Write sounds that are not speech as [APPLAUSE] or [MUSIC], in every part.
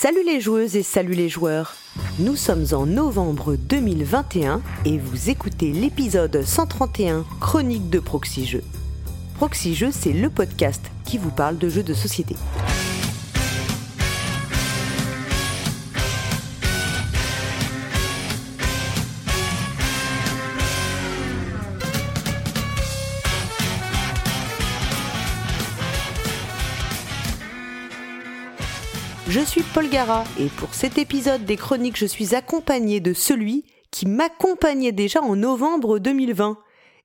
Salut les joueuses et salut les joueurs. Nous sommes en novembre 2021 et vous écoutez l'épisode 131 Chronique de Proxy Jeux. Proxy Jeux, c'est le podcast qui vous parle de jeux de société. Et pour cet épisode des chroniques, je suis accompagné de celui qui m'accompagnait déjà en novembre 2020.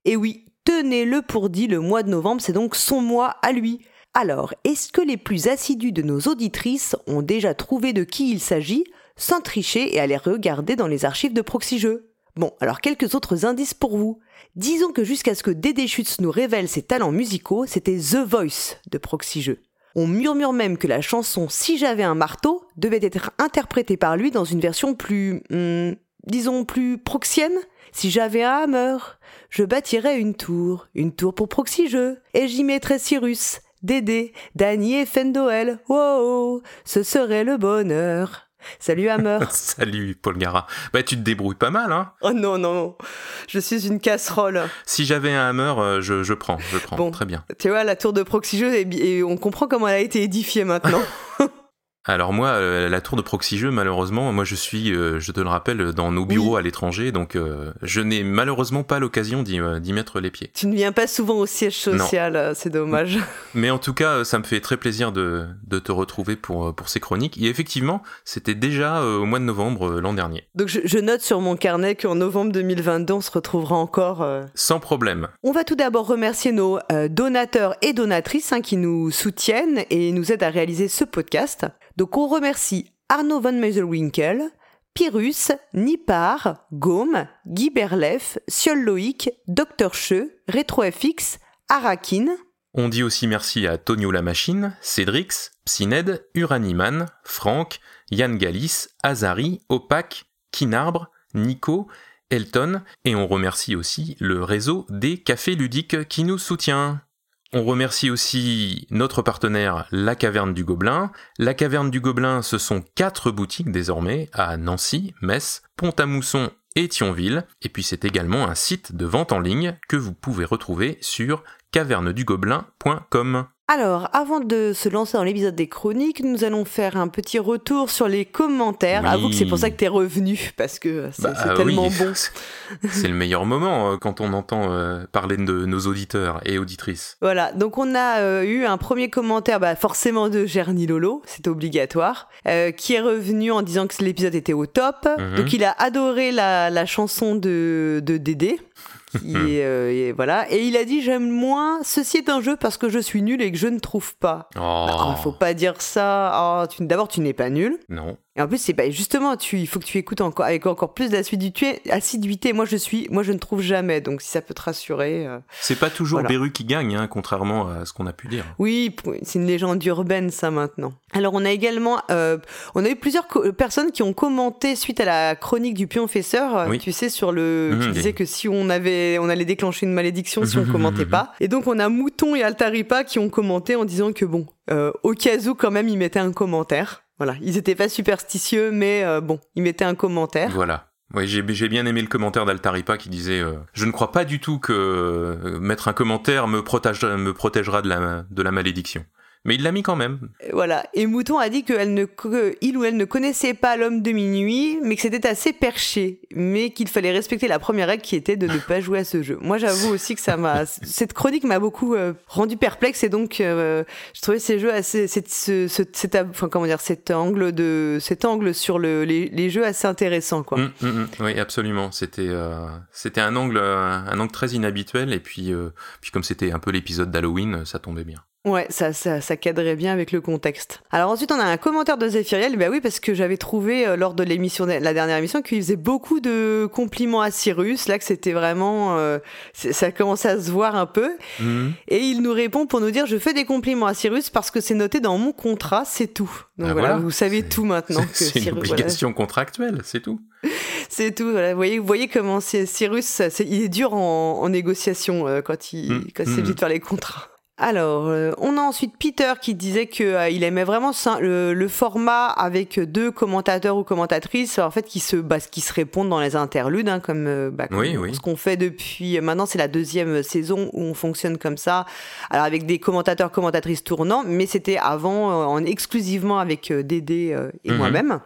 Et oui, tenez-le pour dit, le mois de novembre, c'est donc son mois à lui. Alors, est-ce que les plus assidus de nos auditrices ont déjà trouvé de qui il s'agit, sans tricher et aller regarder dans les archives de Proxy Bon, alors quelques autres indices pour vous. Disons que jusqu'à ce que Dédé Schutz nous révèle ses talents musicaux, c'était The Voice de Proxy on murmure même que la chanson Si j'avais un marteau devait être interprétée par lui dans une version plus, hmm, disons, plus proxienne. Si j'avais un hammer, je bâtirais une tour, une tour pour proxy jeu, et j'y mettrais Cyrus, Dédé, Danny et Fendoel. Wow, ce serait le bonheur. Salut Hammer. [LAUGHS] Salut Paul Gara. Bah tu te débrouilles pas mal, hein Oh non, non, je suis une casserole. Si j'avais un Hammer, euh, je, je prends, je prends. Bon, Très bien. Tu vois, la tour de proxy jeu, et on comprend comment elle a été édifiée maintenant. [LAUGHS] Alors moi, euh, la tour de proxy jeu, malheureusement, moi je suis, euh, je te le rappelle, dans nos bureaux à l'étranger, donc euh, je n'ai malheureusement pas l'occasion d'y mettre les pieds. Tu ne viens pas souvent au siège social, c'est dommage. Mais en tout cas, ça me fait très plaisir de, de te retrouver pour, pour ces chroniques. Et effectivement, c'était déjà au mois de novembre l'an dernier. Donc je, je, note sur mon carnet qu'en novembre 2022, on se retrouvera encore. Sans problème. On va tout d'abord remercier nos donateurs et donatrices hein, qui nous soutiennent et nous aident à réaliser ce podcast. Donc on remercie Arnaud von Meuselwinkel, Pyrrhus, Nipar, Gaume, Guy Berlef, Siol Loïc, Dr Cheux, RetroFX, Arakin. On dit aussi merci à Tonio la Machine, Cédrix, Psyned, Uraniman, Franck, Yann Galis, Azari, Opac, Kinarbre, Nico, Elton, et on remercie aussi le réseau des cafés ludiques qui nous soutient. On remercie aussi notre partenaire La Caverne du Gobelin. La Caverne du Gobelin, ce sont quatre boutiques désormais à Nancy, Metz, Pont-à-Mousson et Thionville. Et puis c'est également un site de vente en ligne que vous pouvez retrouver sur cavernedugobelin.com. Alors, avant de se lancer dans l'épisode des chroniques, nous allons faire un petit retour sur les commentaires. Avoue que c'est pour ça que t'es revenu, parce que c'est bah, tellement bon. [LAUGHS] c'est le meilleur moment euh, quand on entend euh, parler de nos auditeurs et auditrices. Voilà, donc on a euh, eu un premier commentaire, bah, forcément de Gerny Lolo, c'est obligatoire, qui est revenu en disant que l'épisode était au top. Mhm. Donc il a adoré la, la chanson de, de Dédé. [LAUGHS] Euh, et, voilà. Et il a dit j'aime moins. Ceci est un jeu parce que je suis nul et que je ne trouve pas. Oh. Bah, faut pas dire ça. Oh, D'abord, tu n'es pas nul. Non. Et en plus, c'est pas justement, tu, il faut que tu écoutes encore avec encore plus d'assiduité. Moi, je suis, moi, je ne trouve jamais. Donc, si ça peut te rassurer. Euh, c'est pas toujours voilà. qui gagne, hein, contrairement à ce qu'on a pu dire. Oui, c'est une légende urbaine, ça maintenant. Alors, on a également, euh, on a eu plusieurs personnes qui ont commenté suite à la chronique du pionfesseur. Euh, tu sais, sur le, qui mmh, disait que si on avait, on allait déclencher une malédiction si on commentait pas. Et donc, on a Mouton et Altaripa qui ont commenté en disant que bon, au cas où, quand même, ils mettaient un commentaire. Voilà, ils étaient pas superstitieux, mais euh, bon, ils mettaient un commentaire. Voilà. Oui, j'ai bien aimé le commentaire d'Altaripa qui disait euh, Je ne crois pas du tout que euh, mettre un commentaire me, me protégera de la malédiction. Mais il l'a mis quand même. Voilà. Et Mouton a dit qu'elle ne, il ou elle ne connaissait pas l'homme de minuit, mais que c'était assez perché, mais qu'il fallait respecter la première règle qui était de ne pas jouer à ce jeu. Moi, j'avoue aussi que ça m'a, [LAUGHS] cette chronique m'a beaucoup euh, rendu perplexe et donc euh, je trouvais ces jeux assez, cette, ce, cet, enfin comment dire, cet angle de, cet angle sur le, les, les jeux assez intéressant, quoi. Mmh, mmh, mmh. Oui, absolument. C'était, euh, c'était un angle, un angle très inhabituel et puis, puis comme c'était un peu l'épisode d'Halloween, ça tombait bien. Ouais, ça, ça, ça, cadrait bien avec le contexte. Alors ensuite, on a un commentaire de Zéphiriel. Bah oui, parce que j'avais trouvé euh, lors de l'émission, la dernière émission, qu'il faisait beaucoup de compliments à Cyrus. Là, que c'était vraiment, euh, ça commençait à se voir un peu. Mhm. Et il nous répond pour nous dire, je fais des compliments à Cyrus parce que c'est noté dans mon contrat, c'est tout. Donc ah, voilà, vous savez tout maintenant. C'est [LAUGHS] une obligation contractuelle, c'est tout. [LAUGHS] c'est tout. Voilà. Vous voyez, vous voyez comment Cyrus, il est dur en, en négociation euh, quand il, mm. quand c'est mm. de faire les contrats. Alors, euh, on a ensuite Peter qui disait que euh, il aimait vraiment le, le format avec deux commentateurs ou commentatrices, en fait, qui se, bah, qui se répondent dans les interludes, hein, comme, euh, bah, comme Oui, oui. ce qu'on fait depuis. Maintenant, c'est la deuxième saison où on fonctionne comme ça, alors avec des commentateurs, commentatrices tournants, mais c'était avant euh, en exclusivement avec euh, Dédé euh, et Mhm. moi-même.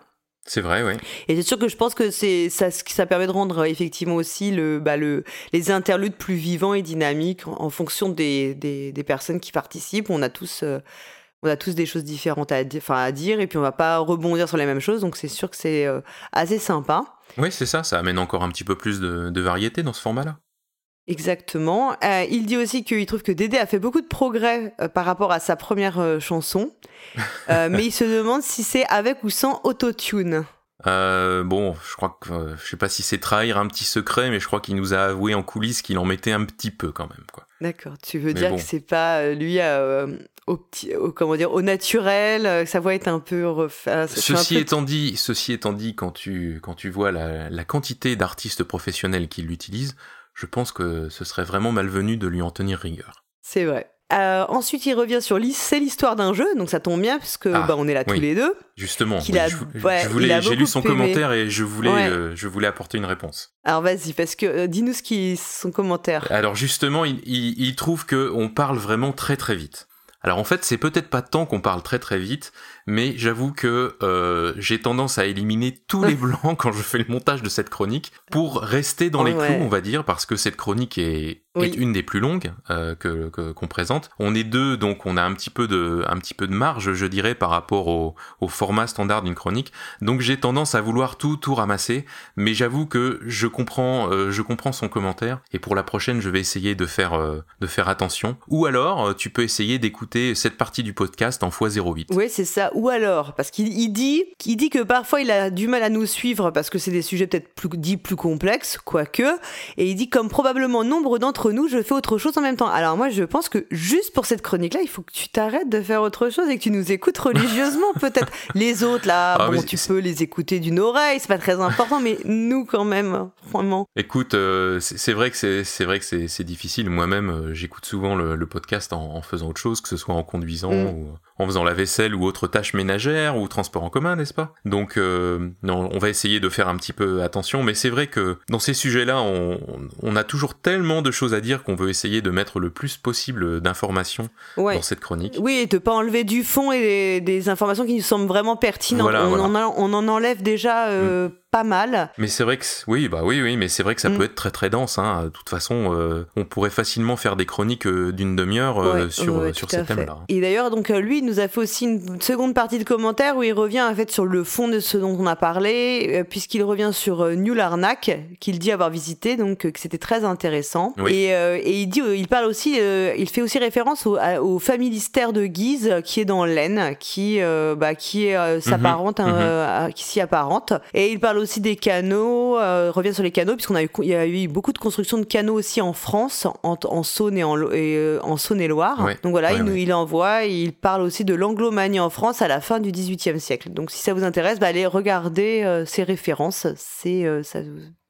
C'est vrai, oui. Et c'est sûr que je pense que c'est ça, ça permet de rendre euh, effectivement aussi le, bah, le, les interludes plus vivants et dynamiques en, en fonction des, des, des personnes qui participent. On a tous, euh, on a tous des choses différentes à, di- à dire et puis on va pas rebondir sur les mêmes choses. Donc c'est sûr que c'est euh, assez sympa. Oui, c'est ça, ça amène encore un petit peu plus de, de variété dans ce format-là. Exactement. Euh, il dit aussi qu'il trouve que Dédé a fait beaucoup de progrès euh, par rapport à sa première euh, chanson, [LAUGHS] mais il se demande si c'est avec ou sans autotune. Bon, je crois que je sais pas si c'est trahir un petit secret, mais je crois qu'il nous a avoué en coulisses qu'il en mettait un petit peu quand même, quoi. D'accord. Tu veux Mais dire bon. que c'est pas lui au petit, au, comment dire, au naturel, que sa voix est un peu refaite. Ceci étant dit, ceci étant dit, quand tu quand tu vois la, la quantité d'artistes professionnels qui l'utilisent, je pense que ce serait vraiment malvenu de lui en tenir rigueur. C'est vrai. Euh, ensuite, il revient sur c'est l'histoire d'un jeu, donc ça tombe bien puisque Ah, bah, on est là oui. tous les deux. Justement, oui, a- je, je ouais, il voulais, j'ai lu son aimé. commentaire et je voulais, Ouais. euh, je voulais apporter une réponse. Alors vas-y, parce que euh, dis-nous ce qui son commentaire. Alors justement, il, il- il trouve que on parle vraiment très très vite. Alors en fait, c'est peut-être pas tant qu'on parle très très vite, mais j'avoue que euh, j'ai tendance à éliminer tous les [LAUGHS] blancs quand je fais le montage de cette chronique pour rester dans les Ouais. clous, on va dire, parce que cette chronique est, Oui. est une des plus longues euh, que qu'on présente. On est deux, donc on a un petit peu de un petit peu de marge, je dirais, par rapport au, au format standard d'une chronique. Donc j'ai tendance à vouloir tout tout ramasser, mais j'avoue que je comprends euh, je comprends son commentaire et pour la prochaine je vais essayer de faire euh, de faire attention. Ou alors euh, tu peux essayer d'écouter cette partie du podcast en x08. Oui, c'est ça. Ou alors, parce qu'il il dit, qu'il dit que parfois il a du mal à nous suivre parce que c'est des sujets peut-être plus dits plus complexes, quoique. Et il dit comme probablement nombre d'entre nous, je fais autre chose en même temps. Alors moi, je pense que juste pour cette chronique-là, il faut que tu t'arrêtes de faire autre chose et que tu nous écoutes religieusement, [LAUGHS] peut-être. Les autres là, Ah, bon, tu peux les écouter d'une oreille, c'est pas très important, mais nous quand même, vraiment. Écoute, euh, c'est vrai que c'est c'est vrai que c'est difficile. Moi-même, euh, j'écoute souvent le, le podcast en, en faisant autre chose, que ce soit en conduisant Mm. ou en faisant la vaisselle ou autre tâche ménagère ou transport en commun, n'est-ce pas? Donc, euh, non, on va essayer de faire un petit peu attention. Mais c'est vrai que dans ces sujets-là, on, on a toujours tellement de choses à dire qu'on veut essayer de mettre le plus possible d'informations Ouais. dans cette chronique. Oui, et de pas enlever du fond et des, des informations qui nous semblent vraiment pertinentes. Voilà, on, voilà. En, a- on en enlève déjà euh, pas mal. Mais c'est vrai que oui, bah oui, oui, mais c'est vrai que ça Mm. peut être très très dense. Hein. De toute façon, euh, on pourrait facilement faire des chroniques euh, d'une demi-heure euh, Ouais, sur ouais, sur ces thèmes-là. Et d'ailleurs, donc lui, il nous a fait aussi une seconde partie de commentaire où il revient en fait sur le fond de ce dont on a parlé, puisqu'il revient sur New Larnac, qu'il dit avoir visité, donc que c'était très intéressant. Oui. Et, euh, et il dit, il parle aussi, il fait aussi référence au, au familistère de Guise qui est dans l'Aisne, qui bah, qui euh, s'apparente, hein, mhm. qui s'y apparente. Et il parle aussi des canaux, euh, revient sur les canaux, puisqu'on a eu, il y a eu beaucoup de construction de canaux aussi en France, en, en Saône et en, et, euh, en Saône-et-Loire. Ouais, Donc voilà, ouais, il nous ouais. il envoie, et il parle aussi de l'anglomanie en France à la fin du XVIIIe siècle. Donc si ça vous intéresse, bah, allez regarder euh, ces références. C'est euh, ça,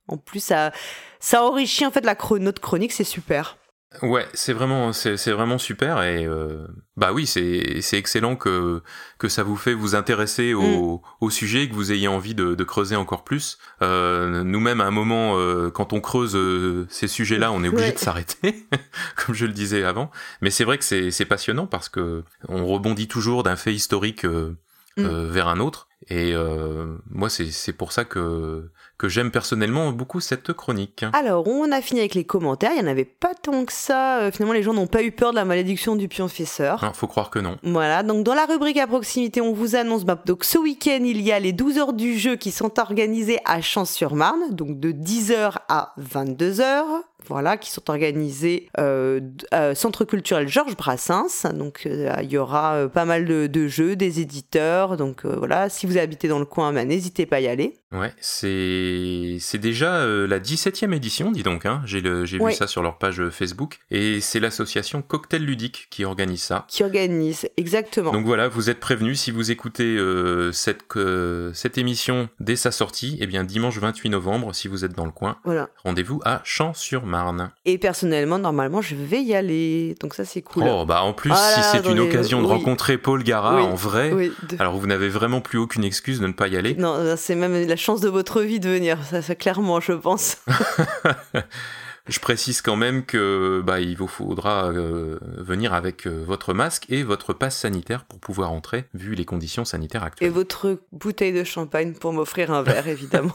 en plus ça, ça enrichit en fait la notre chronique, c'est super. Ouais, c'est vraiment, c'est vraiment super et euh, bah oui, c'est c'est excellent que que ça vous fait vous intéresser au, au sujet, que vous ayez envie de, de creuser encore plus. Euh, Nous-mêmes, à un moment, euh, quand on creuse euh, ces sujets-là, on est obligé Ouais. de s'arrêter, [LAUGHS] comme je le disais avant. Mais c'est vrai que c'est c'est passionnant parce que on rebondit toujours d'un fait historique euh, vers un autre. Et euh, moi, c'est c'est pour ça que que j'aime personnellement beaucoup cette chronique. Alors, on a fini avec les commentaires. Il n'y en avait pas tant que ça. Euh, finalement, les gens n'ont pas eu peur de la malédiction du pionfesseur. Hein, faut croire que non. Voilà, donc dans la rubrique à proximité, on vous annonce, bah, donc ce week-end, il y a les 12 heures du jeu qui sont organisées à Champs-sur-Marne, donc de 10h à 22h, voilà, qui sont organisées euh, euh, Centre culturel Georges Brassens, donc euh, il y aura euh, pas mal de, de jeux, des éditeurs, donc euh, voilà, si vous habitez dans le coin, bah, n'hésitez pas à y aller. Ouais, c'est c'est déjà la 17e édition, dis donc. Hein. J'ai le- j'ai Oui. vu ça sur leur page Facebook. Et c'est l'association Cocktail Ludique qui organise ça. Qui organise, exactement. Donc voilà, vous êtes prévenus si vous écoutez cette, cette émission dès sa sortie, eh bien dimanche 28 novembre, si vous êtes dans le coin, Voilà. rendez-vous à Champs-sur-Marne. Marne. Et personnellement, normalement, je vais y aller. Donc ça, c'est cool. Oh, bah en plus, si c'est une occasion de rencontrer Paul Gara en vrai, alors vous n'avez vraiment plus aucune excuse de ne pas y aller. Non, c'est même la chance de votre vie de venir, ça, c'est clairement, je pense. [LAUGHS] Je précise quand même que bah, il vous faudra euh, venir avec euh, votre masque et votre passe sanitaire pour pouvoir entrer, vu les conditions sanitaires actuelles. Et votre bouteille de champagne pour m'offrir un verre, évidemment.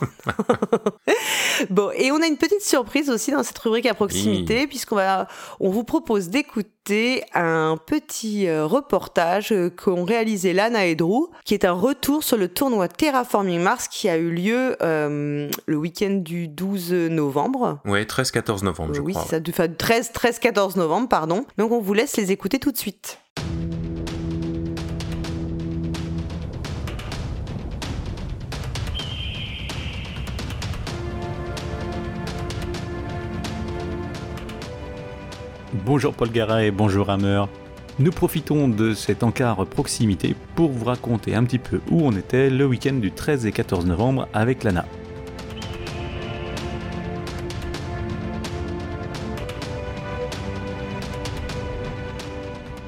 [LAUGHS] bon, et on a une petite surprise aussi dans cette rubrique à proximité, puisqu'on va, on vous propose d'écouter un petit euh, reportage qu'ont réalisé Lana et Drew, qui est un retour sur le tournoi Terraforming Mars qui a eu lieu le week-end du 12 novembre. Ouais, 13-14 novembre, je oui, crois. Oui, ça 13, 13, 14 novembre, pardon. Donc on vous laisse les écouter tout de suite. Bonjour Paul Gara et bonjour Hammer. Nous profitons de cet encart proximité pour vous raconter un petit peu où on était le week-end du 13 et 14 novembre avec Lana.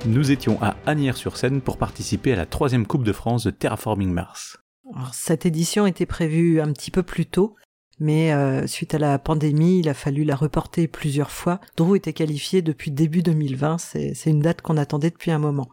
Nous étions à Agnières-sur-Seine pour participer à la troisième Coupe de France de Terraforming Mars. cette édition était prévue un petit peu plus tôt, mais euh, suite à la pandémie, il a fallu la reporter plusieurs fois. Drew était qualifié depuis début 2020, c'est une date qu'on attendait depuis un moment.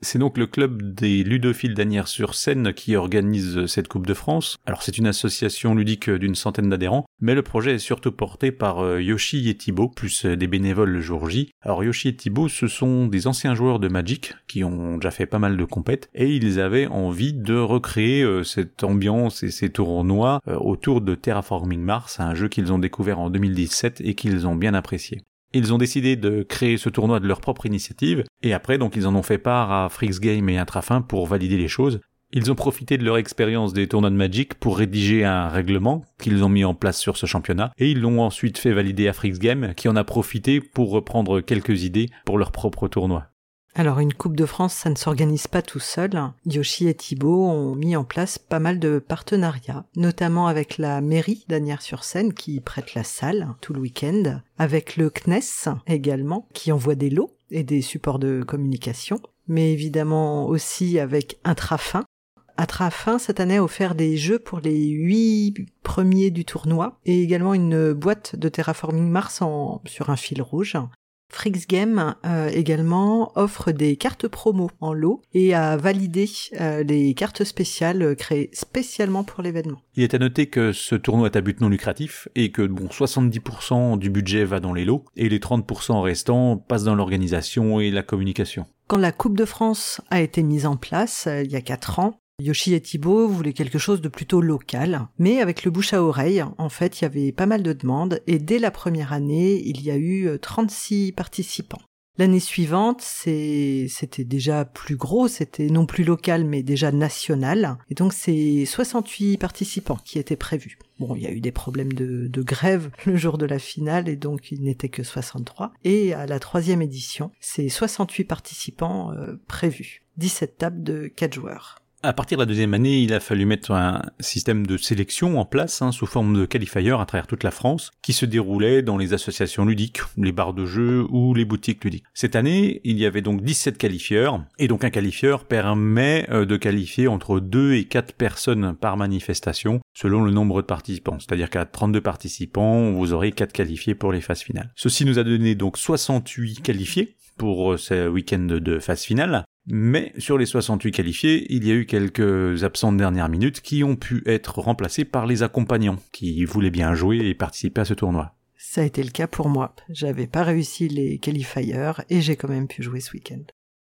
C'est donc le club des ludophiles d'Anières-sur-Seine qui organise cette Coupe de France. Alors c'est une association ludique d'une centaine d'adhérents, mais le projet est surtout porté par euh, Yoshi et Thibaut, plus euh, des bénévoles le jour J. Alors Yoshi et Thibaut, ce sont des anciens joueurs de Magic qui ont déjà fait pas mal de compètes, et ils avaient envie de recréer euh, cette ambiance et ces tournois autour de Terraforming Mars, un jeu qu'ils ont découvert en 2017 et qu'ils ont bien apprécié. Ils ont décidé de créer ce tournoi de leur propre initiative, et après donc ils en ont fait part à Freaks Game et Intrafin pour valider les choses. Ils ont profité de leur expérience des tournois de Magic pour rédiger un règlement qu'ils ont mis en place sur ce championnat, et ils l'ont ensuite fait valider à Freaks Game, qui en a profité pour reprendre quelques idées pour leur propre tournoi. Alors une Coupe de France, ça ne s'organise pas tout seul. Yoshi et Thibaut ont mis en place pas mal de partenariats, notamment avec la mairie d'Anières-sur-Seine qui prête la salle tout le week-end, avec le CNES également qui envoie des lots et des supports de communication, mais évidemment aussi avec Intrafin. Intrafin cette année a offert des jeux pour les huit premiers du tournoi et également une boîte de terraforming Mars sur un fil rouge Frix Game euh, également offre des cartes promo en lot et a validé euh, les cartes spéciales euh, créées spécialement pour l'événement. Il est à noter que ce tournoi est à but non lucratif et que bon 70% du budget va dans les lots et les 30% restants passent dans l'organisation et la communication. Quand la Coupe de France a été mise en place il y a 4 ans, Yoshi et Thibaut voulaient quelque chose de plutôt local, mais avec le bouche à oreille, en fait, il y avait pas mal de demandes, et dès la première année, il y a eu 36 euh, participants. L'année suivante, c'était déjà plus gros, c'était non plus local, mais déjà national, et donc c'est 68 participants qui étaient prévus. Bon, il y a eu des problèmes de, grève [LAUGHS] le jour de la finale, et donc il n'était que 63. Et à la troisième édition, c'est 68 participants euh, prévus, 17 tables de 4 joueurs. À partir de la deuxième année, il a fallu mettre un système de sélection en place hein, sous forme de qualifiers à travers toute la France, qui se déroulait dans les associations ludiques, les bars de jeux ou les boutiques ludiques. Cette année, il y avait donc 17 qualifieurs, et donc un qualifieur permet euh, de qualifier entre 2 et 4 personnes par manifestation, selon le nombre de participants. C'est-à-dire qu'à 32 participants, vous aurez 4 qualifiés pour les phases finales. Ceci nous a donné donc 68 qualifiés pour euh, ce week-end de phase finale, mais sur les 68 qualifiés, il y a eu quelques absents de dernière minute qui ont pu être remplacés par les accompagnants qui voulaient bien jouer et participer à ce tournoi. Ça a été le cas pour moi. J'avais pas réussi les qualifiers et j'ai quand même pu jouer ce week-end.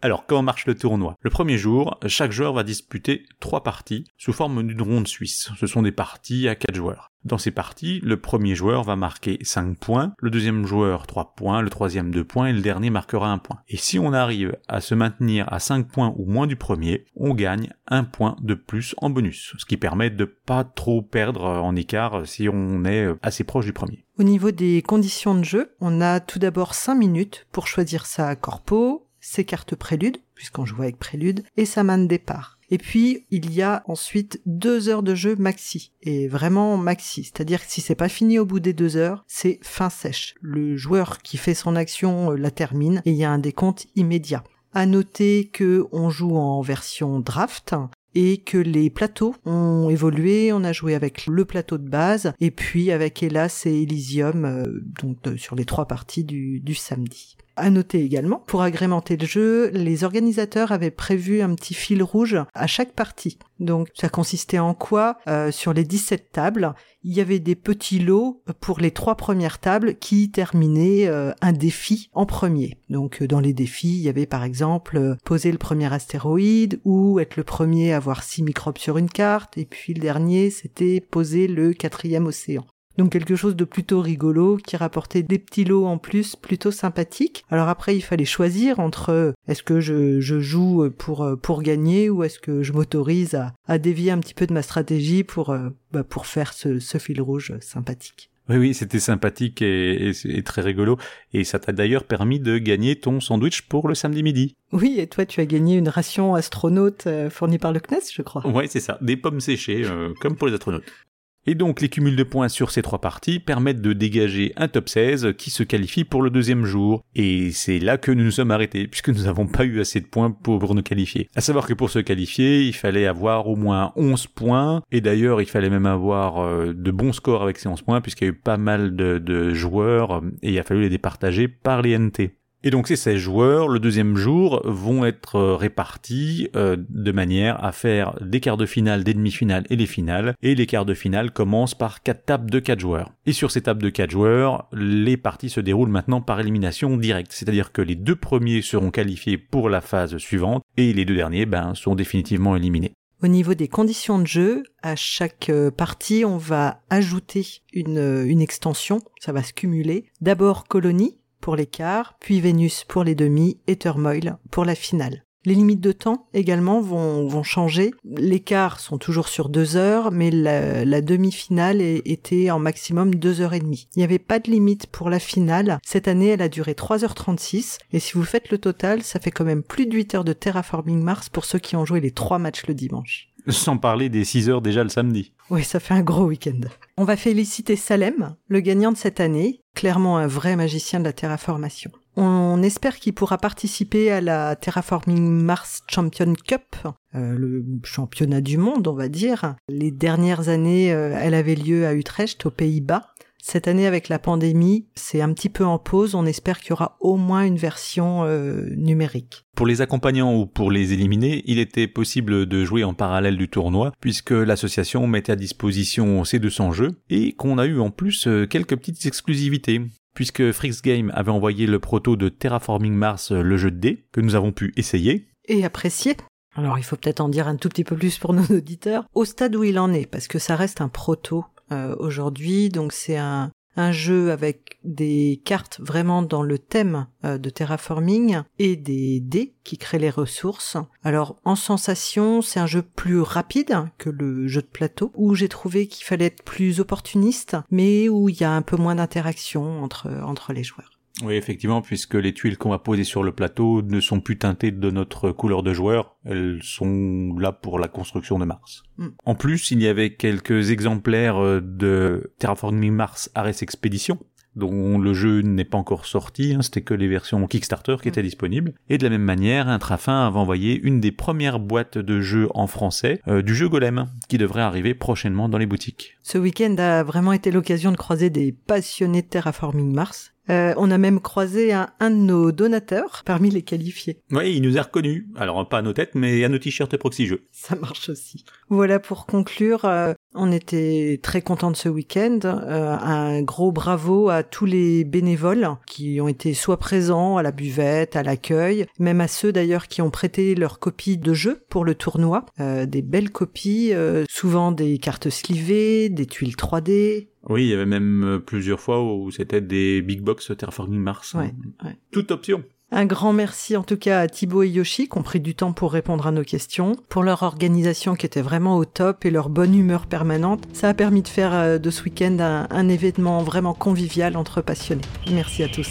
Alors, comment marche le tournoi? Le premier jour, chaque joueur va disputer trois parties sous forme d'une ronde suisse. Ce sont des parties à quatre joueurs. Dans ces parties, le premier joueur va marquer 5 points, le deuxième joueur 3 points, le troisième 2 points et le dernier marquera un point. Et si on arrive à se maintenir à 5 points ou moins du premier, on gagne un point de plus en bonus, ce qui permet de pas trop perdre en écart si on est assez proche du premier. Au niveau des conditions de jeu, on a tout d'abord 5 minutes pour choisir sa corpo, ses cartes prélude, puisqu'on joue avec prélude, et sa main de départ. Et puis, il y a ensuite deux heures de jeu maxi. Et vraiment maxi. C'est-à-dire que si c'est pas fini au bout des deux heures, c'est fin sèche. Le joueur qui fait son action euh, la termine et il y a un décompte immédiat. À noter que on joue en version draft, et que les plateaux ont évolué. On a joué avec le plateau de base et puis avec Hélas et Elysium, euh, donc euh, sur les trois parties du, du samedi. À noter également, pour agrémenter le jeu, les organisateurs avaient prévu un petit fil rouge à chaque partie. Donc ça consistait en quoi euh, Sur les 17 tables, il y avait des petits lots pour les trois premières tables qui terminaient euh, un défi en premier. Donc euh, dans les défis, il y avait par exemple poser le premier astéroïde ou être le premier à avoir six microbes sur une carte, et puis le dernier c'était poser le quatrième océan. Donc quelque chose de plutôt rigolo qui rapportait des petits lots en plus plutôt sympathiques. Alors après il fallait choisir entre euh, est-ce que je, joue pour, euh, pour gagner ou est-ce que je m'autorise à, à, dévier un petit peu de ma stratégie pour, euh, bah, pour faire ce, ce fil rouge sympathique. Oui, oui, c'était sympathique et, très rigolo. Et ça t'a d'ailleurs permis de gagner ton sandwich pour le samedi midi. Oui, et toi, tu as gagné une ration astronaute fournie par le CNES, je crois. Oui, c'est ça. Des pommes séchées, comme pour les astronautes. Et donc les cumuls de points sur ces trois parties permettent de dégager un top 16 qui se qualifie pour le deuxième jour. Et c'est là que nous nous sommes arrêtés, puisque nous n'avons pas eu assez de points pour nous qualifier. À savoir que pour se qualifier, il fallait avoir au moins 11 points, et d'ailleurs il fallait même avoir euh, de bons scores avec ces 11 points, puisqu'il y a eu pas mal de, de joueurs, et il a fallu les départager par les NT. Et donc ces 16 joueurs, le deuxième jour, vont être euh, répartis euh, de manière à faire des quarts de finale, des demi-finales et les finales. Et les quarts de finale commencent par quatre tables de 4 joueurs. Et sur ces tables de 4 joueurs, les parties se déroulent maintenant par élimination directe. C'est-à-dire que les deux premiers seront qualifiés pour la phase suivante et les deux derniers ben, sont définitivement éliminés. Au niveau des conditions de jeu, à chaque euh, partie, on va ajouter une, une extension, ça va se cumuler. D'abord colonie, pour les quarts, puis Vénus pour les demi et Turmoil pour la finale. Les limites de temps également vont, vont changer. Les quarts sont toujours sur deux heures, mais la, demi-finale était en maximum deux heures et demie. Il n'y avait pas de limite pour la finale. Cette année, elle a duré 3h36. Et si vous faites le total, ça fait quand même plus de 8 heures de Terraforming Mars pour ceux qui ont joué les trois matchs le dimanche. Sans parler des 6 heures déjà le samedi. Oui, ça fait un gros week-end. On va féliciter Salem, le gagnant de cette année, clairement un vrai magicien de la terraformation. On espère qu'il pourra participer à la Terraforming Mars Champion Cup, euh, le championnat du monde, on va dire. Les dernières années, euh, elle avait lieu à Utrecht, aux Pays-Bas. Cette année, avec la pandémie, c'est un petit peu en pause. On espère qu'il y aura au moins une version euh, numérique. Pour les accompagnants ou pour les éliminés, il était possible de jouer en parallèle du tournoi, puisque l'association mettait à disposition ces 200 jeux, et qu'on a eu en plus euh, quelques petites exclusivités puisque Frix Game avait envoyé le proto de Terraforming Mars, euh, le jeu de dés, que nous avons pu essayer. Et apprécier. Alors il faut peut-être en dire un tout petit peu plus pour nos [LAUGHS] auditeurs, au stade où il en est, parce que ça reste un proto. Euh, aujourd'hui. Donc c'est un, un jeu avec des cartes vraiment dans le thème euh, de terraforming et des dés qui créent les ressources. Alors en sensation, c'est un jeu plus rapide que le jeu de plateau où j'ai trouvé qu'il fallait être plus opportuniste mais où il y a un peu moins d'interaction entre entre les joueurs. Oui, effectivement, puisque les tuiles qu'on va poser sur le plateau ne sont plus teintées de notre couleur de joueur, elles sont là pour la construction de Mars. Mm. En plus, il y avait quelques exemplaires euh, de Terraforming Mars Ares Expedition, dont le jeu n'est pas encore sorti, hein, c'était que les versions Kickstarter qui mm. étaient disponibles. Et de la même manière, Intrafin avait envoyé une des premières boîtes de jeux en français euh, du jeu Golem, qui devrait arriver prochainement dans les boutiques. Ce week-end a vraiment été l'occasion de croiser des passionnés de Terraforming Mars. Euh, on a même croisé un, de nos donateurs parmi les qualifiés. Oui, il nous a reconnus. Alors pas à nos têtes, mais à nos t-shirts et proxy jeux. Ça marche aussi. Voilà pour conclure. Euh, on était très contents de ce week-end. Euh, un gros bravo à tous les bénévoles qui ont été soit présents à la buvette, à l'accueil, même à ceux d'ailleurs qui ont prêté leurs copies de jeux pour le tournoi. des belles copies, souvent des cartes slivées, des tuiles 3D, oui, il y avait même euh, plusieurs fois où c'était des big box Terraforming Mars. Ouais, Toute option. Un grand merci en tout cas à Thibaut et Yoshi qui ont pris du temps pour répondre à nos questions, pour leur organisation qui était vraiment au top et leur bonne humeur permanente. Ça a permis de faire euh, de ce week-end un, un événement vraiment convivial entre passionnés. Merci à tous.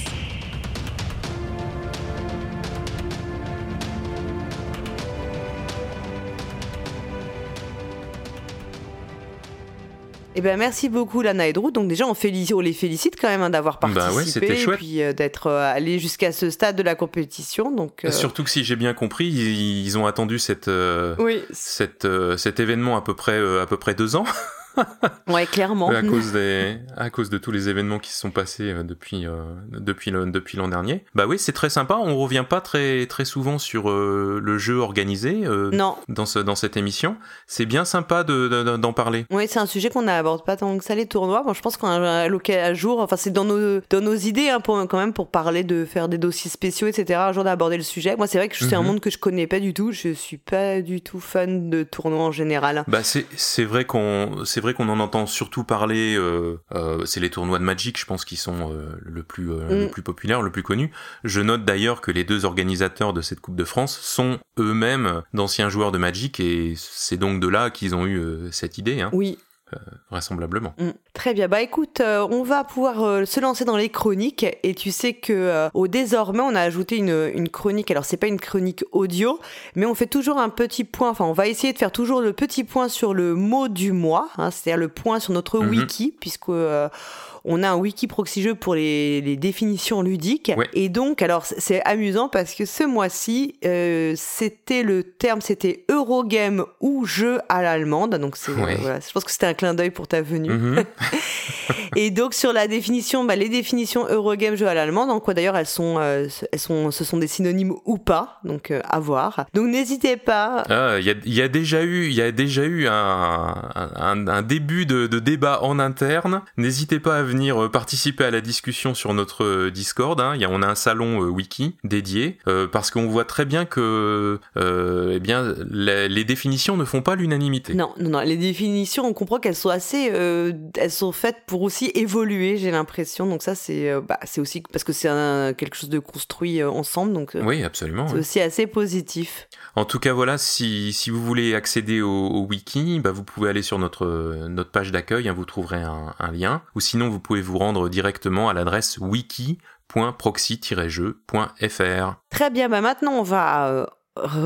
Eh ben merci beaucoup Lana et Drew. Donc déjà on, les félicite quand même hein, d'avoir Bah participé ouais, et puis euh, d'être euh, allé jusqu'à ce stade de la compétition. Donc euh, Surtout que si j'ai bien compris, ils, ils ont attendu cette, oui, cette, cet événement à peu près, à peu près deux ans. [LAUGHS] [LAUGHS] ouais clairement. à cause des, à cause de tous les événements qui se sont passés euh, depuis, euh, depuis le, depuis l'an dernier. Bah oui, c'est très sympa. On revient pas très, très souvent sur euh, le jeu organisé euh, Non, dans ce, dans cette émission. C'est bien sympa de, de- d'en parler. oui c'est un sujet qu'on n'aborde pas tant que ça les tournois. Bon, je pense qu'on a l'occasion à jour. Enfin c'est dans nos dans nos idées hein, pour quand même pour parler de faire des dossiers spéciaux etc. Un jour d'aborder le sujet. Moi c'est vrai que c'est un Mhm. monde que je connais pas du tout. Je suis pas du tout fan de tournois en général. Bah c'est c'est vrai qu'on c'est vrai qu'on en entend surtout parler. euh, euh, c'est les tournois de Magic, je pense, qui sont euh, le plus euh, le Mm. plus populaire, le plus connu. Je note d'ailleurs que les deux organisateurs de cette Coupe de France sont eux-mêmes d'anciens joueurs de Magic et c'est donc de là qu'ils ont eu cette idée, hein, Oui, vraisemblablement. Mm. Très bien. Bah écoute, euh, on va pouvoir euh, se lancer dans les chroniques et tu sais que euh, au désormais on a ajouté une, une chronique. Alors c'est pas une chronique audio, mais on fait toujours un petit point. Enfin, on va essayer de faire toujours le petit point sur le mot du mois, hein, c'est-à-dire le point sur notre Mhm. wiki, puisque euh, on a un wiki proxy jeu pour les, les définitions ludiques. Ouais. Et donc, alors c'est- amusant parce que ce mois-ci, euh, c'était le terme, c'était Eurogame ou jeu à l'allemande. Donc c'est Ouais. voilà, je pense que c'était un clin d'œil pour ta venue. Mhm. [LAUGHS] [LAUGHS] Et donc sur la définition, bah, les définitions Eurogame jeu à l'allemande, en quoi d'ailleurs elles sont, euh, elles sont, ce sont des synonymes ou pas, donc euh, à voir. Donc n'hésitez pas. Ah, Il y, a, il y a déjà eu, il y a déjà eu un, un, un début de, de débat en interne. N'hésitez pas à venir euh, participer à la discussion sur notre euh, Discord. Hein. On a un salon euh, wiki dédié parce qu'on voit très bien que, eh bien, les, les définitions ne font pas l'unanimité. Non, non, non, les définitions, on comprend qu'elles sont assez, elles sont faites pour aussi évoluer, j'ai l'impression. Donc ça, c'est, bah, aussi parce que c'est quelque chose de construit ensemble, donc Oui, absolument. c'est oui. aussi assez positif. En tout cas, voilà, si, si vous voulez accéder au, au wiki, bah, vous pouvez aller sur notre, notre page d'accueil, hein, vous trouverez un, un lien. Ou sinon, vous pouvez vous rendre directement à l'adresse wiki.proxy-jeu.fr. Très bien, bah maintenant on va, euh,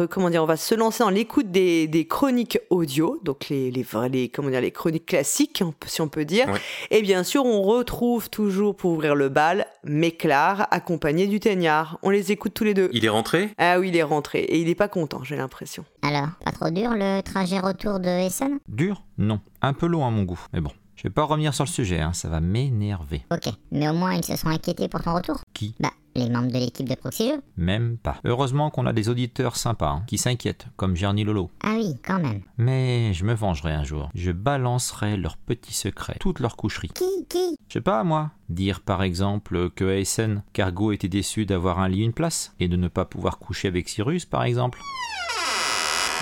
comment dire, on va se lancer dans l'écoute des, des chroniques audio, donc les, les, vrais- les, comment dire, les chroniques classiques, peut- si on peut dire. Ouais. Et bien sûr, on retrouve toujours pour ouvrir le bal Méclar, accompagné du Teignard. On les écoute tous les deux. Il est rentré? Ah oui, il est rentré et il est pas content, j'ai l'impression. Alors, pas trop dur le trajet retour de Essen? Dur? Non. Un peu long à mon goût. Mais bon, je vais pas revenir sur le sujet, hein, ça va m'énerver. Ok, mais au moins ils se sont inquiétés pour ton retour Qui? Bah, les membres de l'équipe de Proxy Jeux. Même pas. Heureusement qu'on a des auditeurs sympas, hein, qui s'inquiètent, comme Gerny Lolo. Ah oui, quand même. Mais je me vengerai un jour. Je balancerai leurs petits secrets, toutes leurs coucheries. Qui Qui? Je sais pas, moi. Dire par exemple que Essen, Cargo était déçu d'avoir un lit une place, et de ne pas pouvoir coucher avec Cyrus, par exemple.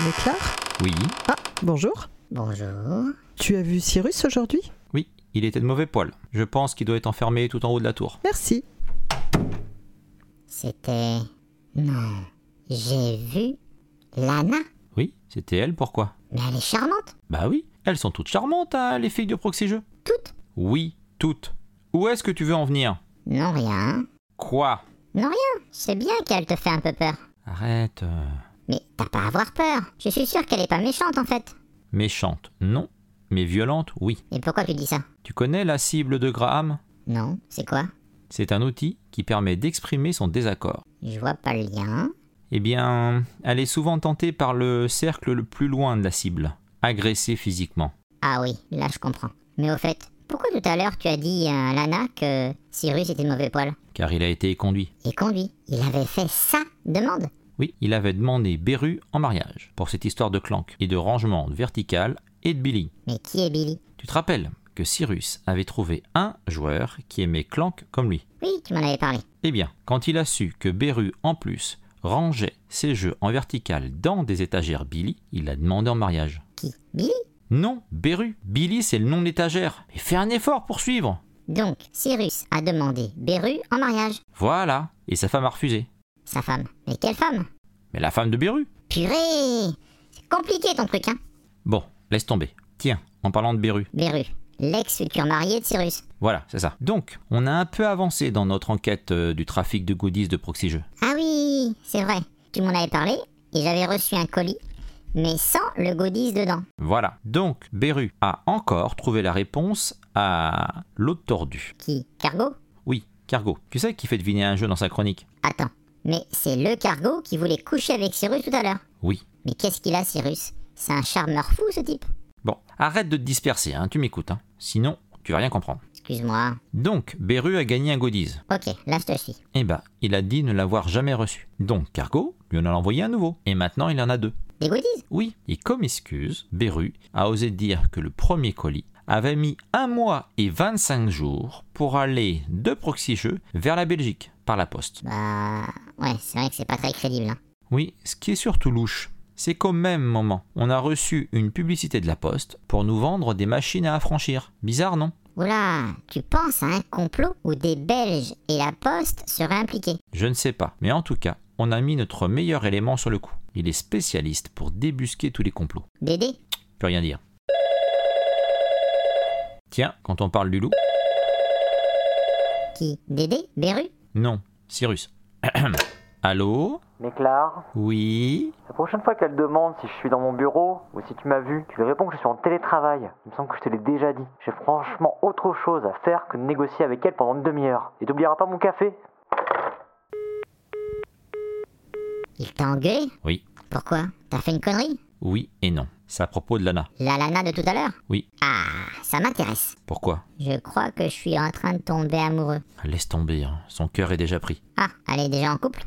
Méclar Oui, Ah, bonjour. Bonjour. Tu as vu Cyrus aujourd'hui? Oui, il était de mauvais poil. Je pense qu'il doit être enfermé tout en haut de la tour. Merci. C'était... Non. J'ai vu Lana. Oui, c'était elle, pourquoi? Mais elle est charmante. Bah oui, elles sont toutes charmantes, hein, les filles de Proxy Jeux. Toutes? Oui, toutes. Où est-ce que tu veux en venir? Non, rien. Quoi? Non, rien. C'est bien qu'elle te fait un peu peur. Arrête. euh, Mais t'as pas à avoir peur. Je suis sûre qu'elle est pas méchante en fait. Méchante, non. Mais violente, oui. Et pourquoi tu dis ça? Tu connais la cible de Graham? Non, c'est quoi? C'est un outil qui permet d'exprimer son désaccord. Je vois pas le lien. Eh bien, elle est souvent tentée par le cercle le plus loin de la cible, agressée physiquement. Ah oui, là je comprends. Mais au fait, pourquoi tout à l'heure tu as dit à Lana que Cyrus était de mauvais poil? Car il a été conduit. Et conduit Il avait fait ça Demande? Oui, il avait demandé Beru en mariage, pour cette histoire de clank et de rangement vertical et de Billy. Mais qui est Billy? Tu te rappelles que Cyrus avait trouvé un joueur qui aimait clank comme lui? Oui, tu m'en avais parlé. Eh bien, quand il a su que Beru, en plus, rangeait ses jeux en vertical dans des étagères Billy, il l'a demandé en mariage. Qui? Billy? Non, Beru. Billy, c'est le nom d'étagère. Mais fais un effort pour suivre. Donc, Cyrus a demandé Beru en mariage. Voilà. Et sa femme a refusé. Sa femme. Mais quelle femme? Mais la femme de Beru. Purée C'est compliqué ton truc, hein? Bon, laisse tomber. Tiens, en parlant de Beru. Beru, l'ex-futur marié de Cyrus. Voilà, c'est ça. Donc, on a un peu avancé dans notre enquête euh, du trafic de goodies de Proxy Jeux. Ah oui, c'est vrai. Tu m'en avais parlé et j'avais reçu un colis mais sans le godis dedans. Voilà. Donc, Beru a encore trouvé la réponse à l'autre tordu. Qui Cargo? Oui, Cargo. Tu sais qui fait deviner un jeu dans sa chronique? Attends, mais c'est le cargo qui voulait coucher avec Cyrus tout à l'heure. Oui. Mais qu'est-ce qu'il a, Cyrus? C'est un charmeur fou, ce type. Bon, arrête de te disperser, hein, tu m'écoutes. Hein. Sinon, tu vas rien comprendre. Excuse-moi. Donc, Beru a gagné un goodies. Ok, là je te suis. Eh ben, il a dit ne l'avoir jamais reçu. Donc, Cargo lui en a envoyé un nouveau. Et maintenant, il en a deux. Des goodies? Oui, et comme excuse, Beru a osé dire que le premier colis avait mis un mois et 25 jours pour aller de Proxy Jeux vers la Belgique par la poste. Bah. Ouais, c'est vrai que c'est pas très crédible. Hein. Oui, ce qui est surtout louche, c'est qu'au même moment, on a reçu une publicité de la poste pour nous vendre des machines à affranchir. Bizarre, non? Oula, tu penses à un complot où des Belges et la Poste seraient impliqués? Je ne sais pas, mais en tout cas, on a mis notre meilleur élément sur le coup. Il est spécialiste pour débusquer tous les complots. Dédé? Plus rien dire. Tiens, quand on parle du loup, Qui? Dédé? Beru? Non, Cyrus. [CLEARS THROAT] Allô Mais Claire, Oui la prochaine fois qu'elle demande si je suis dans mon bureau ou si tu m'as vu, tu lui réponds que je suis en télétravail. Il me semble que je te l'ai déjà dit. J'ai franchement autre chose à faire que de négocier avec elle pendant une demi-heure. Et t'oublieras pas mon café Il t'a engueulé Oui. Pourquoi T'as fait une connerie Oui et non. C'est à propos de Lana. La Lana de tout à l'heure Oui. Ah, ça m'intéresse. Pourquoi Je crois que je suis en train de tomber amoureux. Laisse tomber, hein. son cœur est déjà pris. Ah, elle est déjà en couple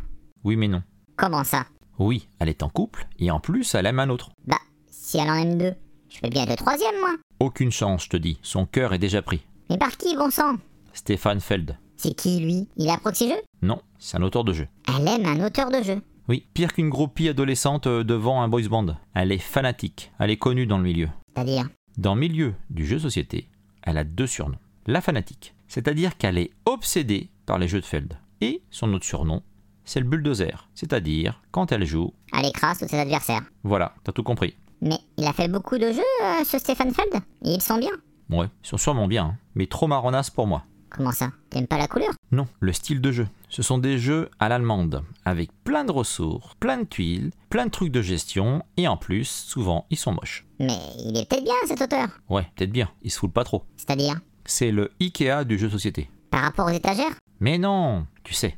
Oui mais non. Comment ça? Oui, elle est en couple, et en plus, elle aime un autre. Bah, si elle en aime deux, je peux bien être le troisième, moi. Aucune chance, je te dis. Son cœur est déjà pris. Mais par qui, bon sang? Stéphane Feld. C'est qui, lui? Il a proxy jeu? Non, c'est un auteur de jeu. Elle aime un auteur de jeu. Oui, pire qu'une groupie adolescente euh, devant un boys band. Elle est fanatique. Elle est connue dans le milieu. C'est-à-dire? Dans le milieu du jeu société, elle a deux surnoms. La fanatique, c'est-à-dire qu'elle est obsédée par les jeux de Feld. Et son autre surnom, c'est le bulldozer, c'est-à-dire quand elle joue. Elle écrase tous ses adversaires. Voilà, t'as tout compris. Mais il a fait beaucoup de jeux, euh, ce Stéphane Feld? Et ils sont bien. Ouais, ils sont sûrement bien, hein, mais trop marronnasses pour moi. Comment ça? T'aimes pas la couleur? Non, le style de jeu. Ce sont des jeux à l'allemande, avec plein de ressources, plein de tuiles, plein de trucs de gestion, et en plus, souvent, ils sont moches. Mais il est peut-être bien, cet auteur. Ouais, peut-être bien, ils se foulent pas trop. C'est-à-dire? C'est le Ikea du jeu société. Par rapport aux étagères? Mais non, tu sais,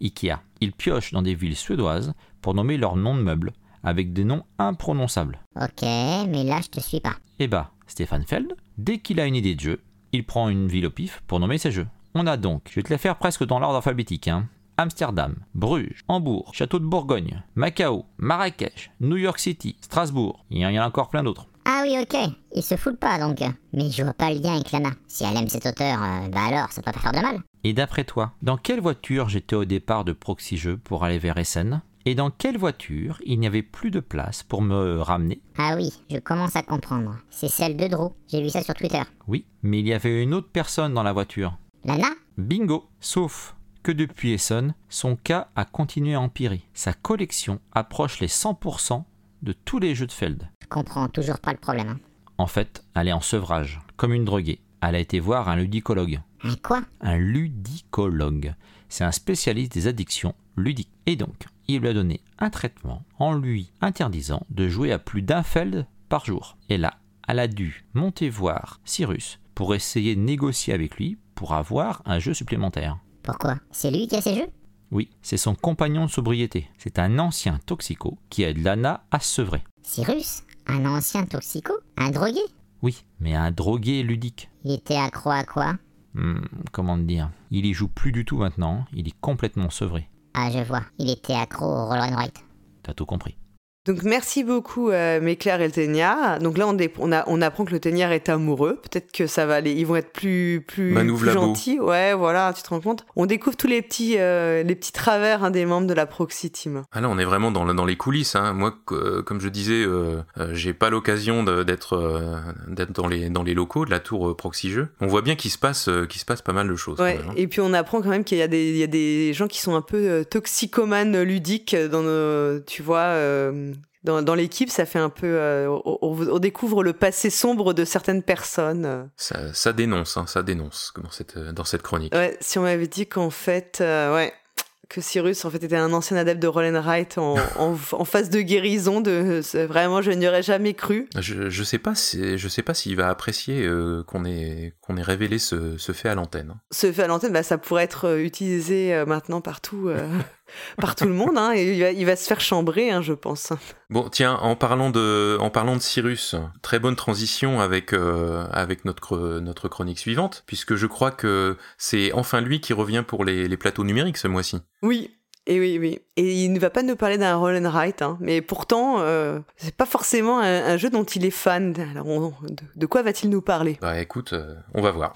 Ikea, ils piochent dans des villes suédoises pour nommer leurs noms de meubles, avec des noms imprononçables. Ok, mais là, je te suis pas. Et bah, Stéphane Feld, dès qu'il a une idée de jeu, il prend une ville au pif pour nommer ses jeux. On a donc, je vais te les faire presque dans l'ordre alphabétique, hein. Amsterdam, Bruges, Hambourg, Château de Bourgogne, Macao, Marrakech, New York City, Strasbourg, il y en a encore plein d'autres. Ah oui, ok. Il se fout pas, donc. Mais je vois pas le lien avec Lana. Si elle aime cet auteur, euh, bah alors, ça peut pas faire de mal. Et d'après toi, dans quelle voiture j'étais au départ de Proxy Jeux pour aller vers Essen? Et dans quelle voiture il n'y avait plus de place pour me ramener? Ah oui, je commence à comprendre. C'est celle de Drew. J'ai vu ça sur Twitter. Oui, mais il y avait une autre personne dans la voiture. Lana? Bingo Sauf que depuis Essen, son cas a continué à empirer. Sa collection approche les 100% de tous les jeux de Feld. Je comprends toujours pas le problème. hein. En fait, elle est en sevrage, comme une droguée. Elle a été voir un ludicologue. Un quoi? Un ludicologue. C'est un spécialiste des addictions ludiques. Et donc, il lui a donné un traitement en lui interdisant de jouer à plus d'un Feld par jour. Et là, elle a dû monter voir Cyrus pour essayer de négocier avec lui pour avoir un jeu supplémentaire. Pourquoi? C'est lui qui a ses jeux? Oui, c'est son compagnon de sobriété. C'est un ancien toxico qui aide Lana à se sevrer. Cyrus Un ancien toxico Un drogué? Oui, mais un drogué ludique. Il était accro à quoi? Hmm, comment te dire? Il y joue plus du tout maintenant, il est complètement sevré. Ah, je vois. Il était accro au roll and write. T'as tout compris. Donc merci beaucoup euh, Méclair et le Téniard. Donc là on, a- on apprend que le Téniard est amoureux. Peut-être que ça va aller. Ils vont être plus plus, plus gentils. Ouais voilà, tu te rends compte? On découvre tous les petits euh, les petits travers hein, des membres de la Proxy Team. Ah là, on est vraiment dans, dans les coulisses. Hein. Moi, euh, comme je disais, euh, euh, j'ai pas l'occasion d'être euh, d'être dans les dans les locaux de la tour Proxy Jeux. On voit bien qu'il se passe qu'il se passe pas mal de choses. Ouais. même, hein. Et puis on apprend quand même qu'il y a des il y a des gens qui sont un peu toxicomanes ludiques dans nos, tu vois. Dans, dans l'équipe, ça fait un peu. euh, on, découvre le passé sombre de certaines personnes. Ça, ça dénonce, hein, ça dénonce dans cette euh, dans cette chronique. Ouais, si on m'avait dit qu'en fait, euh, ouais, que Cyrus en fait était un ancien adepte de Roll and Write en, [LAUGHS] en, en phase de guérison. De, vraiment, je n'y aurais jamais cru. Je, je sais pas si, je sais pas s'il va apprécier euh, qu'on ait, qu'on ait révélé ce, ce fait à l'antenne. Ce fait à l'antenne, bah, ça pourrait être utilisé maintenant partout, [LAUGHS] par tout le monde. Hein, et il va, il va se faire chambrer, hein, je pense. Bon, tiens, en parlant de, en parlant de Cyrus, très bonne transition avec, euh, avec notre, notre chronique suivante, puisque je crois que c'est enfin lui qui revient pour les, les plateaux numériques ce mois-ci. Oui. Et oui, oui. Et il ne va pas nous parler d'un roll and write, hein, mais pourtant, euh, c'est pas forcément un, un jeu dont il est fan. Alors, on- de, de quoi va-t-il nous parler? Bah écoute, euh, on va voir.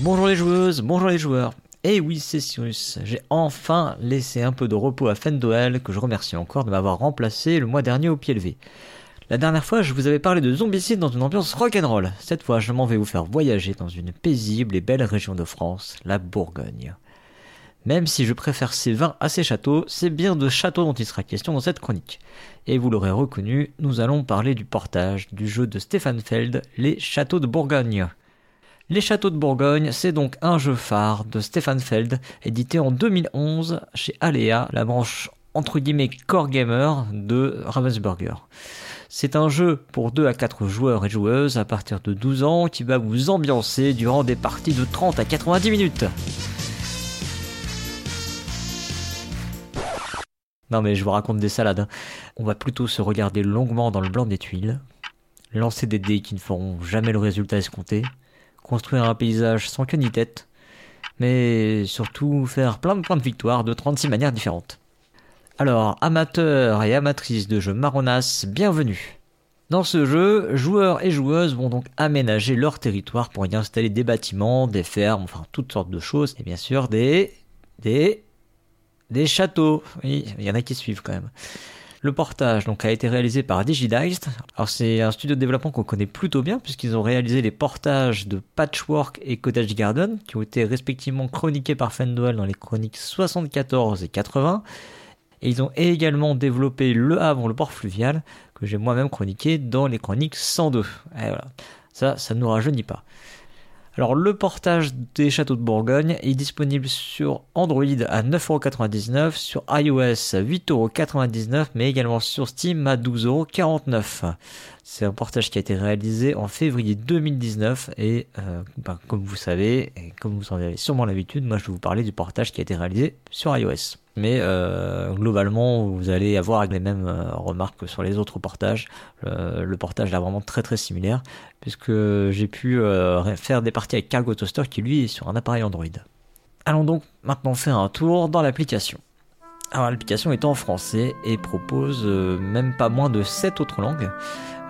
Bonjour les joueuses, bonjour les joueurs. Et oui, c'est Cyrus. J'ai enfin laissé un peu de repos à Fendoel, que je remercie encore de m'avoir remplacé le mois dernier au pied levé. La dernière fois, je vous avais parlé de zombicide dans une ambiance rock'n'roll. Cette fois, je m'en vais vous faire voyager dans une paisible et belle région de France, la Bourgogne. Même si je préfère ces vins à ces châteaux, c'est bien de châteaux dont il sera question dans cette chronique. Et vous l'aurez reconnu, nous allons parler du portage du jeu de Stéphane Feld, Les Châteaux de Bourgogne. Les Châteaux de Bourgogne, c'est donc un jeu phare de Stéphane Feld, édité en 2011 chez Alea, la branche entre guillemets core gamer de Ravensburger. C'est un jeu pour 2 à 4 joueurs et joueuses à partir de 12 ans qui va vous ambiancer durant des parties de 30 à 90 minutes. Non mais je vous raconte des salades. hein. On va plutôt se regarder longuement dans le blanc des tuiles, lancer des dés qui ne feront jamais le résultat escompté, construire un paysage sans queue ni tête, mais surtout faire plein de points de victoire de 36 manières différentes. Alors, amateurs et amatrices de jeux marronas, bienvenue. Dans ce jeu, joueurs et joueuses vont donc aménager leur territoire pour y installer des bâtiments, des fermes, enfin toutes sortes de choses, et bien sûr des... des... des châteaux. Oui, il y en a qui suivent quand même. Le portage a été réalisé par Digidice. Alors c'est un studio de développement qu'on connaît plutôt bien puisqu'ils ont réalisé les portages de Patchwork et Cottage Garden qui ont été respectivement chroniqués par Fendwell dans les chroniques 74 et 80. Et ils ont également développé Le Havre, le port fluvial que j'ai moi-même chroniqué dans les chroniques 102. Et voilà. Ça, ça ne nous rajeunit pas. Alors le portage des châteaux de Bourgogne est disponible sur Android à 9,99€, sur iOS à 8,99€, mais également sur Steam à 12,49€. C'est un portage qui a été réalisé en février 2019 et euh, ben, comme vous savez, et comme vous en avez sûrement l'habitude, moi je vais vous parler du portage qui a été réalisé sur iOS. Mais euh, globalement, vous allez avoir les mêmes euh, remarques que sur les autres portages. Le, portage est vraiment très très similaire puisque j'ai pu euh, faire des parties avec Cargo Toaster qui lui est sur un appareil Android. Allons donc maintenant faire un tour dans l'application. Alors l'application est en français et propose même pas moins de 7 autres langues.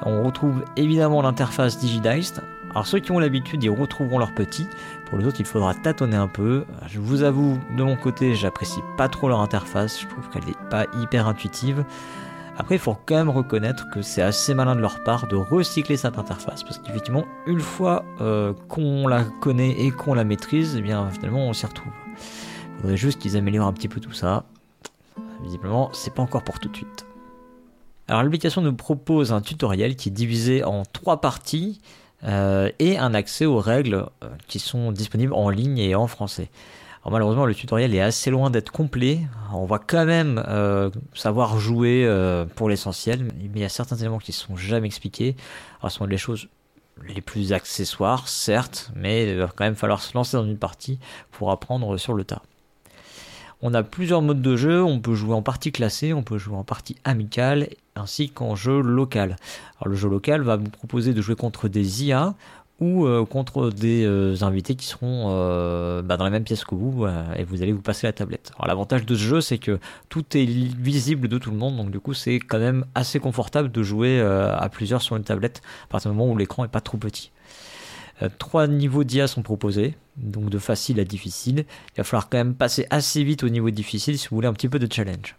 On retrouve évidemment l'interface Digidiced. Alors ceux qui ont l'habitude y retrouveront leur petit. Pour les autres, il faudra tâtonner un peu. Je vous avoue, de mon côté, j'apprécie pas trop leur interface. Je trouve qu'elle n'est pas hyper intuitive. Après, il faut quand même reconnaître que c'est assez malin de leur part de recycler cette interface, parce qu'effectivement, une fois euh, qu'on la connaît et qu'on la maîtrise, eh bien finalement on s'y retrouve. Il faudrait juste qu'ils améliorent un petit peu tout ça. Visiblement, c'est pas encore pour tout de suite. Alors l'application nous propose un tutoriel qui est divisé en trois parties euh, et un accès aux règles euh, qui sont disponibles en ligne et en français. Malheureusement, le tutoriel est assez loin d'être complet. On va quand même euh, savoir jouer pour l'essentiel, mais il y a certains éléments qui sont jamais expliqués. Ce sont les choses les plus accessoires, certes, mais il va quand même falloir se lancer dans une partie pour apprendre sur le tas. On a plusieurs modes de jeu, on peut jouer en partie classée, on peut jouer en partie amicale, ainsi qu'en jeu local. Alors le jeu local va vous proposer de jouer contre des IA ou euh, contre des euh, invités qui seront euh, bah, dans la même pièce que vous et vous allez vous passer la tablette. Alors l'avantage de ce jeu c'est que tout est visible de tout le monde donc du coup c'est quand même assez confortable de jouer à plusieurs sur une tablette à partir du moment où l'écran est pas trop petit. Euh, trois niveaux d'IA sont proposés, donc de facile à difficile. Il va falloir quand même passer assez vite au niveau difficile si vous voulez un petit peu de challenge.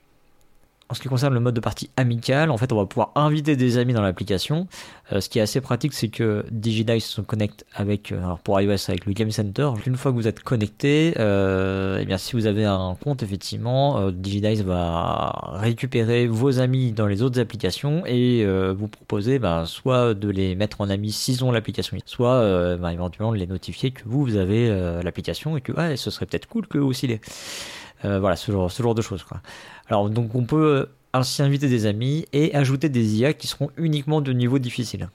En ce qui concerne le mode de partie amical, en fait, on va pouvoir inviter des amis dans l'application. Euh, ce qui est assez pratique, c'est que Digidice se connecte avec, euh, alors pour iOS, avec le Game Center. Une fois que vous êtes connecté, euh, eh bien, si vous avez un compte, effectivement, euh, Digidice va récupérer vos amis dans les autres applications et euh, vous proposer, ben, soit de les mettre en amis s'ils ont l'application, soit euh, ben, éventuellement de les notifier que vous, vous avez l'application et que ouais, ce serait peut-être cool que vous aussi les. Euh, voilà, ce genre, de choses. Alors, donc, on peut ainsi inviter des amis et ajouter des IA qui seront uniquement de niveau difficile.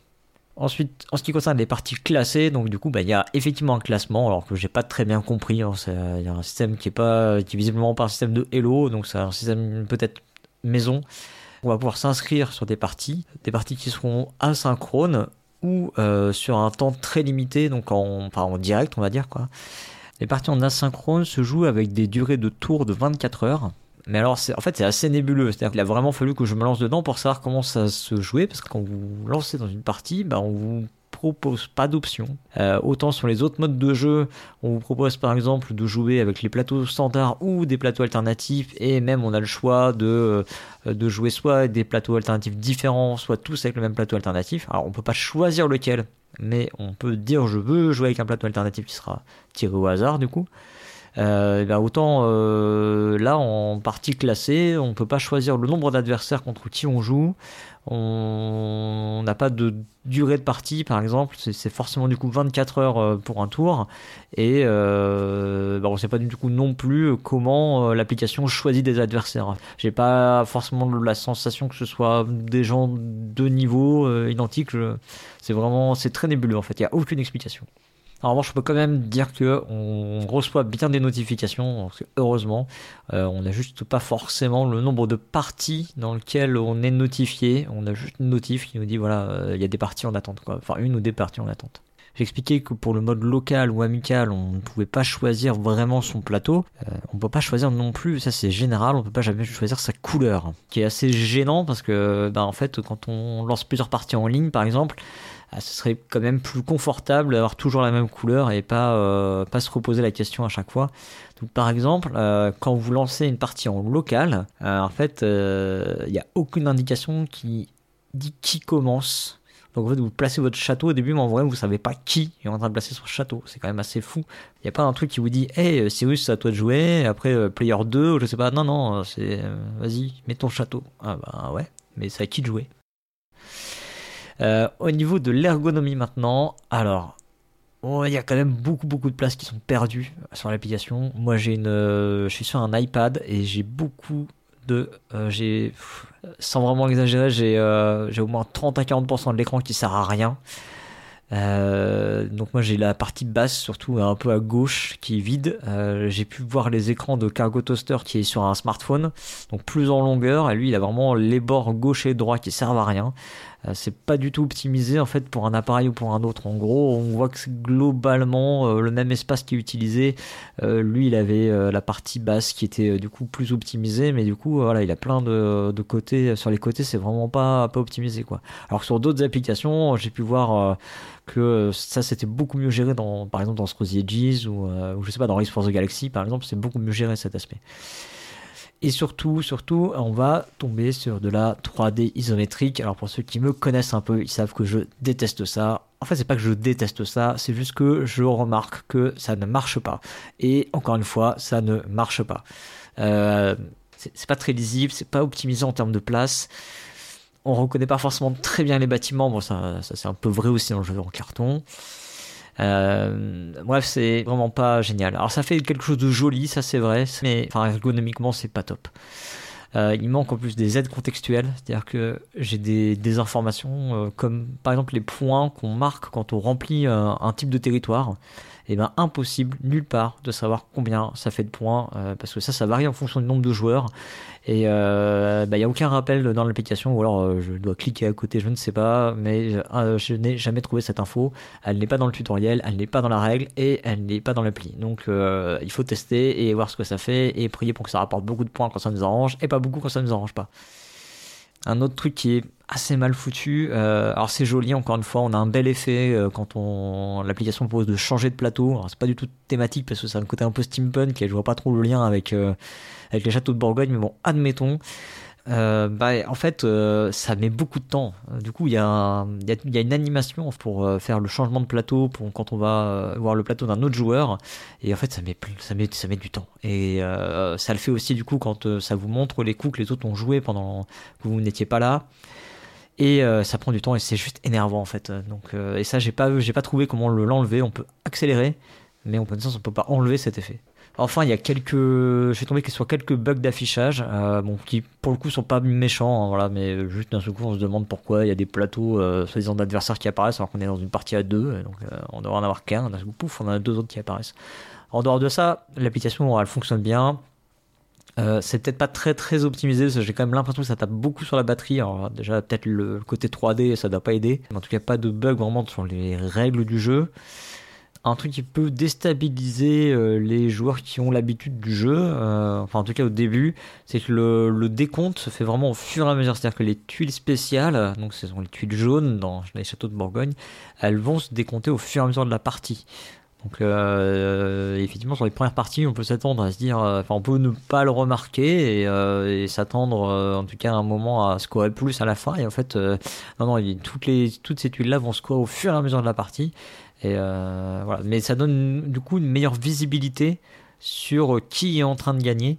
Ensuite, en ce qui concerne les parties classées, donc du coup, bah, il y a effectivement un classement, alors que j'ai pas très bien compris. hein, c'est- Il y a un système qui est pas, qui visiblement pas un système de Hello, donc c'est un système peut-être maison. On va pouvoir s'inscrire sur des parties, des parties qui seront asynchrones ou euh, sur un temps très limité, donc en, enfin, en direct, on va dire quoi. Les parties en asynchrone se jouent avec des durées de tours de 24 heures. Mais alors, en fait, c'est assez nébuleux. C'est-à-dire qu'il a vraiment fallu que je me lance dedans pour savoir comment ça se jouait. Parce que quand vous lancez dans une partie, bah, on vous propose pas d'options. Euh, autant sur les autres modes de jeu, on vous propose par exemple de jouer avec les plateaux standards ou des plateaux alternatifs. Et même, on a le choix de, euh, de jouer soit avec des plateaux alternatifs différents, soit tous avec le même plateau alternatif. Alors, on peut pas choisir lequel. Mais on peut dire je veux jouer avec un plateau alternatif qui sera tiré au hasard du coup. Euh, ben autant là en partie classée, on peut pas choisir le nombre d'adversaires contre qui on joue. On n'a pas de durée de partie par exemple, c'est forcément du coup 24 heures euh, pour un tour et euh, bah, on sait pas du coup non plus comment euh, l'application choisit des adversaires. J'ai pas forcément la sensation que ce soit des gens de niveau euh, identiques. C'est vraiment c'est très nébuleux en fait, il y a aucune explication. En revanche, je peux quand même dire que on reçoit bien des notifications, parce que heureusement, euh, on n'a juste pas forcément le nombre de parties dans lesquelles on est notifié. On a juste une notif qui nous dit voilà, euh, il y a des parties en attente, quoi. Enfin, une ou des parties en attente. J'ai expliqué que pour le mode local ou amical, on ne pouvait pas choisir vraiment son plateau. Euh, on ne peut pas choisir non plus, ça c'est général, on ne peut pas jamais choisir sa couleur. Qui est assez gênant parce que, bah, en fait, quand on lance plusieurs parties en ligne, par exemple, ah, ce serait quand même plus confortable d'avoir toujours la même couleur et pas, euh, pas se reposer la question à chaque fois. Donc, par exemple, euh, quand vous lancez une partie en local, euh, en fait, il n'y a aucune indication qui dit qui commence. Donc vous placez votre château au début, mais en vrai, vous savez pas qui est en train de placer son château. C'est quand même assez fou. Il n'y a pas un truc qui vous dit, hey, Cyrus, c'est à toi de jouer. Après, player 2, ou je sais pas. Non, non, c'est, vas-y, mets ton château. Ah bah ouais, mais c'est à qui de jouer? Euh, au niveau de l'ergonomie maintenant, alors, oh, il y a quand même beaucoup, beaucoup de places qui sont perdues sur l'application. Moi, j'ai une, euh, je suis sur un iPad et j'ai beaucoup de, euh, j'ai, sans vraiment exagérer, j'ai, j'ai au moins 30 à 40% de l'écran qui sert à rien. Donc moi j'ai la partie basse surtout un peu à gauche qui est vide. J'ai pu voir les écrans de Cargo Toaster qui est sur un smartphone, donc plus en longueur. Et lui il a vraiment les bords gauche et droit qui servent à rien. Euh, c'est pas du tout optimisé en fait pour un appareil ou pour un autre. En gros, on voit que globalement euh, le même espace qui est utilisé. Euh, lui, il avait la partie basse qui était du coup plus optimisée, mais du coup, voilà, il a plein de, de côtés. Sur les côtés, c'est vraiment pas pas optimisé quoi. Alors que sur d'autres applications, j'ai pu voir que ça c'était beaucoup mieux géré dans, par exemple dans Scrooge Edges ou, ou je sais pas dans Race for the Galaxy par exemple, c'est beaucoup mieux géré cet aspect. Et surtout, surtout, on va tomber sur de la 3D isométrique. Alors pour ceux qui me connaissent un peu, ils savent que je déteste ça. En fait, c'est pas que je déteste ça, c'est juste que je remarque que ça ne marche pas. Et encore une fois, ça ne marche pas. Euh, c'est pas très lisible, c'est pas optimisé en termes de place. On reconnaît pas forcément très bien les bâtiments. Bon, ça c'est un peu vrai aussi dans le jeu en carton. Euh, bref, c'est vraiment pas génial. Alors ça fait quelque chose de joli, ça c'est vrai, mais enfin ergonomiquement c'est pas top. Euh, il manque en plus des aides contextuelles, c'est-à-dire que j'ai des, informations euh, comme par exemple les points qu'on marque quand on remplit un type de territoire. Et ben impossible nulle part de savoir combien ça fait de points euh, parce que ça ça varie en fonction du nombre de joueurs. Et il n'y a aucun rappel dans l'application ou alors euh, je dois cliquer à côté je ne sais pas mais euh, je n'ai jamais trouvé cette info. Elle n'est pas dans le tutoriel elle n'est pas dans la règle et elle n'est pas dans l'appli. Donc euh, il faut tester et voir ce que ça fait et prier pour que ça rapporte beaucoup de points quand ça nous arrange et pas beaucoup quand ça nous arrange pas un autre truc qui est assez mal foutu. Euh, alors c'est joli encore une fois, on a un bel effet euh, quand on l'application propose de changer de plateau. Alors c'est pas du tout thématique parce que c'est un côté un peu steampunk et je vois pas trop le lien avec euh, avec les châteaux de Bourgogne, mais bon, admettons. Euh, bah, en fait, euh, ça met beaucoup de temps. Du coup, il y, a une animation pour euh, faire le changement de plateau pour quand on va voir le plateau d'un autre joueur. Et en fait, ça met, ça met, ça met du temps. Et ça le fait aussi du coup quand ça vous montre les coups que les autres ont joué pendant que vous n'étiez pas là. Et ça prend du temps et c'est juste énervant en fait. Donc, et ça, j'ai pas, pas trouvé comment le l'enlever. On peut accélérer, mais en sens, on peut pas enlever cet effet. Enfin, il y a quelques, suis tombé sur quelques bugs d'affichage, euh, qui pour le coup sont pas méchants, hein, voilà, mais juste d'un seul coup, on se demande pourquoi il y a des plateaux, euh, soi-disant d'adversaires qui apparaissent alors qu'on est dans une partie à deux, donc euh, on devrait en avoir qu'un, d'un coup, pouf, on en a deux autres qui apparaissent. En dehors de ça, l'application, elle fonctionne bien. C'est peut-être pas très très optimisé j'ai quand même l'impression que ça tape beaucoup sur la batterie. Alors déjà peut-être le côté 3D ça doit pas aider. Mais en tout cas pas de bug vraiment sur les règles du jeu. Un truc qui peut déstabiliser euh, les joueurs qui ont l'habitude du jeu, euh, enfin en tout cas au début, c'est que le, décompte se fait vraiment au fur et à mesure. C'est-à-dire que les tuiles spéciales, donc ce sont les tuiles jaunes dans les châteaux de Bourgogne, elles vont se décompter au fur et à mesure de la partie. Donc euh, effectivement sur les premières parties on peut s'attendre à se dire, enfin on peut ne pas le remarquer et, s'attendre en tout cas à un moment à scorer plus à la fin et en fait non non toutes les toutes ces tuiles là vont scorer au fur et à mesure de la partie euh, mais ça donne du coup une meilleure visibilité sur qui est en train de gagner.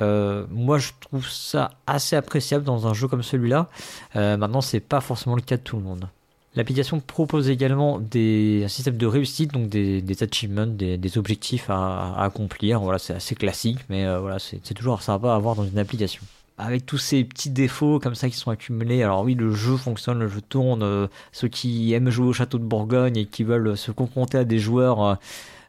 Euh, moi, je trouve ça assez appréciable dans un jeu comme celui-là. Euh, maintenant, c'est pas forcément le cas de tout le monde. L'application propose également un système de réussite, donc des, achievements, des, objectifs à, accomplir. Voilà, c'est assez classique, mais euh, voilà, c'est toujours sympa à avoir dans une application. Avec tous ces petits défauts comme ça qui sont accumulés, alors oui, le jeu fonctionne, le jeu tourne. euh, ceux qui aiment jouer au château de Bourgogne et qui veulent se confronter à des joueurs euh,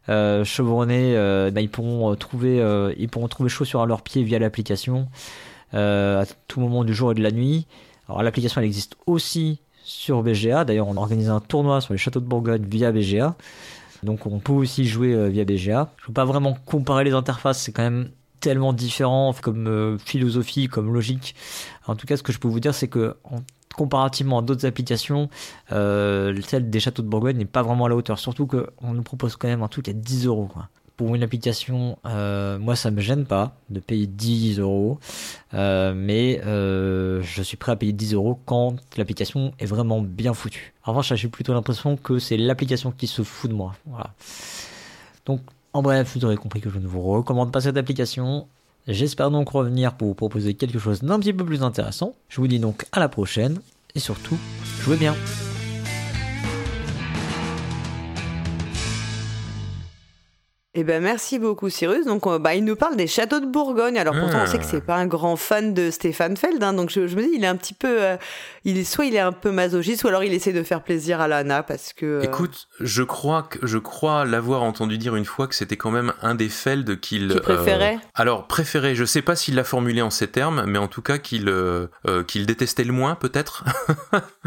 euh, chevronnés, bah, ils pourront trouver, ils pourront trouver chaud à leurs pieds via l'application à tout moment du jour et de la nuit. Alors l'application elle existe aussi sur BGA. D'ailleurs, on organise un tournoi sur les châteaux de Bourgogne via BGA. Donc on peut aussi jouer via BGA. Je ne peux pas vraiment comparer les interfaces, c'est quand même tellement différent comme euh, philosophie, comme logique. En tout cas, ce que je peux vous dire, c'est que en- comparativement à d'autres applications, euh, celle des châteaux de Bourgogne n'est pas vraiment à la hauteur. Surtout qu'on nous propose quand même un truc à 10 euros. Pour une application, euh, moi ça me gêne pas de payer 10 euros, mais je suis prêt à payer 10 euros quand l'application est vraiment bien foutue. En revanche, j'ai plutôt l'impression que c'est l'application qui se fout de moi. Donc, en bref, vous aurez compris que je ne vous recommande pas cette application. J'espère donc revenir pour vous proposer quelque chose d'un petit peu plus intéressant. Je vous dis donc à la prochaine et surtout, jouez bien. Eh ben merci beaucoup Cyrus. Donc euh, bah, il nous parle des châteaux de Bourgogne. Alors pourtant on sait que c'est pas un grand fan de Stéphane Feld, hein, donc je, je me dis il est un petit peu, euh, il soit il est un peu masochiste, ou alors il essaie de faire plaisir à Lana parce que. euh, Écoute, je crois que je crois l'avoir entendu dire une fois que c'était quand même un des Feld qu'il Qu'il préférait alors préféré, je sais pas s'il l'a formulé en ces termes, mais en tout cas qu'il euh, euh, qu'il détestait le moins peut-être. [LAUGHS]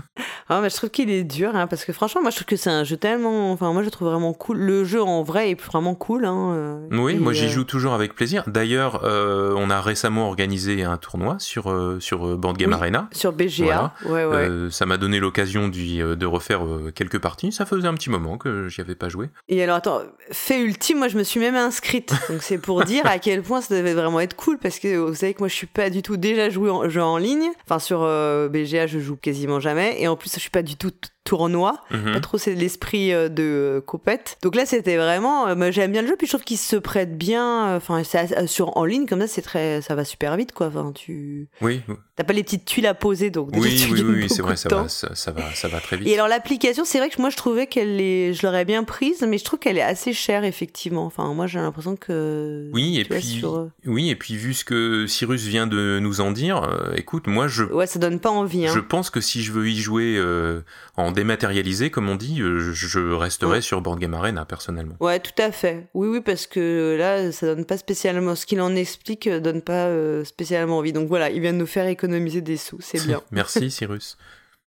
Ah, mais je trouve qu'il est dur, hein, parce que franchement, moi je trouve que c'est un jeu tellement. Enfin, moi je le trouve vraiment cool. Le jeu en vrai est vraiment cool. Hein, euh, Oui, et, moi j'y euh, joue toujours avec plaisir. D'ailleurs, euh, on a récemment organisé un tournoi sur euh, sur euh, Board Game Oui. Arena. Sur BGA. Ouais, ouais. Euh, ça m'a donné l'occasion euh, de refaire euh, quelques parties. Ça faisait un petit moment que j'y avais pas joué. Et alors, attends, fait ultime, moi je me suis même inscrite. [LAUGHS] Donc c'est pour dire à quel point ça devait vraiment être cool parce que vous savez que moi je suis pas du tout déjà joué en jeu en ligne. Enfin, sur euh, BGA, je joue quasiment jamais. Et en plus, je suis pas du tout tournoi. Mhm. Pas trop c'est l'esprit euh, de euh, compète. Donc là, c'était vraiment. moi, j'aime bien le jeu. Puis je trouve qu'il se prête bien. Enfin, sur en ligne comme ça, c'est très, ça va super vite quoi. Enfin, tu Oui, t'as pas les petites tuiles à poser, donc déjà, oui, oui, oui, c'est vrai, ça va, ça, ça va, ça va très vite. Et alors l'application, c'est vrai que moi je trouvais qu'elle est, je l'aurais bien prise, mais je trouve qu'elle est assez chère effectivement. Enfin moi j'ai l'impression que. Oui, et puis, sur, oui, et puis vu ce que Cyrus vient de nous en dire, euh, écoute, moi je, Ouais, ça donne pas envie. Hein. je pense que si je veux y jouer euh, en dématérialisé, comme on dit, euh, je, resterai Ouais. sur Board Game Arena personnellement. Ouais, tout à fait. Oui, oui, parce que là, ça donne pas spécialement. Ce qu'il en explique euh, donne pas euh, spécialement envie. Donc voilà, il vient de nous faire économiser des sous, c'est [LAUGHS] bien. Merci Cyrus.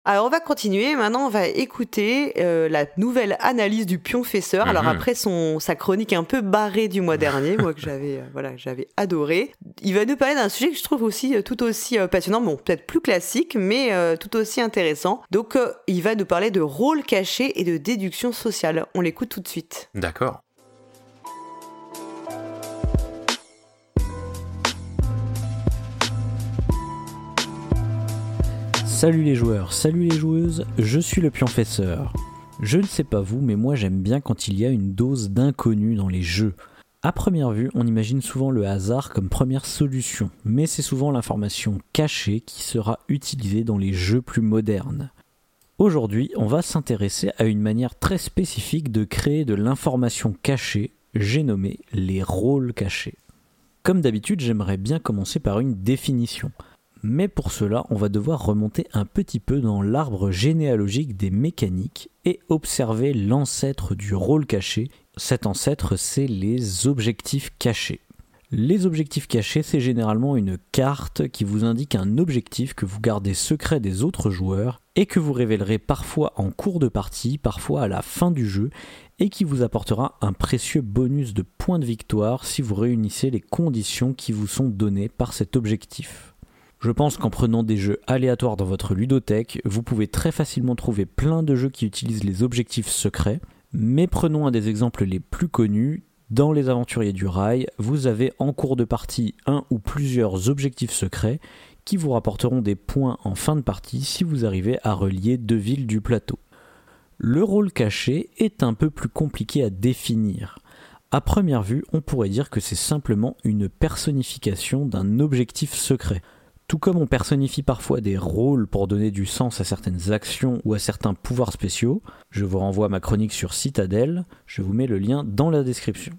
Alors on va continuer. Maintenant, on va écouter euh, la nouvelle analyse du pionfesseur. Alors Mhm. après son sa chronique un peu barrée du mois dernier, [LAUGHS] moi que j'avais euh, voilà j'avais adoré. Il va nous parler d'un sujet que je trouve aussi euh, tout aussi passionnant, bon peut-être plus classique, mais tout aussi intéressant. Donc il va nous parler de rôle caché et de déduction sociale. On l'écoute tout de suite. D'accord. Salut les joueurs, salut les joueuses, je suis le pionfesseur. Je ne sais pas vous, mais moi j'aime bien quand il y a une dose d'inconnu dans les jeux. À première vue, on imagine souvent le hasard comme première solution, mais c'est souvent l'information cachée qui sera utilisée dans les jeux plus modernes. Aujourd'hui, on va s'intéresser à une manière très spécifique de créer de l'information cachée, j'ai nommé les rôles cachés. Comme d'habitude, j'aimerais bien commencer par une définition. Mais pour cela, on va devoir remonter un petit peu dans l'arbre généalogique des mécaniques et observer l'ancêtre du rôle caché. Cet ancêtre, c'est les objectifs cachés. Les objectifs cachés, c'est généralement une carte qui vous indique un objectif que vous gardez secret des autres joueurs et que vous révélerez parfois en cours de partie, parfois à la fin du jeu, et qui vous apportera un précieux bonus de points de victoire si vous réunissez les conditions qui vous sont données par cet objectif. Je pense qu'en prenant des jeux aléatoires dans votre ludothèque, vous pouvez très facilement trouver plein de jeux qui utilisent les objectifs secrets, mais prenons un des exemples les plus connus, dans les aventuriers du rail, vous avez en cours de partie un ou plusieurs objectifs secrets qui vous rapporteront des points en fin de partie si vous arrivez à relier deux villes du plateau. Le rôle caché est un peu plus compliqué à définir. À première vue, on pourrait dire que c'est simplement une personnification d'un objectif secret. Tout comme on personnifie parfois des rôles pour donner du sens à certaines actions ou à certains pouvoirs spéciaux, je vous renvoie à ma chronique sur Citadel, je vous mets le lien dans la description.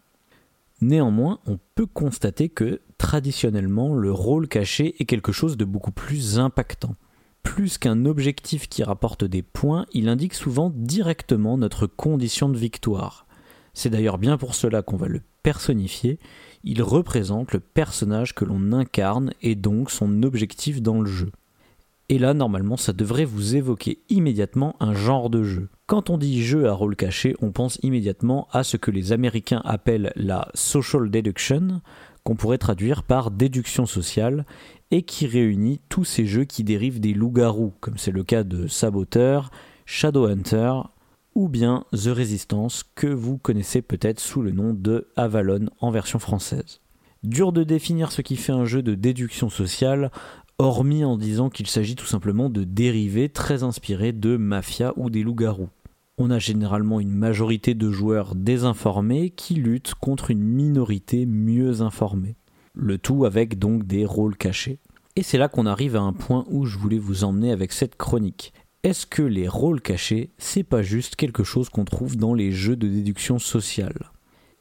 Néanmoins, on peut constater que, traditionnellement, le rôle caché est quelque chose de beaucoup plus impactant. Plus qu'un objectif qui rapporte des points, il indique souvent directement notre condition de victoire. C'est d'ailleurs bien pour cela qu'on va le personnifier, il représente le personnage que l'on incarne et donc son objectif dans le jeu. Et là, normalement, ça devrait vous évoquer immédiatement un genre de jeu. Quand on dit jeu à rôle caché, on pense immédiatement à ce que les Américains appellent la social deduction, qu'on pourrait traduire par déduction sociale, et qui réunit tous ces jeux qui dérivent des loups-garous, comme c'est le cas de Saboteur, Shadowhunter, ou bien The Resistance, que vous connaissez peut-être sous le nom de Avalon en version française. Dur de définir ce qui fait un jeu de déduction sociale, hormis en disant qu'il s'agit tout simplement de dérivés très inspirés de Mafia ou des loups-garous. On a généralement une majorité de joueurs désinformés qui luttent contre une minorité mieux informée. Le tout avec donc des rôles cachés. Et c'est là qu'on arrive à un point où je voulais vous emmener avec cette chronique. Est-ce que les rôles cachés, c'est pas juste quelque chose qu'on trouve dans les jeux de déduction sociale?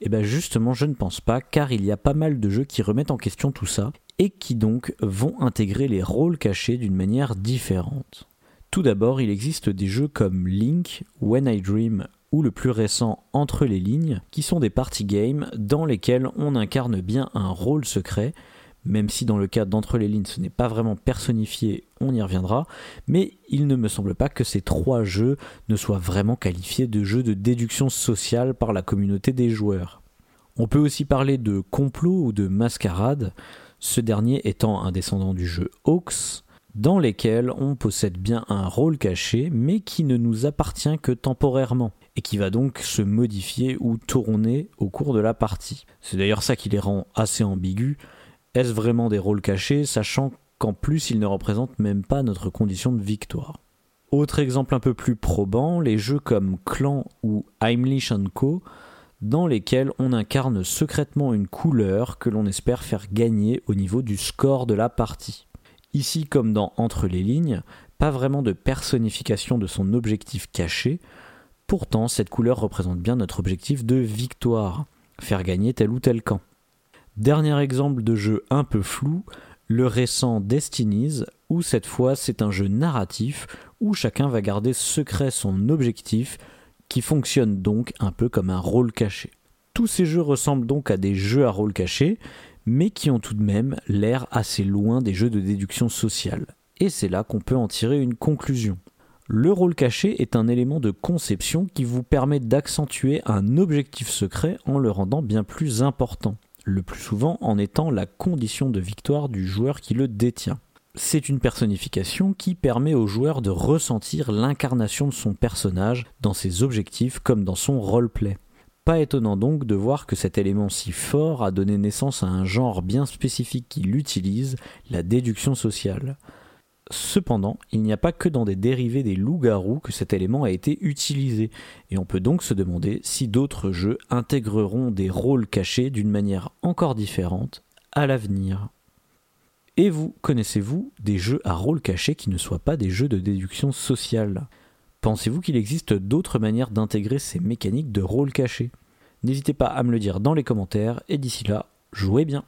Eh bien justement, je ne pense pas, car il y a pas mal de jeux qui remettent en question tout ça, et qui donc vont intégrer les rôles cachés d'une manière différente. Tout d'abord, il existe des jeux comme Link, When I Dream ou le plus récent Entre les lignes, qui sont des party games dans lesquels on incarne bien un rôle secret, même si dans le cas d'entre les lignes ce n'est pas vraiment personnifié, on y reviendra, mais il ne me semble pas que ces trois jeux ne soient vraiment qualifiés de jeux de déduction sociale par la communauté des joueurs. On peut aussi parler de complot ou de mascarade, ce dernier étant un descendant du jeu Hawks, dans lesquels on possède bien un rôle caché, mais qui ne nous appartient que temporairement, et qui va donc se modifier ou tourner au cours de la partie. C'est d'ailleurs ça qui les rend assez ambigus, est-ce vraiment des rôles cachés, sachant qu'en plus ils ne représentent même pas notre condition de victoire? Autre exemple un peu plus probant, les jeux comme Clan ou Heimlich Co, dans lesquels on incarne secrètement une couleur que l'on espère faire gagner au niveau du score de la partie. Ici comme dans Entre les lignes, pas vraiment de personnification de son objectif caché, pourtant cette couleur représente bien notre objectif de victoire, faire gagner tel ou tel camp. Dernier exemple de jeu un peu flou, le récent Destinies, où cette fois c'est un jeu narratif où chacun va garder secret son objectif, qui fonctionne donc un peu comme un rôle caché. Tous ces jeux ressemblent donc à des jeux à rôle caché, mais qui ont tout de même l'air assez loin des jeux de déduction sociale. Et c'est là qu'on peut en tirer une conclusion. Le rôle caché est un élément de conception qui vous permet d'accentuer un objectif secret en le rendant bien plus important le plus souvent en étant la condition de victoire du joueur qui le détient. C'est une personnification qui permet au joueur de ressentir l'incarnation de son personnage dans ses objectifs comme dans son roleplay. Pas étonnant donc de voir que cet élément si fort a donné naissance à un genre bien spécifique qui l'utilise, la déduction sociale. Cependant, il n'y a pas que dans des dérivés des loups-garous que cet élément a été utilisé, et on peut donc se demander si d'autres jeux intégreront des rôles cachés d'une manière encore différente à l'avenir. Et vous, connaissez-vous des jeux à rôle caché qui ne soient pas des jeux de déduction sociale? Pensez-vous qu'il existe d'autres manières d'intégrer ces mécaniques de rôle caché N'hésitez pas à me le dire dans les commentaires, et d'ici là, jouez bien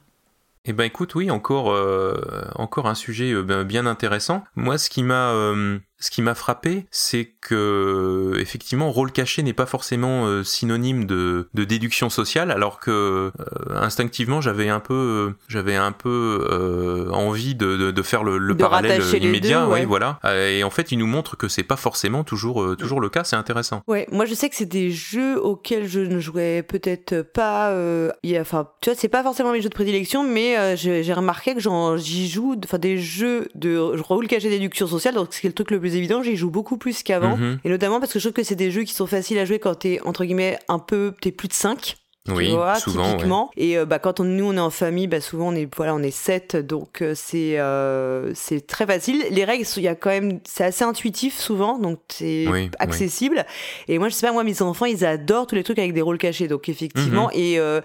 eh ben écoute, oui, encore, euh, encore un sujet euh, ben, bien intéressant. Moi, ce qui m'a euh, ce qui m'a frappé, c'est que effectivement, rôle caché n'est pas forcément euh, synonyme de, de, déduction sociale, alors que euh, instinctivement, j'avais un peu, euh, j'avais un peu envie de, de, faire le, le parallèle immédiat, deux, ouais. oui, voilà. Et en fait, il nous montre que c'est pas forcément toujours, toujours le cas. C'est intéressant. Ouais, moi je sais que c'est des jeux auxquels je ne jouais peut-être pas. Y a, enfin, tu vois, c'est pas forcément mes jeux de prédilection, mais j'ai remarqué que j'y joue, enfin des jeux de rôle caché déduction sociale, donc c'est le truc le plus évident, j'y joue beaucoup plus qu'avant. Mhm. Et notamment parce que je trouve que c'est des jeux qui sont faciles à jouer quand t'es, entre guillemets, un peu, t'es plus de 5. Oui, tu vois, souvent, typiquement. Et euh, bah, quand on, nous on est en famille, bah, souvent on est voilà on est 7 donc euh, c'est euh, c'est très facile. Les règles, il y a quand même c'est assez intuitif souvent donc c'est Oui, accessible. Et moi je sais pas moi mes enfants ils adorent tous les trucs avec des rôles cachés donc effectivement Mhm. et, et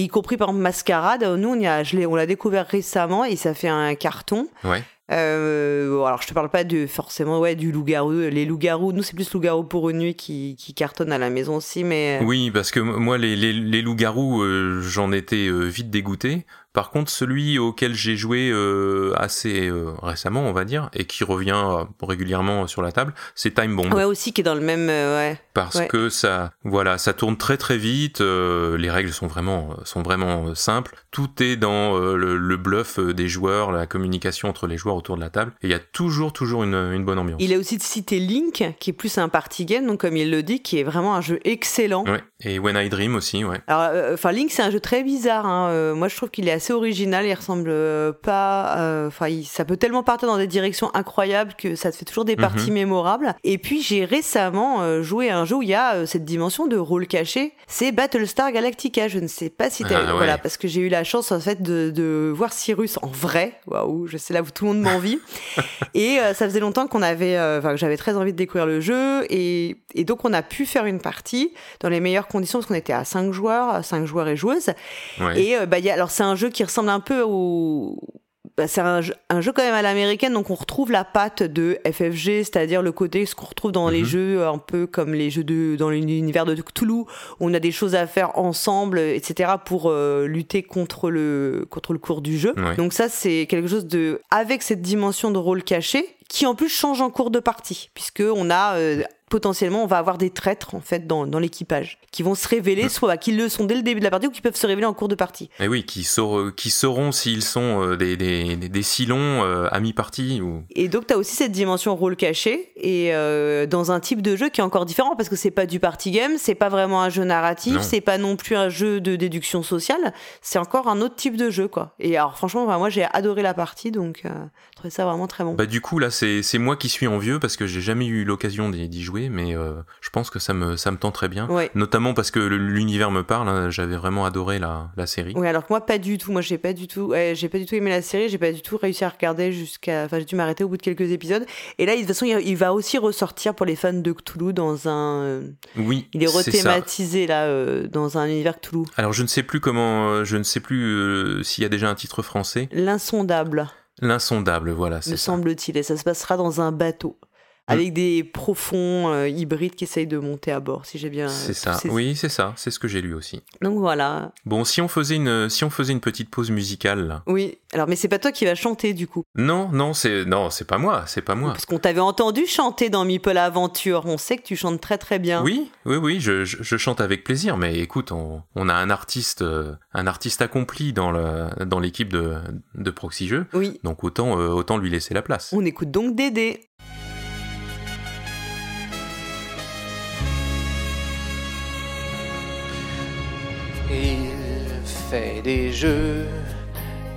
y compris par exemple Mascarade. Nous on y a je l'ai on l'a découvert récemment et ça fait un carton. Ouais. Euh, alors je te parle pas de forcément ouais du loup-garou. Les loups-garous, nous c'est plus loup-garou pour une nuit qui, qui cartonne à la maison aussi, mais Oui, parce que moi, les, les, les loups-garous, euh, j'en étais euh, vite dégoûté. Par contre, celui auquel j'ai joué euh, assez euh, récemment, on va dire, et qui revient euh, régulièrement sur la table, c'est Time Bomb. ouais aussi qui est dans le même euh, ouais. parce ouais. que ça, voilà, ça tourne très très vite. euh, les règles sont vraiment, sont vraiment euh, simples. Tout est dans euh, le, le bluff euh, des joueurs, la communication entre les joueurs autour de la table. Et il y a toujours, toujours une, une bonne ambiance. Il a aussi cité Link, qui est plus un party game, donc comme il le dit, qui est vraiment un jeu excellent. Ouais. Et When I Dream aussi, ouais. Alors, euh, enfin, Link, c'est un jeu très bizarre. hein. Euh, moi, je trouve qu'il est assez original. Il ressemble pas. Enfin, ça peut tellement partir dans des directions incroyables que ça te fait toujours des parties Mhm. mémorables. Et puis, j'ai récemment joué à un jeu où il y a cette dimension de rôle caché. C'est Battlestar Galactica. Je ne sais pas si t'as. Ah, ouais. Voilà, parce que j'ai eu la chance en fait de, de voir Cyrus en vrai. Waouh, je sais là où tout le monde m'envie. [LAUGHS] et euh, ça faisait longtemps qu'on avait, euh, enfin, que j'avais très envie de découvrir le jeu. Et, et donc, on a pu faire une partie dans les meilleures conditions parce qu'on était à 5 joueurs, 5 joueurs et joueuses. ouais. Et euh, bah, il y a, alors c'est un jeu qui ressemble un peu au. Bah, c'est un, jeu- un jeu quand même à l'américaine, donc on retrouve la patte de FFG, c'est-à-dire le côté ce qu'on retrouve dans les Mhm. jeux un peu comme les jeux de dans l'univers de Cthulhu, où on a des choses à faire ensemble, etc. pour euh, lutter contre le contre le cours du jeu. Ouais. Donc ça c'est quelque chose de avec cette dimension de rôle caché qui en plus change en cours de partie, puisque on a euh, potentiellement on va avoir des traîtres en fait dans, dans l'équipage qui vont se révéler, soit bah, qui le sont dès le début de la partie ou qui peuvent se révéler en cours de partie. Et oui, qui, sauront, qui sauront s'ils sont euh, des, des, des, silons euh, à mi-partie ou. Et donc, tu as aussi cette dimension rôle caché, et euh, dans un type de jeu qui est encore différent, parce que c'est pas du party game, c'est pas vraiment un jeu narratif, c'est pas non plus un jeu de déduction sociale, c'est encore un autre type de jeu, quoi. Et alors, franchement, moi, j'ai adoré la partie, donc euh, je trouvais ça vraiment très bon. Bah du coup là c'est moi qui suis envieux parce que j'ai jamais eu l'occasion d'y d'y mais euh, je pense que ça me ça me tend très bien Ouais. notamment parce que l'univers me parle hein, j'avais vraiment adoré la, la série Oui, alors que moi, pas du tout. Moi, j'ai pas du tout, j'ai pas du tout aimé la série. J'ai pas du tout réussi à regarder jusqu'à. Enfin, j'ai dû m'arrêter au bout de quelques épisodes. Et là, de toute façon, il, il va aussi ressortir pour les fans de Cthulhu dans un. euh, oui il est rethématisé là euh, dans un univers Cthulhu. alors je ne sais plus comment je ne sais plus s'il y a déjà un titre français L'insondable. l'insondable voilà me semble-t-il, et ça se passera dans un bateau. Avec des profonds euh, hybrides qui essayent de monter à bord, si j'ai bien. c'est ça oui c'est ça c'est ce que j'ai lu aussi Donc voilà. bon si on faisait une si on faisait une petite pause musicale là. Oui. Alors, mais c'est pas toi qui vas chanter du coup. non non c'est non c'est pas moi c'est pas moi Parce qu'on t'avait entendu chanter dans Meeple Aventure. On sait que tu chantes très très bien. Oui, oui, oui, je, je, je chante avec plaisir, mais écoute, on, on a un artiste, euh, un artiste accompli dans le, dans l'équipe de, de Proxy Jeux, Oui. donc autant, euh, autant lui laisser la place. On écoute donc Dédé. Fait des jeux,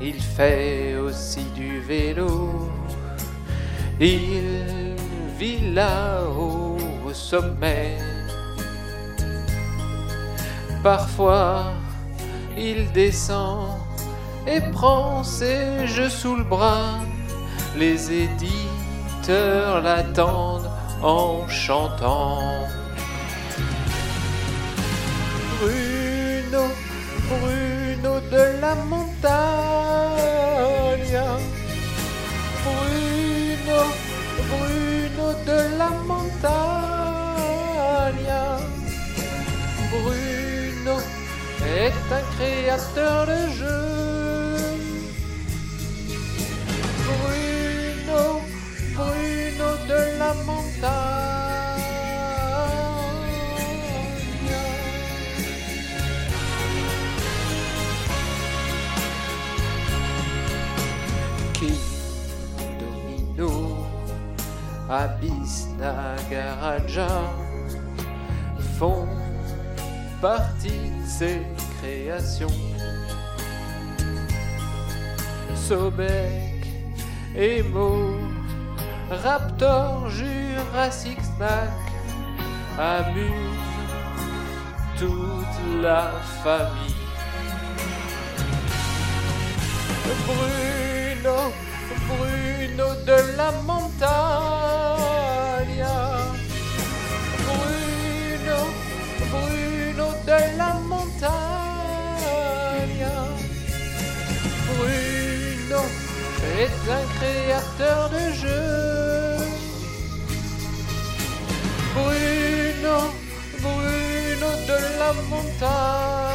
il fait aussi du vélo. Il vit là-haut au sommet. Parfois, il descend et prend ses jeux sous le bras, les édite visiteurs l'attendent en chantant. Bruno, Bruno de la montagne. Bruno, Bruno de la montagne. Bruno est un créateur de jeux. Bruno, Bruno de la montagne. Abyss Nagaraja font partie de ses créations. Sobek, Emo, Raptor, Jurassic Snack amuse toute la famille. Bruno, Bruno de la montagne. De la montagne.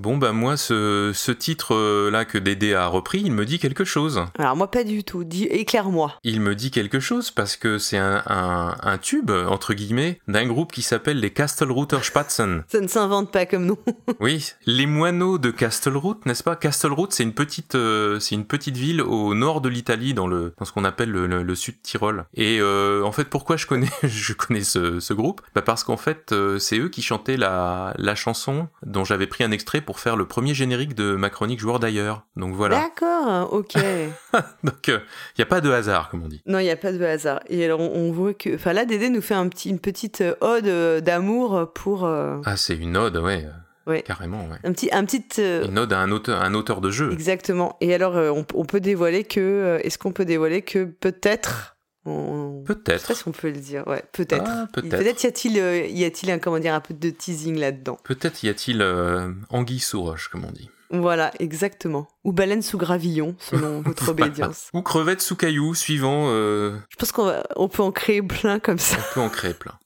Bon bah moi ce, ce titre euh, là que Dédé a repris, il me dit quelque chose. Alors moi pas du tout, dis éclaire-moi. Il me dit quelque chose parce que c'est un, un, un tube entre guillemets d'un groupe qui s'appelle les Kastelruther Spatzen. Ça ne s'invente pas comme nous. [LAUGHS] Oui, les moineaux de Kastelruth, n'est-ce pas? Kastelruth, c'est une petite, euh, c'est une petite ville au nord de l'Italie, dans le, dans ce qu'on appelle le, le, le sud Tyrol. Et euh, en fait, pourquoi je connais, [LAUGHS] je connais ce, ce groupe? Bah Parce qu'en fait, euh, c'est eux qui chantaient la, la chanson dont j'avais pris un extrait pour faire le premier générique de ma chronique joueur d'ailleurs. Donc voilà. D'accord, ok. [LAUGHS] Donc il n'y a pas de hasard, comme on dit. non, il n'y a pas de hasard. Et alors on, on voit que, enfin là, Dédé nous fait un petit, une petite euh, ode euh, d'amour pour euh, Ah, c'est une ode, ouais. Ouais. Carrément, ouais. un petit, un petit. euh, Une ode à un auteur, un auteur de jeu. Exactement. Et alors euh, on, on peut dévoiler que, euh, est-ce qu'on peut dévoiler que peut-être. On- Je sais Peut-être. pas si on peut le dire, ouais, peut-être. Ah, peut-être. Peut-être y a-t-il, euh, y a-t-il un, comment dire, un peu de teasing là-dedans. Peut-être y a-t-il euh, anguille sous roche, comme on dit. Voilà, exactement. Ou baleine sous gravillon, selon [LAUGHS] votre obédience. Ou crevette sous caillou, suivant. euh, Je pense qu'on va- on peut en créer plein comme ça. on peut en créer plein.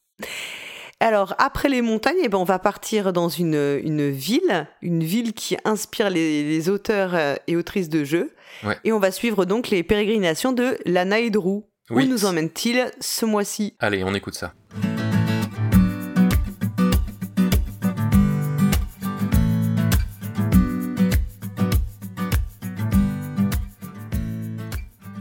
Alors, après les montagnes, eh ben, on va partir dans une, une ville, une ville qui inspire les, les auteurs et autrices de jeux. Ouais. Et on va suivre donc les pérégrinations de Lana et Drew. Oui. Où nous emmène-t-il ce mois-ci? Allez, on écoute ça.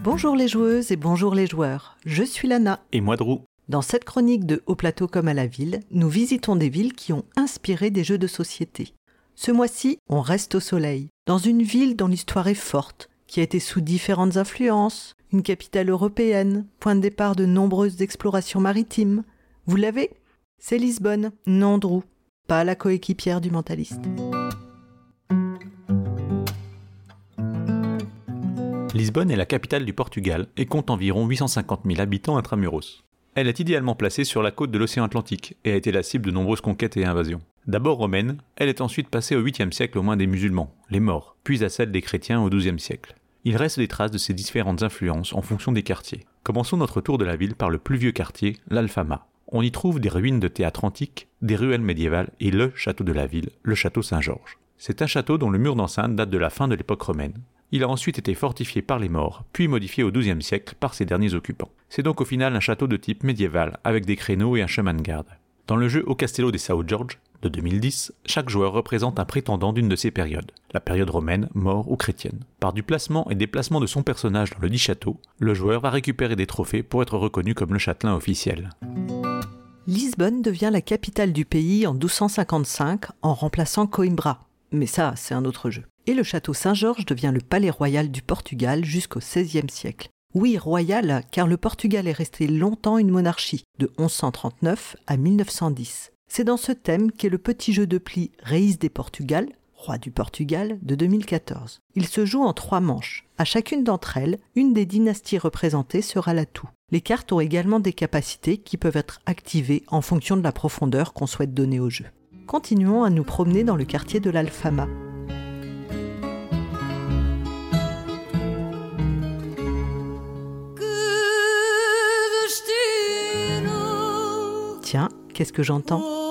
Bonjour les joueuses et bonjour les joueurs. Je suis Lana. Et moi, Drew. Dans cette chronique de Au plateau comme à la ville, nous visitons des villes qui ont inspiré des jeux de société. Ce mois-ci, on reste au soleil, dans une ville dont l'histoire est forte, qui a été sous différentes influences, une capitale européenne, point de départ de nombreuses explorations maritimes. Vous l'avez? C'est Lisbonne, non Drew, pas la coéquipière du mentaliste. Lisbonne est la capitale du Portugal et compte environ 850 000 habitants intramuros. Elle est idéalement placée sur la côte de l'océan Atlantique et a été la cible de nombreuses conquêtes et invasions. D'abord romaine, elle est ensuite passée au 8e siècle aux mains des musulmans, les morts, puis à celle des chrétiens au 12e siècle. Il reste des traces de ces différentes influences en fonction des quartiers. Commençons notre tour de la ville par le plus vieux quartier, l'Alfama. On y trouve des ruines de théâtre antique, des ruelles médiévales et le château de la ville, le château Saint-Georges. C'est un château dont le mur d'enceinte date de la fin de l'époque romaine. Il a ensuite été fortifié par les morts, puis modifié au XIIe siècle par ses derniers occupants. C'est donc au final un château de type médiéval, avec des créneaux et un chemin de garde. Dans le jeu Au Castello de Sao George de 2010, chaque joueur représente un prétendant d'une de ces périodes, la période romaine, mort ou chrétienne. Par du placement et déplacement de son personnage dans le dit château, le joueur va récupérer des trophées pour être reconnu comme le châtelain officiel. Lisbonne devient la capitale du pays en 1255 en remplaçant Coimbra. Mais ça, c'est un autre jeu. Et le château Saint-Georges devient le palais royal du Portugal jusqu'au XVIe siècle. Oui, royal, car le Portugal est resté longtemps une monarchie, de 1139 à 1910. C'est dans ce thème qu'est le petit jeu de pli Reis des Portugal, roi du Portugal, de 2014. Il se joue en trois manches. À chacune d'entre elles, une des dynasties représentées sera l'atout. Les cartes ont également des capacités qui peuvent être activées en fonction de la profondeur qu'on souhaite donner au jeu. Continuons à nous promener dans le quartier de l'Alfama. Tiens, qu'est-ce que j'entends?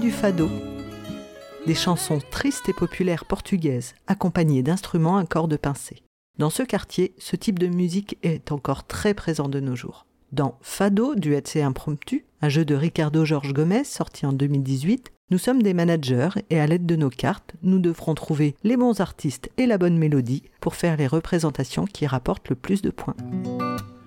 Du fado. Des chansons tristes et populaires portugaises, accompagnées d'instruments à cordes pincées. Dans ce quartier, ce type de musique est encore très présent de nos jours. Dans Fado du et Impromptu, un jeu de Ricardo Jorge Gomez sorti en 2018, nous sommes des managers et à l'aide de nos cartes, nous devrons trouver les bons artistes et la bonne mélodie pour faire les représentations qui rapportent le plus de points.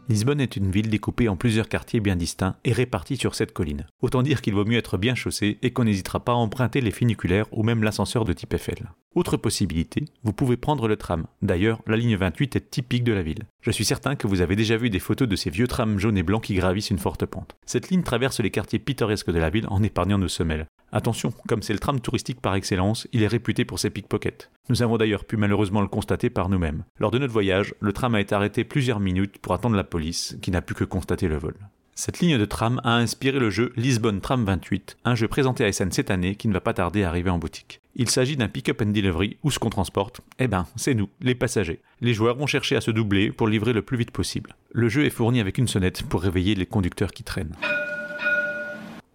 Lisbonne est une ville découpée en plusieurs quartiers bien distincts et répartis sur cette colline. Autant dire qu'il vaut mieux être bien chaussé et qu'on n'hésitera pas à emprunter les funiculaires ou même l'ascenseur de type Eiffel. Autre possibilité, vous pouvez prendre le tram. D'ailleurs, la ligne 28 est typique de la ville. Je suis certain que vous avez déjà vu des photos de ces vieux trams jaunes et blancs qui gravissent une forte pente. Cette ligne traverse les quartiers pittoresques de la ville en épargnant nos semelles. Attention, comme c'est le tram touristique par excellence, il est réputé pour ses pickpockets. Nous avons d'ailleurs pu malheureusement le constater par nous-mêmes. Lors de notre voyage, le tram a été arrêté plusieurs minutes pour attendre la police, qui n'a pu que constater le vol. Cette ligne de tram a inspiré le jeu Lisbonne Tram 28, un jeu présenté à SN cette année qui ne va pas tarder à arriver en boutique. Il s'agit d'un pick-up and delivery où ce qu'on transporte, eh ben, c'est nous, les passagers. Les joueurs vont chercher à se doubler pour livrer le plus vite possible. Le jeu est fourni avec une sonnette pour réveiller les conducteurs qui traînent.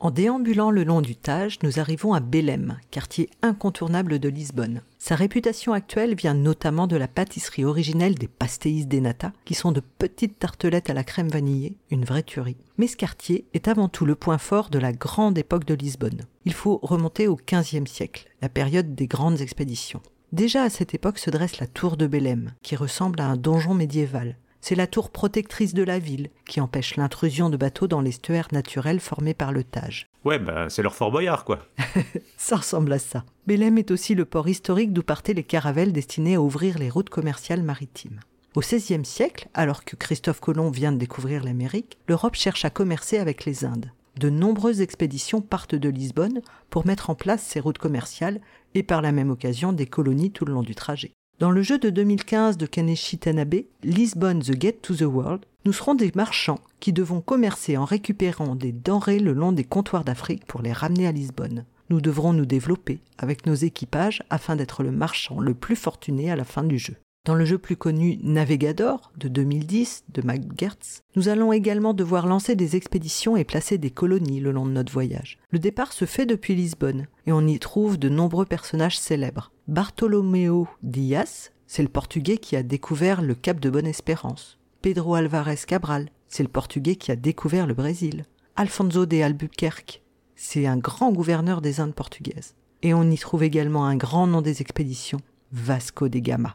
En déambulant le long du Tage, nous arrivons à Belém, quartier incontournable de Lisbonne. Sa réputation actuelle vient notamment de la pâtisserie originelle des pastéis de nata, qui sont de petites tartelettes à la crème vanillée, une vraie tuerie. Mais ce quartier est avant tout le point fort de la grande époque de Lisbonne. Il faut remonter au XVe siècle, la période des grandes expéditions. Déjà à cette époque se dresse la tour de Belém, qui ressemble à un donjon médiéval, c'est la tour protectrice de la ville qui empêche l'intrusion de bateaux dans l'estuaire naturel formé par le Tage. Ouais, bah c'est leur Fort Boyard, quoi. [LAUGHS] ça ressemble à ça. Belém est aussi le port historique d'où partaient les caravelles destinées à ouvrir les routes commerciales maritimes. Au XVIe siècle, alors que Christophe Colomb vient de découvrir l'Amérique, l'Europe cherche à commercer avec les Indes. De nombreuses expéditions partent de Lisbonne pour mettre en place ces routes commerciales et par la même occasion des colonies tout le long du trajet. Dans le jeu de 2015 de Kaneshi Tanabe, Lisbonne The Gate to the World, nous serons des marchands qui devons commercer en récupérant des denrées le long des comptoirs d'Afrique pour les ramener à Lisbonne. Nous devrons nous développer avec nos équipages afin d'être le marchand le plus fortuné à la fin du jeu. Dans le jeu plus connu Navigador de 2010 de McGertz, nous allons également devoir lancer des expéditions et placer des colonies le long de notre voyage. Le départ se fait depuis Lisbonne et on y trouve de nombreux personnages célèbres. Bartolomeo Dias, c'est le Portugais qui a découvert le Cap de Bonne-Espérance. Pedro Alvarez Cabral, c'est le Portugais qui a découvert le Brésil. Alfonso de Albuquerque, c'est un grand gouverneur des Indes portugaises. Et on y trouve également un grand nom des expéditions, Vasco de Gama.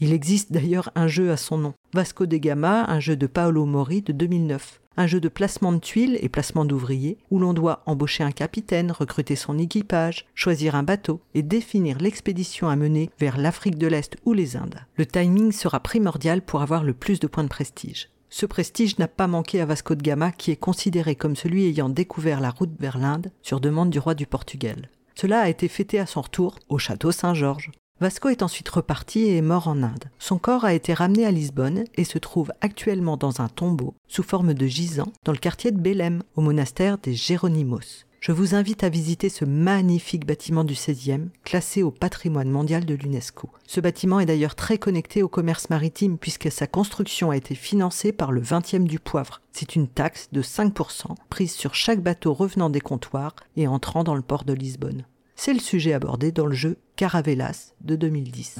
Il existe d'ailleurs un jeu à son nom, Vasco de Gama, un jeu de Paolo Mori de 2009 un jeu de placement de tuiles et placement d'ouvriers, où l'on doit embaucher un capitaine, recruter son équipage, choisir un bateau et définir l'expédition à mener vers l'Afrique de l'Est ou les Indes. Le timing sera primordial pour avoir le plus de points de prestige. Ce prestige n'a pas manqué à Vasco de Gama, qui est considéré comme celui ayant découvert la route vers l'Inde sur demande du roi du Portugal. Cela a été fêté à son retour au château Saint-Georges. Vasco est ensuite reparti et est mort en Inde. Son corps a été ramené à Lisbonne et se trouve actuellement dans un tombeau sous forme de gisant dans le quartier de Belém, au monastère des Géronimos. Je vous invite à visiter ce magnifique bâtiment du XVIe, classé au patrimoine mondial de l'UNESCO. Ce bâtiment est d'ailleurs très connecté au commerce maritime puisque sa construction a été financée par le 20e du poivre. C'est une taxe de 5% prise sur chaque bateau revenant des comptoirs et entrant dans le port de Lisbonne. C'est le sujet abordé dans le jeu Caravelas de 2010.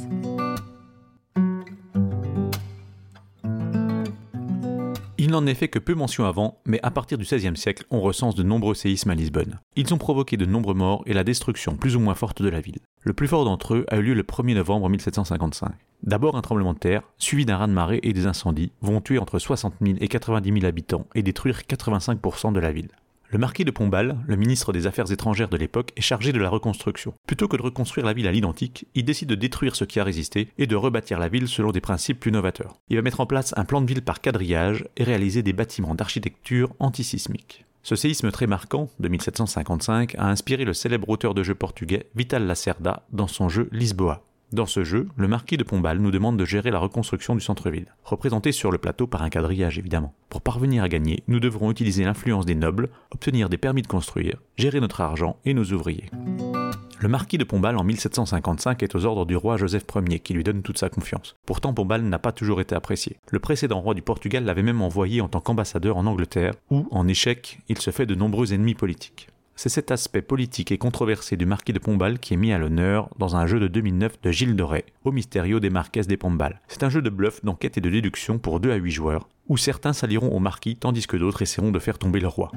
Il n'en est fait que peu mention avant, mais à partir du XVIe siècle, on recense de nombreux séismes à Lisbonne. Ils ont provoqué de nombreux morts et la destruction plus ou moins forte de la ville. Le plus fort d'entre eux a eu lieu le 1er novembre 1755. D'abord un tremblement de terre, suivi d'un raz-de-marée et des incendies, vont tuer entre 60 000 et 90 000 habitants et détruire 85% de la ville. Le marquis de Pombal, le ministre des Affaires étrangères de l'époque, est chargé de la reconstruction. Plutôt que de reconstruire la ville à l'identique, il décide de détruire ce qui a résisté et de rebâtir la ville selon des principes plus novateurs. Il va mettre en place un plan de ville par quadrillage et réaliser des bâtiments d'architecture antisismique. Ce séisme très marquant, de 1755, a inspiré le célèbre auteur de jeu portugais Vital Lacerda dans son jeu Lisboa. Dans ce jeu, le marquis de Pombal nous demande de gérer la reconstruction du centre-ville, représenté sur le plateau par un quadrillage évidemment. Pour parvenir à gagner, nous devrons utiliser l'influence des nobles, obtenir des permis de construire, gérer notre argent et nos ouvriers. Le marquis de Pombal en 1755 est aux ordres du roi Joseph Ier qui lui donne toute sa confiance. Pourtant Pombal n'a pas toujours été apprécié. Le précédent roi du Portugal l'avait même envoyé en tant qu'ambassadeur en Angleterre, où, en échec, il se fait de nombreux ennemis politiques. C'est cet aspect politique et controversé du marquis de Pombal qui est mis à l'honneur dans un jeu de 2009 de Gilles Doré, Au Mysterio des Marquesses des Pombal. C'est un jeu de bluff, d'enquête et de déduction pour 2 à 8 joueurs, où certains s'allieront au marquis tandis que d'autres essaieront de faire tomber le roi.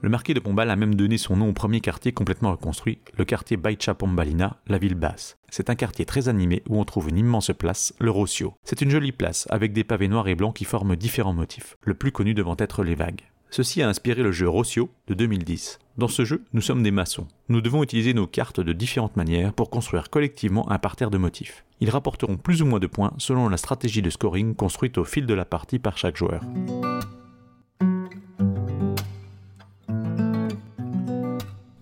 Le marquis de Pombal a même donné son nom au premier quartier complètement reconstruit, le quartier Baicha Pombalina, la ville basse. C'est un quartier très animé où on trouve une immense place, le Rossio. C'est une jolie place avec des pavés noirs et blancs qui forment différents motifs, le plus connu devant être les vagues. Ceci a inspiré le jeu Rossio de 2010. Dans ce jeu, nous sommes des maçons. Nous devons utiliser nos cartes de différentes manières pour construire collectivement un parterre de motifs. Ils rapporteront plus ou moins de points selon la stratégie de scoring construite au fil de la partie par chaque joueur.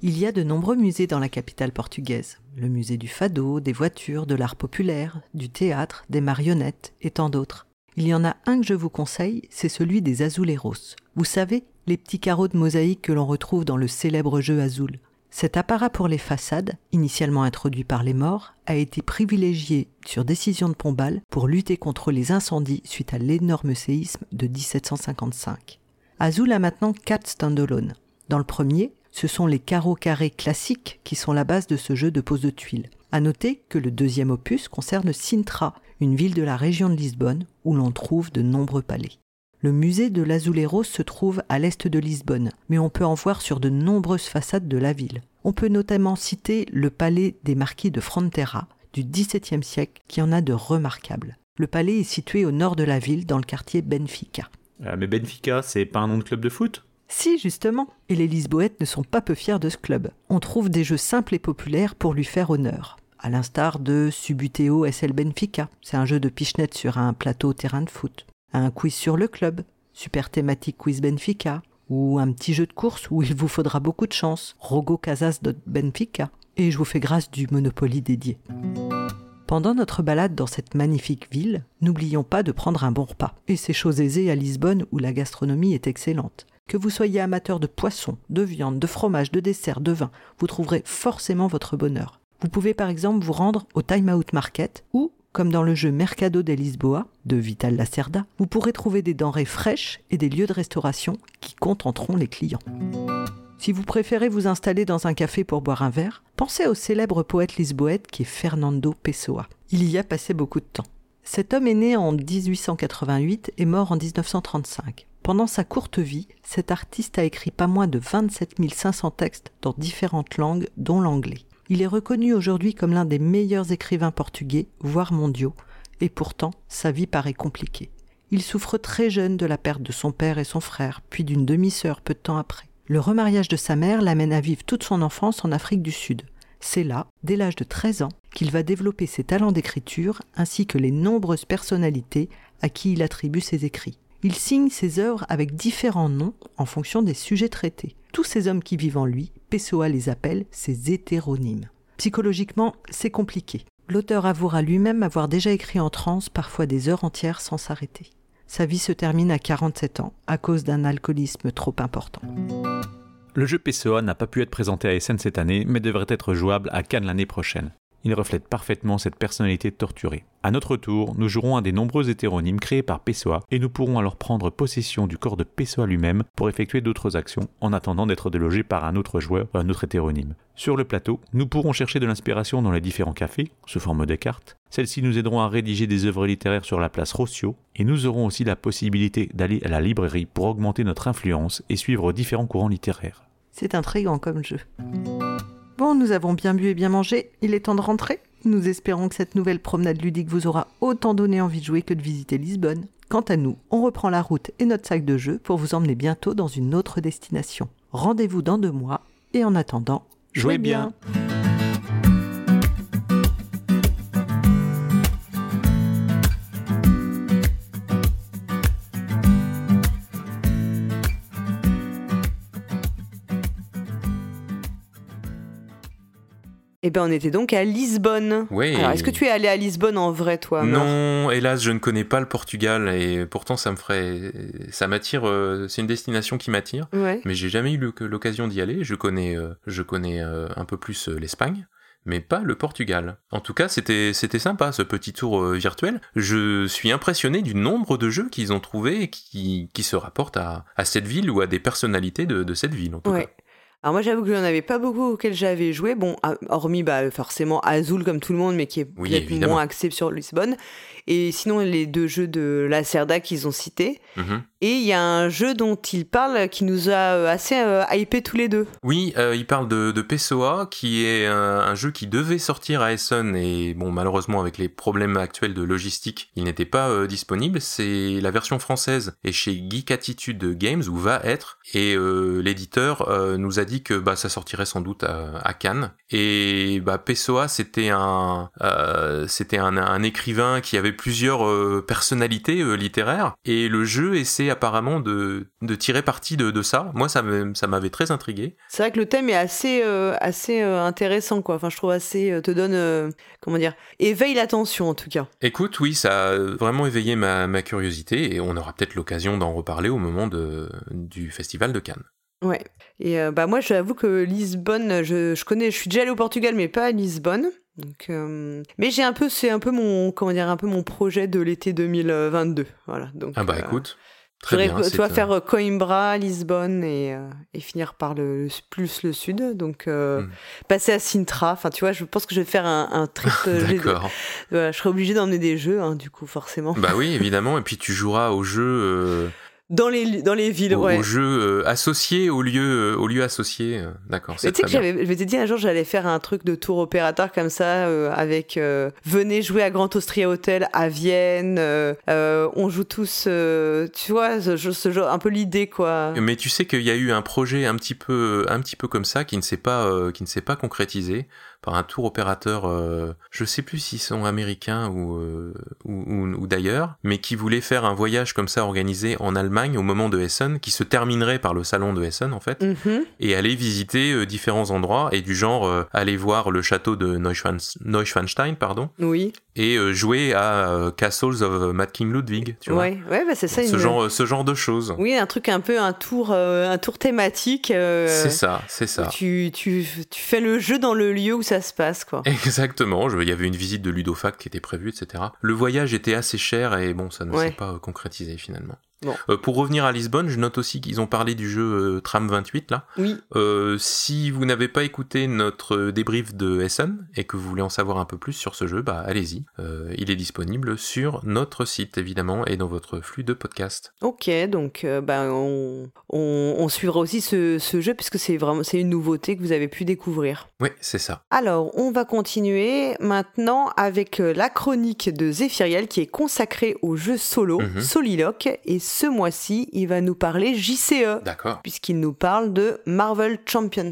Il y a de nombreux musées dans la capitale portugaise. Le musée du fado, des voitures, de l'art populaire, du théâtre, des marionnettes et tant d'autres. Il y en a un que je vous conseille, c'est celui des Azuleros. Vous savez, les petits carreaux de mosaïque que l'on retrouve dans le célèbre jeu Azul. Cet apparat pour les façades, initialement introduit par les morts, a été privilégié sur décision de Pombal pour lutter contre les incendies suite à l'énorme séisme de 1755. Azul a maintenant quatre stand-alone. Dans le premier, ce sont les carreaux carrés classiques qui sont la base de ce jeu de pose de tuiles. À noter que le deuxième opus concerne Sintra, une ville de la région de Lisbonne où l'on trouve de nombreux palais. Le musée de l'Azuleros se trouve à l'est de Lisbonne, mais on peut en voir sur de nombreuses façades de la ville. On peut notamment citer le palais des marquis de Frontera du XVIIe siècle qui en a de remarquables. Le palais est situé au nord de la ville dans le quartier Benfica. Ah, mais Benfica, c'est pas un nom de club de foot? Si, justement, et les Lisboètes ne sont pas peu fiers de ce club. On trouve des jeux simples et populaires pour lui faire honneur à l'instar de Subuteo SL Benfica. C'est un jeu de pichenette sur un plateau terrain de foot. Un quiz sur le club, super thématique quiz Benfica, ou un petit jeu de course où il vous faudra beaucoup de chance, Rogo Casas de Benfica, et je vous fais grâce du Monopoly dédié. Pendant notre balade dans cette magnifique ville, n'oublions pas de prendre un bon repas. Et c'est chose aisée à Lisbonne où la gastronomie est excellente. Que vous soyez amateur de poisson, de viande, de fromage, de dessert, de vin, vous trouverez forcément votre bonheur. Vous pouvez par exemple vous rendre au Time Out Market ou, comme dans le jeu Mercado de Lisboa de Vital Lacerda, vous pourrez trouver des denrées fraîches et des lieux de restauration qui contenteront les clients. Si vous préférez vous installer dans un café pour boire un verre, pensez au célèbre poète lisboète qui est Fernando Pessoa. Il y a passé beaucoup de temps. Cet homme est né en 1888 et mort en 1935. Pendant sa courte vie, cet artiste a écrit pas moins de 27 500 textes dans différentes langues, dont l'anglais. Il est reconnu aujourd'hui comme l'un des meilleurs écrivains portugais, voire mondiaux, et pourtant sa vie paraît compliquée. Il souffre très jeune de la perte de son père et son frère, puis d'une demi-sœur peu de temps après. Le remariage de sa mère l'amène à vivre toute son enfance en Afrique du Sud. C'est là, dès l'âge de 13 ans, qu'il va développer ses talents d'écriture ainsi que les nombreuses personnalités à qui il attribue ses écrits. Il signe ses œuvres avec différents noms en fonction des sujets traités. Tous ces hommes qui vivent en lui Pessoa les appelle ses hétéronymes. Psychologiquement, c'est compliqué. L'auteur avouera lui-même avoir déjà écrit en transe parfois des heures entières sans s'arrêter. Sa vie se termine à 47 ans à cause d'un alcoolisme trop important. Le jeu Pessoa n'a pas pu être présenté à Essen cette année, mais devrait être jouable à Cannes l'année prochaine. Il reflète parfaitement cette personnalité torturée. À notre tour, nous jouerons un des nombreux hétéronymes créés par Pessoa et nous pourrons alors prendre possession du corps de Pessoa lui-même pour effectuer d'autres actions en attendant d'être délogés par un autre joueur ou un autre hétéronyme. Sur le plateau, nous pourrons chercher de l'inspiration dans les différents cafés, sous forme de cartes. Celles-ci nous aideront à rédiger des œuvres littéraires sur la place Rossio et nous aurons aussi la possibilité d'aller à la librairie pour augmenter notre influence et suivre différents courants littéraires. C'est intriguant comme jeu. Bon, nous avons bien bu et bien mangé, il est temps de rentrer. Nous espérons que cette nouvelle promenade ludique vous aura autant donné envie de jouer que de visiter Lisbonne. Quant à nous, on reprend la route et notre sac de jeu pour vous emmener bientôt dans une autre destination. Rendez-vous dans deux mois et en attendant, Jouez bien. Eh ben, on était donc à Lisbonne. Oui. Alors, est-ce que tu es allé à Lisbonne en vrai, toi Non, hélas, je ne connais pas le Portugal et pourtant ça me ferait, ça m'attire. euh, C'est une destination qui m'attire, Ouais. mais j'ai jamais eu l'occasion d'y aller. Je connais, euh, je connais euh, un peu plus l'Espagne, mais pas le Portugal. En tout cas, c'était c'était sympa ce petit tour euh, virtuel. Je suis impressionné du nombre de jeux qu'ils ont trouvés et qui, qui se rapportent à, à cette ville ou à des personnalités de, de cette ville en tout Ouais. cas. Alors moi j'avoue que j'en avais pas beaucoup auxquels j'avais joué, bon, à- hormis bah, forcément Azul comme tout le monde, mais qui est Oui, peut-être moins axé sur Lisbonne. Et sinon les deux jeux de la Cerda qu'ils ont cités. Mhm. Et il y a un jeu dont ils parlent qui nous a euh, assez euh, hypé tous les deux. Oui, euh, il parle de, de Pessoa, qui est un, un jeu qui devait sortir à Essen et bon malheureusement avec les problèmes actuels de logistique, il n'était pas euh, disponible. C'est la version française et chez Geek Attitude Games ou va être et euh, l'éditeur euh, nous a dit que bah ça sortirait sans doute à, à Cannes et bah Pessoa c'était un euh, c'était un, un écrivain qui avait plusieurs euh, personnalités euh, littéraires et le jeu essaie apparemment de, de tirer parti de, de ça. Moi ça ça m'avait très intrigué. C'est vrai que le thème est assez, assez intéressant, quoi. Enfin, je trouve assez. te donne. comment dire Éveille l'attention, en tout cas. Écoute, oui, ça a vraiment éveillé ma, ma curiosité et on aura peut-être l'occasion d'en reparler au moment de, du festival de Cannes. Ouais. Et euh, bah moi, j'avoue que Lisbonne, je, je connais, je suis déjà allée au Portugal, mais pas à Lisbonne. Donc, euh, mais j'ai un peu, c'est un peu mon, comment dire, un peu mon projet de l'été 2022. Voilà. Donc. Ah bah euh, écoute, très bien. tu euh, faire Coimbra, Lisbonne et, et finir par le, le- plus le sud. Donc, Hmm. passer à Sintra. Enfin, tu vois, je pense que je vais faire un, un trip. [LAUGHS] D'accord. voilà, je serai obligée d'emmener des jeux, hein, du coup, forcément. bah oui, évidemment. Et puis tu joueras au jeu, Dans les, dans les villes, au, ouais. au jeu euh, associé au lieu, euh, au lieu associé. euh, D'accord, tu sais que je m'étais dit un jour j'allais faire un truc de tour opérateur comme ça avec venez jouer à Grand Austria Hotel à Vienne, on joue tous, tu vois, ce, ce genre un peu l'idée quoi. Mais tu sais qu'il y a eu un projet un petit peu, un petit peu comme ça qui ne s'est pas, qui ne s'est pas concrétisé par un tour opérateur. euh, je sais plus s'ils sont américains ou, euh, ou, ou- ou d'ailleurs, mais qui voulait faire un voyage comme ça organisé en Allemagne au moment de Essen, qui se terminerait par le salon de Essen en fait, Mhm. et aller visiter euh, différents endroits et du genre euh, aller voir le château de Neuschwanstein, pardon, Oui, et jouer à Castles of Mad King Ludwig, tu vois. ouais, bah c'est ça. Ce une- genre, ce genre de choses. Oui, un truc un peu un tour, un tour thématique. C'est ça, c'est ça. Tu, tu, tu fais le jeu dans le lieu où ça se passe quoi. [LAUGHS] Exactement, je- il y avait une visite de Ludofact qui était prévue, etc. Le voyage était assez cher et bon, ça ne Ouais. s'est pas euh, concrétisé finalement. Euh, pour revenir à Lisbonne, je note aussi qu'ils ont parlé du jeu euh, Tram 28 là. Oui, Euh, si vous n'avez pas écouté notre débrief de Essen et que vous voulez en savoir un peu plus sur ce jeu, bah allez-y. Il est disponible sur notre site évidemment et dans votre flux de podcast. ok, donc bah, on, on, on suivra aussi ce, ce jeu puisque c'est vraiment c'est une nouveauté que vous avez pu découvrir. Oui, c'est ça. Alors, on va continuer maintenant avec la chronique de Zéphiriel qui est consacrée au jeu solo, Mhm. Soliloque, et ce mois-ci, il va nous parler JCE, D'accord. puisqu'il nous parle de Marvel Champions.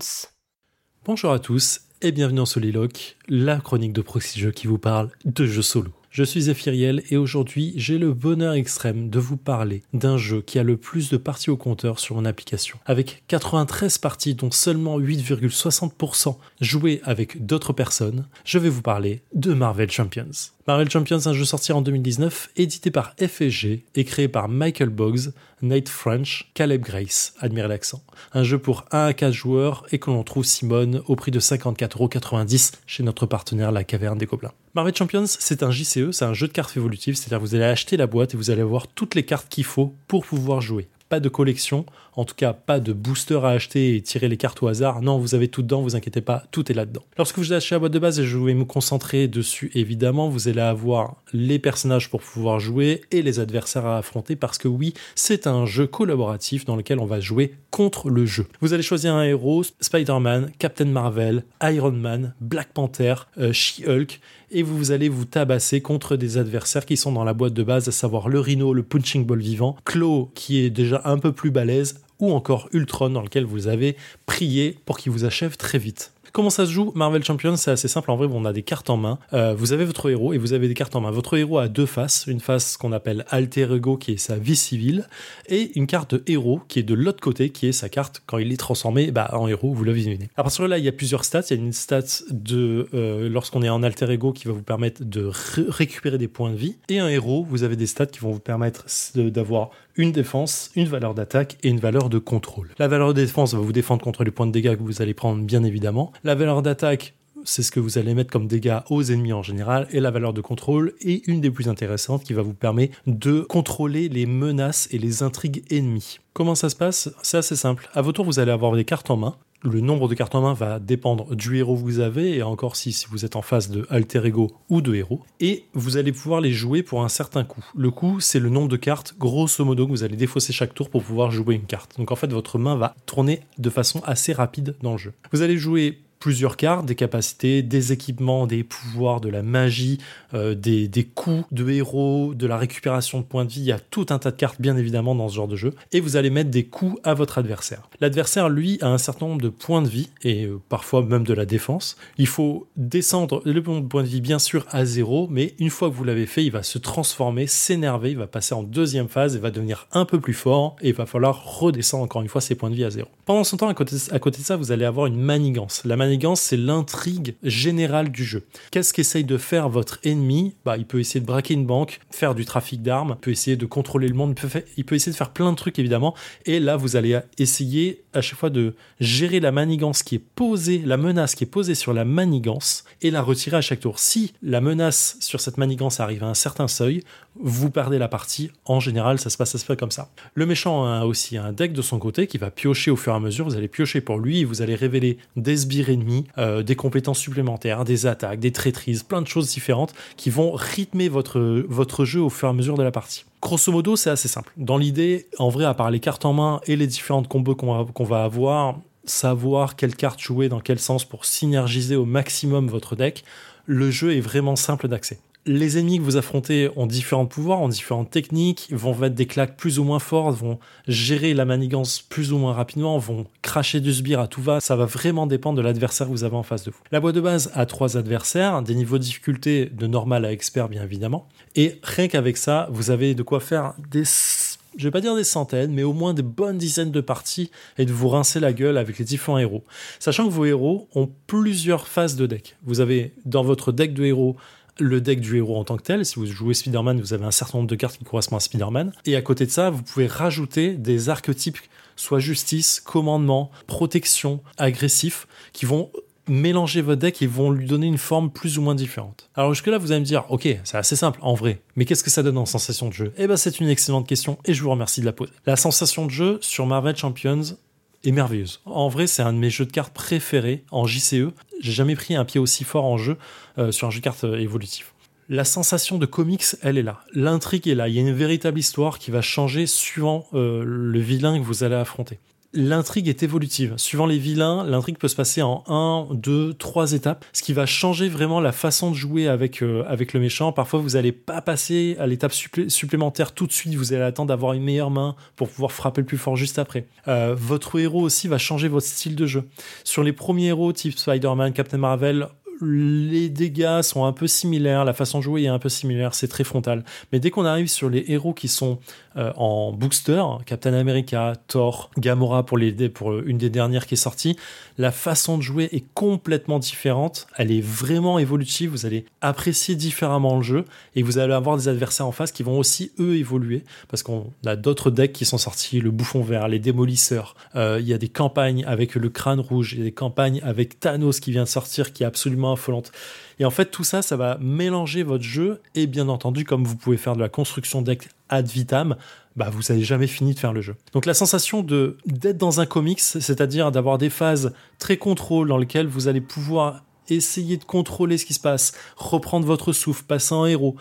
Bonjour à tous et bienvenue en Soliloque, la chronique de Proxy Jeux qui vous parle de jeux solo. Je suis Zéphiriel et aujourd'hui j'ai le bonheur extrême de vous parler d'un jeu qui a le plus de parties au compteur sur mon application. Avec 93 parties dont seulement 8,60% jouées avec d'autres personnes, je vais vous parler de Marvel Champions. Marvel Champions, un jeu sorti en 2019, édité par FSG et créé par Michael Boggs, Nate French, Caleb Grace, admirez l'accent. Un jeu pour 1 à 4 joueurs et que l'on trouve Simone au prix de 54,90€ chez notre partenaire La Caverne des Gobelins. Marvel Champions, c'est un JCE, c'est un jeu de cartes évolutives, c'est-à-dire vous allez acheter la boîte et vous allez avoir toutes les cartes qu'il faut pour pouvoir jouer pas de collection, en tout cas pas de booster à acheter et tirer les cartes au hasard. Non, vous avez tout dedans, vous inquiétez pas, tout est là-dedans. Lorsque vous achetez la boîte de base, et je vais me concentrer dessus évidemment, vous allez avoir les personnages pour pouvoir jouer et les adversaires à affronter parce que oui, c'est un jeu collaboratif dans lequel on va jouer contre le jeu. Vous allez choisir un héros, Spider-Man, Captain Marvel, Iron Man, Black Panther, euh, She-Hulk et vous allez vous tabasser contre des adversaires qui sont dans la boîte de base, à savoir le Rhino, le Punching Ball vivant, Claw qui est déjà un peu plus balèze, ou encore Ultron dans lequel vous avez prié pour qu'il vous achève très vite. Comment ça se joue Marvel Champions, c'est assez simple. En vrai, on a des cartes en main. Euh, vous avez votre héros et vous avez des cartes en main. Votre héros a deux faces. Une face qu'on appelle Alter Ego, qui est sa vie civile, et une carte de héros qui est de l'autre côté, qui est sa carte quand il est transformé bah, en héros. Vous le devinez. À partir de là, il y a plusieurs stats. Il y a une stat de euh, lorsqu'on est en Alter Ego qui va vous permettre de ré- récupérer des points de vie, et un héros, vous avez des stats qui vont vous permettre d'avoir une défense, une valeur d'attaque et une valeur de contrôle. La valeur de défense va vous défendre contre les points de dégâts que vous allez prendre bien évidemment. La valeur d'attaque c'est ce que vous allez mettre comme dégâts aux ennemis en général, et la valeur de contrôle est une des plus intéressantes qui va vous permettre de contrôler les menaces et les intrigues ennemies. Comment ça se passe? C'est assez simple. À votre tour, vous allez avoir des cartes en main. Le nombre de cartes en main va dépendre du héros que vous avez, et encore si, vous êtes en face de alter ego ou de héros. Et vous allez pouvoir les jouer pour un certain coût. Le coût, c'est le nombre de cartes, grosso modo, que vous allez défausser chaque tour pour pouvoir jouer une carte. Donc en fait, votre main va tourner de façon assez rapide dans le jeu. Vous allez jouer plusieurs cartes, des capacités, des équipements, des pouvoirs, de la magie, euh, des, des coups de héros, de la récupération de points de vie. Il y a tout un tas de cartes, bien évidemment, dans ce genre de jeu. Et vous allez mettre des coups à votre adversaire. L'adversaire, lui, a un certain nombre de points de vie, et euh, parfois même de la défense. Il faut descendre le point de vie, bien sûr, à zéro, mais une fois que vous l'avez fait, il va se transformer, s'énerver, il va passer en deuxième phase, et va devenir un peu plus fort, et il va falloir redescendre encore une fois ses points de vie à zéro. Pendant ce temps, à côté, à côté de ça, vous allez avoir une manigance. La manigance, c'est l'intrigue générale du jeu. Qu'est-ce qu'essaye de faire votre ennemi? Bah, Il peut essayer de braquer une banque, faire du trafic d'armes, peut essayer de contrôler le monde, peut, il peut essayer de faire plein de trucs évidemment. Et là, vous allez essayer à chaque fois de gérer la manigance qui est posée, la menace qui est posée sur la manigance et la retirer à chaque tour. Si la menace sur cette manigance arrive à un certain seuil, vous perdez la partie. En général, ça se passe, ça se fait comme ça. Le méchant a aussi un deck de son côté qui va piocher au fur et à mesure. Vous allez piocher pour lui et vous allez révéler des sbires ennemis, euh, des compétences supplémentaires, des attaques, des traîtrises, plein de choses différentes qui vont rythmer votre, votre jeu au fur et à mesure de la partie. Grosso modo, c'est assez simple. Dans l'idée, en vrai, à part les cartes en main et les différentes combos qu'on va, va avoir, savoir quelle carte jouer dans quel sens pour synergiser au maximum votre deck, le jeu est vraiment simple d'accès. Les ennemis que vous affrontez ont différents pouvoirs, ont différentes techniques, vont mettre des claques plus ou moins fortes, vont gérer la manigance plus ou moins rapidement, vont cracher du sbire à tout va. Ça va vraiment dépendre de l'adversaire que vous avez en face de vous. La boîte de base a trois adversaires, des niveaux de difficulté de normal à expert bien évidemment. Et rien qu'avec ça, vous avez de quoi faire des je vais pas dire des centaines, mais au moins des bonnes dizaines de parties et de vous rincer la gueule avec les différents héros. Sachant que vos héros ont plusieurs phases de deck. Vous avez dans votre deck de héros le deck du héros en tant que tel. Si vous jouez Spider-Man, vous avez un certain nombre de cartes qui correspondent à Spider-Man. Et à côté de ça, vous pouvez rajouter des archétypes, soit justice, commandement, protection, agressif, qui vont mélanger votre deck et vont lui donner une forme plus ou moins différente. Alors jusque là, vous allez me dire, ok, c'est assez simple en vrai, mais qu'est-ce que ça donne en sensation de jeu? Eh ben, c'est une excellente question et je vous remercie de la poser. La sensation de jeu sur Marvel Champions merveilleuse. En vrai, c'est un de mes jeux de cartes préférés en JCE. J'ai jamais pris un pied aussi fort en jeu euh, sur un jeu de cartes euh, évolutif. La sensation de comics, elle est là. L'intrigue est là. Il y a une véritable histoire qui va changer suivant euh, le vilain que vous allez affronter l'intrigue est évolutive. Suivant les vilains, l'intrigue peut se passer en 1, 2, 3 étapes, ce qui va changer vraiment la façon de jouer avec, euh, avec le méchant. Parfois, vous n'allez pas passer à l'étape supplé- supplémentaire tout de suite, vous allez attendre d'avoir une meilleure main pour pouvoir frapper le plus fort juste après. Euh, votre héros aussi va changer votre style de jeu. Sur les premiers héros type Spider-Man, Captain Marvel, les dégâts sont un peu similaires, la façon de jouer est un peu similaire, c'est très frontal. Mais dès qu'on arrive sur les héros qui sont euh, en booster, Captain America, Thor, Gamora pour, les, pour une des dernières qui est sortie, la façon de jouer est complètement différente. Elle est vraiment évolutive. Vous allez apprécier différemment le jeu et vous allez avoir des adversaires en face qui vont aussi eux évoluer parce qu'on a d'autres decks qui sont sortis, le bouffon vert, les démolisseurs. Euh, il y a des campagnes avec le crâne rouge, il y a des campagnes avec Thanos qui vient de sortir qui est absolument affolante. Et en fait, tout ça, ça va mélanger votre jeu et bien entendu, comme vous pouvez faire de la construction deck ad vitam, bah vous n'avez jamais fini de faire le jeu. Donc la sensation de d'être dans un comics, c'est-à-dire d'avoir des phases très contrôle dans lesquelles vous allez pouvoir essayer de contrôler ce qui se passe, reprendre votre souffle, passer en héros,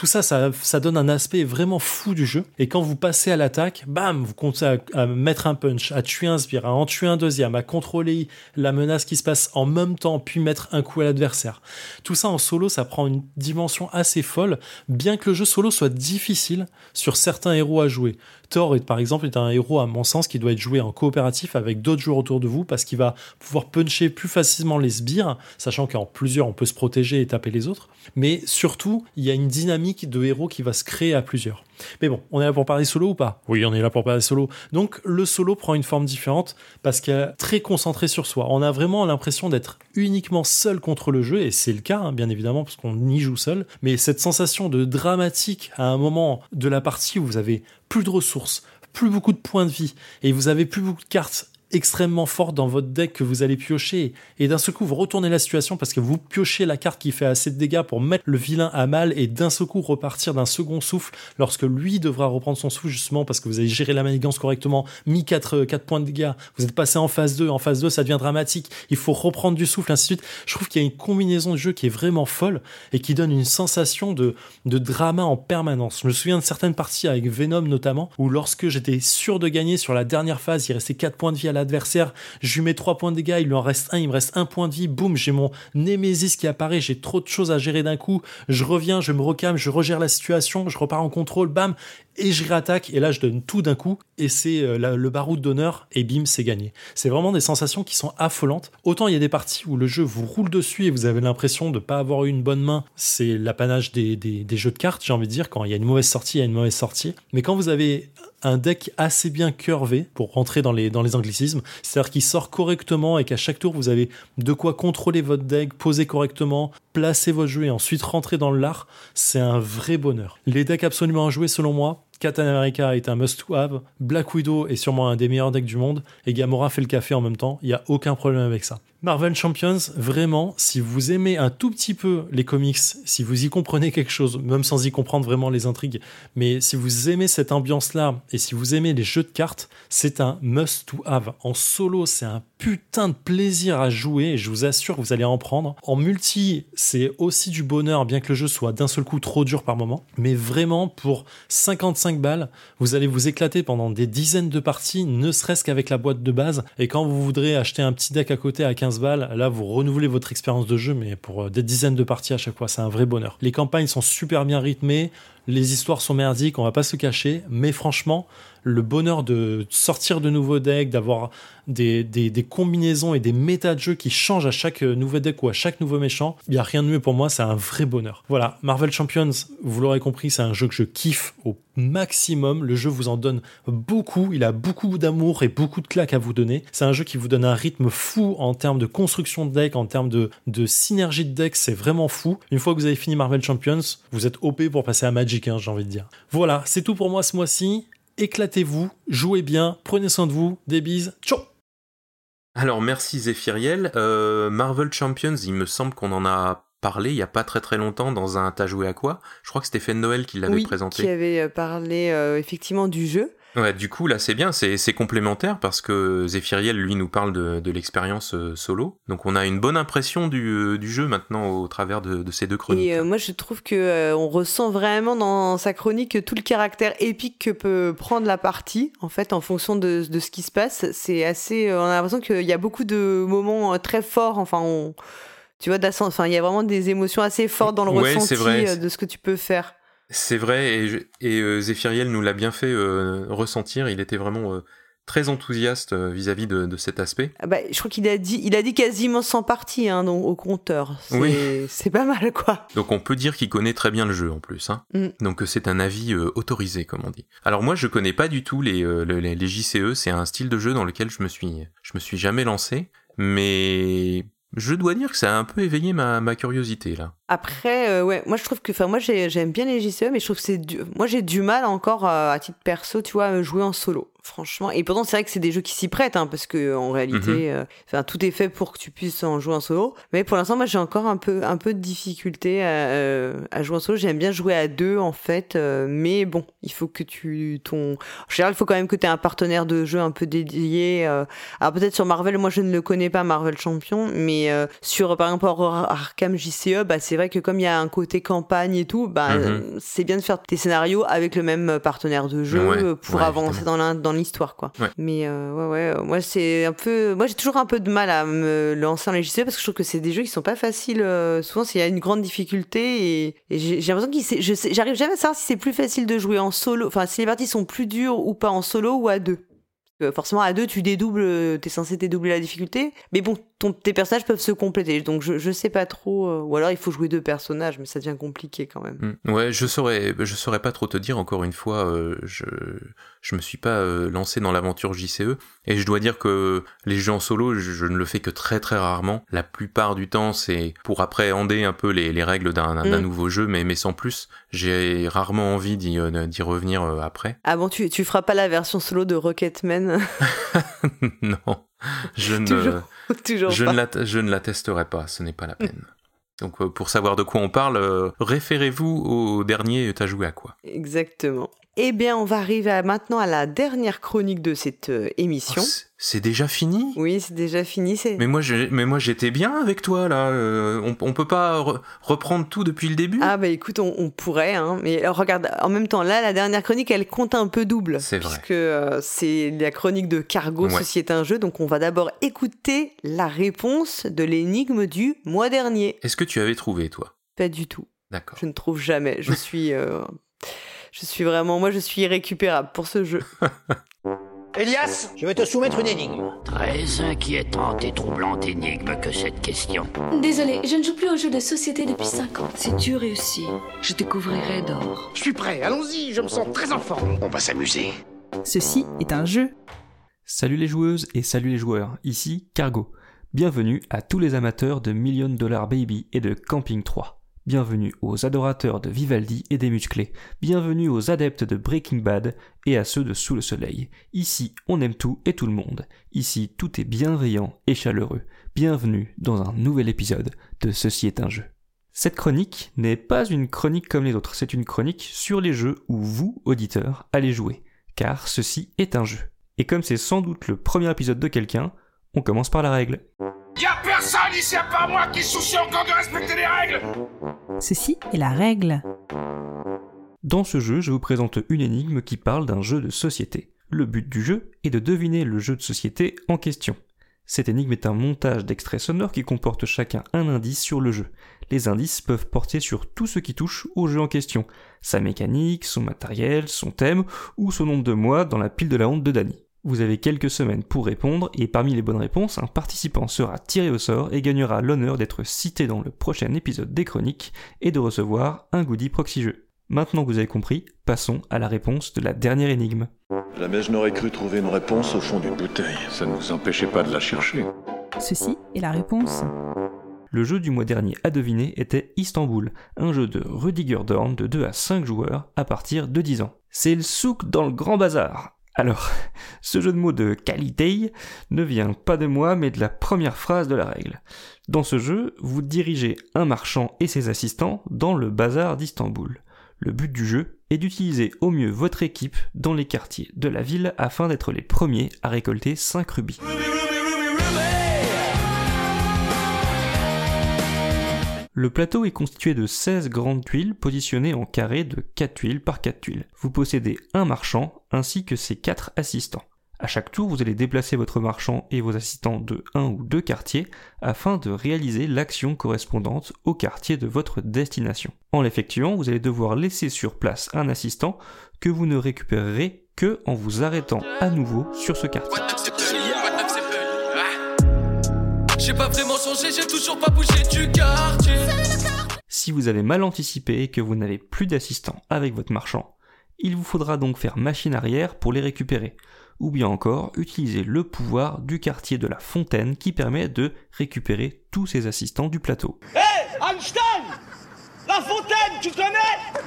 tout ça, ça, donne un aspect vraiment fou du jeu. Et quand vous passez à l'attaque, bam, vous comptez à, mettre un punch, à tuer un sbire, à en tuer un deuxième, à contrôler la menace qui se passe en même temps, puis mettre un coup à l'adversaire. Tout ça en solo, ça prend une dimension assez folle, bien que le jeu solo soit difficile sur certains héros à jouer. Thor, par exemple, est un héros, à mon sens, qui doit être joué en coopératif avec d'autres joueurs autour de vous parce qu'il va pouvoir puncher plus facilement les sbires, sachant qu'en plusieurs, on peut se protéger et taper les autres. Mais surtout, il y a une dynamique de héros qui va se créer à plusieurs. Mais bon, on est là pour parler solo ou pas? Oui, on est là pour parler solo. Donc, le solo prend une forme différente parce qu'il est très concentré sur soi. On a vraiment l'impression d'être uniquement seul contre le jeu, et c'est le cas, hein, bien évidemment, parce qu'on y joue seul. Mais cette sensation de dramatique à un moment de la partie où vous avez plus de ressources, plus beaucoup de points de vie, et vous avez plus beaucoup de cartes extrêmement forte dans votre deck que vous allez piocher et d'un seul coup vous retournez la situation parce que vous piochez la carte qui fait assez de dégâts pour mettre le vilain à mal et d'un seul coup repartir d'un second souffle lorsque lui devra reprendre son souffle justement parce que vous avez géré la manigance correctement, mis 4, 4 points de dégâts, vous êtes passé en phase 2, en phase 2 ça devient dramatique, il faut reprendre du souffle, ainsi de suite. Je trouve qu'il y a une combinaison de jeu qui est vraiment folle et qui donne une sensation de, de drama en permanence. Je me souviens de certaines parties avec Venom notamment où lorsque j'étais sûr de gagner sur la dernière phase, il restait 4 points de vie à la adversaire, je lui mets 3 points de dégâts, il lui en reste un, il me reste un point de vie, boum, j'ai mon Némésis qui apparaît, j'ai trop de choses à gérer d'un coup, je reviens, je me recame, je regère la situation, je repars en contrôle, bam, et je réattaque, et là je donne tout d'un coup, et c'est euh, le baroud d'honneur, et bim, c'est gagné. C'est vraiment des sensations qui sont affolantes. Autant il y a des parties où le jeu vous roule dessus et vous avez l'impression de ne pas avoir eu une bonne main, c'est l'apanage des, des jeux de cartes, j'ai envie de dire, quand il y a une mauvaise sortie, il y a une mauvaise sortie. Mais quand vous avez un deck assez bien curvé pour rentrer dans les, dans les anglicismes. C'est-à-dire qu'il sort correctement et qu'à chaque tour, vous avez de quoi contrôler votre deck, poser correctement, placer votre jeu et ensuite rentrer dans le lard. C'est un vrai bonheur. Les decks absolument à jouer, selon moi, Captain America est un must-have, Black Widow est sûrement un des meilleurs decks du monde, et Gamora fait le café en même temps, il n'y a aucun problème avec ça. Marvel Champions, vraiment, si vous aimez un tout petit peu les comics, si vous y comprenez quelque chose, même sans y comprendre vraiment les intrigues, mais si vous aimez cette ambiance-là et si vous aimez les jeux de cartes, c'est un must to have. En solo, c'est un putain de plaisir à jouer et je vous assure que vous allez en prendre. En multi, c'est aussi du bonheur, bien que le jeu soit d'un seul coup trop dur par moment, mais vraiment pour 55 balles, vous allez vous éclater pendant des dizaines de parties, ne serait-ce qu'avec la boîte de base. Et quand vous voudrez acheter un petit deck à côté à 15 balles, là vous renouvelez votre expérience de jeu, mais pour euh, des dizaines de parties à chaque fois, c'est un vrai bonheur. Les campagnes sont super bien rythmées, les histoires sont merdiques, on va pas se cacher, mais franchement, le bonheur de sortir de nouveaux decks, d'avoir des, combinaisons et des méta de jeu qui changent à chaque nouveau deck ou à chaque nouveau méchant, il n'y a rien de mieux pour moi, c'est un vrai bonheur. Voilà, Marvel Champions, vous l'aurez compris, c'est un jeu que je kiffe au maximum. Le jeu vous en donne beaucoup, il a beaucoup d'amour et beaucoup de claques à vous donner. C'est un jeu qui vous donne un rythme fou en termes de construction de deck, en termes de, de synergie de deck, c'est vraiment fou. Une fois que vous avez fini Marvel Champions, vous êtes OP pour passer à Magic, hein, j'ai envie de dire. Voilà, c'est tout pour moi ce mois-ci éclatez-vous, jouez bien, prenez soin de vous, des bises, ciao Alors merci Zéphiriel, euh, Marvel Champions, il me semble qu'on en a parlé il y a pas très très longtemps dans un T'as joué à quoi? Je crois que c'était Fan Noël qui l'avait oui, présenté. qui avait euh, parlé euh, effectivement du jeu. Ouais, du coup, là, c'est bien, c'est complémentaire parce que Zéphiriel, lui, nous parle de, de l'expérience euh, solo. Donc, on a une bonne impression du, euh, du jeu maintenant au travers de, de ces deux chroniques. Et euh, moi, je trouve que on ressent vraiment dans sa chronique tout le caractère épique que peut prendre la partie, en fait, en fonction de, de ce qui se passe. C'est assez. on a l'impression qu'il y a beaucoup de moments très forts. Enfin, on, tu vois, enfin, il y a vraiment des émotions assez fortes dans le ouais, ressenti vrai. de ce que tu peux faire. C'est vrai, et, et euh, Zéphiriel nous l'a bien fait euh, ressentir. Il était vraiment euh, très enthousiaste euh, vis-à-vis de, de cet aspect. Ah bah, je crois qu'il a dit, il a dit quasiment 100 parties hein, donc, au compteur. C'est Oui. [LAUGHS] c'est pas mal, quoi. Donc on peut dire qu'il connaît très bien le jeu en plus. Hein. Mm. Donc euh, c'est un avis euh, autorisé, comme on dit. Alors moi je connais pas du tout les, euh, le- les, les JCE, c'est un style de jeu dans lequel je me suis, je me suis jamais lancé, mais je dois dire que ça a un peu éveillé ma, ma curiosité là. Après, euh, ouais, moi je trouve que, enfin, moi j'ai- j'aime bien les JCE, mais je trouve que c'est, moi j'ai du mal encore euh, à titre perso, tu vois, à jouer en solo, franchement. Et pourtant c'est vrai que c'est des jeux qui s'y prêtent, hein, parce que en réalité, euh, enfin, tout est fait pour que tu puisses en jouer en solo. Mais pour l'instant, moi j'ai encore un peu, un peu de difficulté à, à jouer en solo. J'aime bien jouer à deux en fait, mais bon, il faut que tu, ton, en général, il faut quand même que tu aies un partenaire de jeu un peu dédié. alors peut-être sur Marvel, moi je ne le connais pas, Marvel Champion, mais sur par exemple Arkham JCE, bah, c'est vrai que comme il y a un côté campagne et tout, bah, Mhm. euh, c'est bien de faire tes scénarios avec le même partenaire de jeu Ouais, euh, pour ouais, avancer dans l'histoire. quoi. Ouais. Mais euh, ouais, ouais, euh, moi c'est un peu, moi j'ai toujours un peu de mal à me lancer en JCE parce que je trouve que c'est des jeux qui sont pas faciles. euh, souvent, il y a une grande difficulté et, et j'ai l'impression sais- j'arrive jamais à savoir si c'est plus facile de jouer en solo, enfin si les parties sont plus dures ou pas en solo ou à deux. Forcément, à deux, tu dédoubles, t'es censé dédoubler la difficulté. Mais bon, tes personnages peuvent se compléter. Donc, je, je sais pas trop. euh, ou alors, il faut jouer deux personnages, mais ça devient compliqué quand même. Mm. Ouais, je saurais, je saurais pas trop te dire. Encore une fois, euh, je, je me suis pas euh, lancé dans l'aventure JCE et je dois dire que les jeux en solo, je, je ne le fais que très très rarement. La plupart du temps, c'est pour appréhender un peu les, les règles d'un Mm. nouveau jeu, mais mais sans plus. J'ai rarement envie d'y euh, revenir euh, après. Ah bon, tu, tu feras pas la version solo de Rocketman? [LAUGHS] Non, je ne, Toujours, [LAUGHS] toujours je pas. ne, la, je ne la testerai pas. Ce n'est pas la peine. Donc, pour savoir de quoi on parle, référez-vous au dernier T'as joué à quoi? Exactement. Eh bien, on va arriver à- maintenant à la dernière chronique de cette euh, émission. Oh, c'est- déjà fini? Oui, c'est déjà fini. C'est... Mais moi, je- mais moi, j'étais bien avec toi là. euh, on, on peut pas re- reprendre tout depuis le début? Ah bah écoute, on, on pourrait, hein. mais alors, regarde, en même temps, là, la dernière chronique, elle compte un peu double. C'est vrai. Puisque euh, c'est la chronique de Cargo, Ouais. Ceci est un jeu, donc on va d'abord écouter la réponse de l'énigme du mois dernier. Est-ce que tu avais trouvé toi? Pas du tout, D'accord. je ne trouve jamais. Je suis... Je suis vraiment... Moi, je suis irrécupérable pour ce jeu. [LAUGHS] Elias, je vais te soumettre une énigme. Très inquiétante et troublante énigme que cette question. Désolé, je ne joue plus aux jeux de société depuis 5 ans. Si tu réussis, je te couvrirai d'or. Je suis prêt, allons-y, je me sens très en forme. On va s'amuser. Ceci est un jeu. Salut les joueuses et salut les joueurs, ici Cargo. Bienvenue à tous les amateurs de Million Dollar Baby et de Camping 3. Bienvenue aux adorateurs de Vivaldi et des musclés. Bienvenue aux adeptes de Breaking Bad et à ceux de Sous le Soleil. Ici, on aime tout et tout le monde. Ici, tout est bienveillant et chaleureux. Bienvenue dans un nouvel épisode de Ceci est un jeu. Cette chronique n'est pas une chronique comme les autres, c'est une chronique sur les jeux où vous, auditeurs, allez jouer. Car ceci est un jeu. Et comme c'est sans doute le premier épisode de quelqu'un, on commence par la règle. Y'a personne ici à part moi qui soucie encore de respecter les règles Ceci est la règle. Dans ce jeu, je vous présente une énigme qui parle d'un jeu de société. Le but du jeu est de deviner le jeu de société en question. Cette énigme est un montage d'extraits sonores qui comporte chacun un indice sur le jeu. Les indices peuvent porter sur tout ce qui touche au jeu en question. Sa mécanique, son matériel, son thème ou son nombre de mois dans la pile de la honte de Dany. Vous avez quelques semaines pour répondre et parmi les bonnes réponses, un participant sera tiré au sort et gagnera l'honneur d'être cité dans le prochain épisode des chroniques et de recevoir un goodie proxy jeu. Maintenant que vous avez compris, passons à la réponse de la dernière énigme. Jamais je n'aurais cru trouver une réponse au fond d'une bouteille. Ça ne nous empêchait pas de la chercher. Ceci est la réponse. Le jeu du mois dernier à deviner était Istanbul, un jeu de Rudiger Dorn de 2 à 5 joueurs à partir de 10 ans. C'est le souk dans le grand bazar. Alors, ce jeu de mots de qualité ne vient pas de moi mais de la première phrase de la règle. Dans ce jeu, vous dirigez un marchand et ses assistants dans le bazar d'Istanbul. Le but du jeu est d'utiliser au mieux votre équipe dans les quartiers de la ville afin d'être les premiers à récolter 5 rubis. Le plateau est constitué de 16 grandes tuiles positionnées en carré de 4 tuiles par 4 tuiles. Vous possédez un marchand ainsi que ses 4 assistants. À chaque tour, vous allez déplacer votre marchand et vos assistants de 1 ou 2 quartiers afin de réaliser l'action correspondante au quartier de votre destination. En l'effectuant, vous allez devoir laisser sur place un assistant que vous ne récupérerez que en vous arrêtant à nouveau sur ce quartier. Vraiment j'ai toujours pas bougé du quartier. Si vous avez mal anticipé et que vous n'avez plus d'assistants avec votre marchand, il vous faudra donc faire machine arrière pour les récupérer, ou bien encore utiliser le pouvoir du quartier de la Fontaine qui permet de récupérer tous ces assistants du plateau. Hé, Einstein La fontaine, tu connais?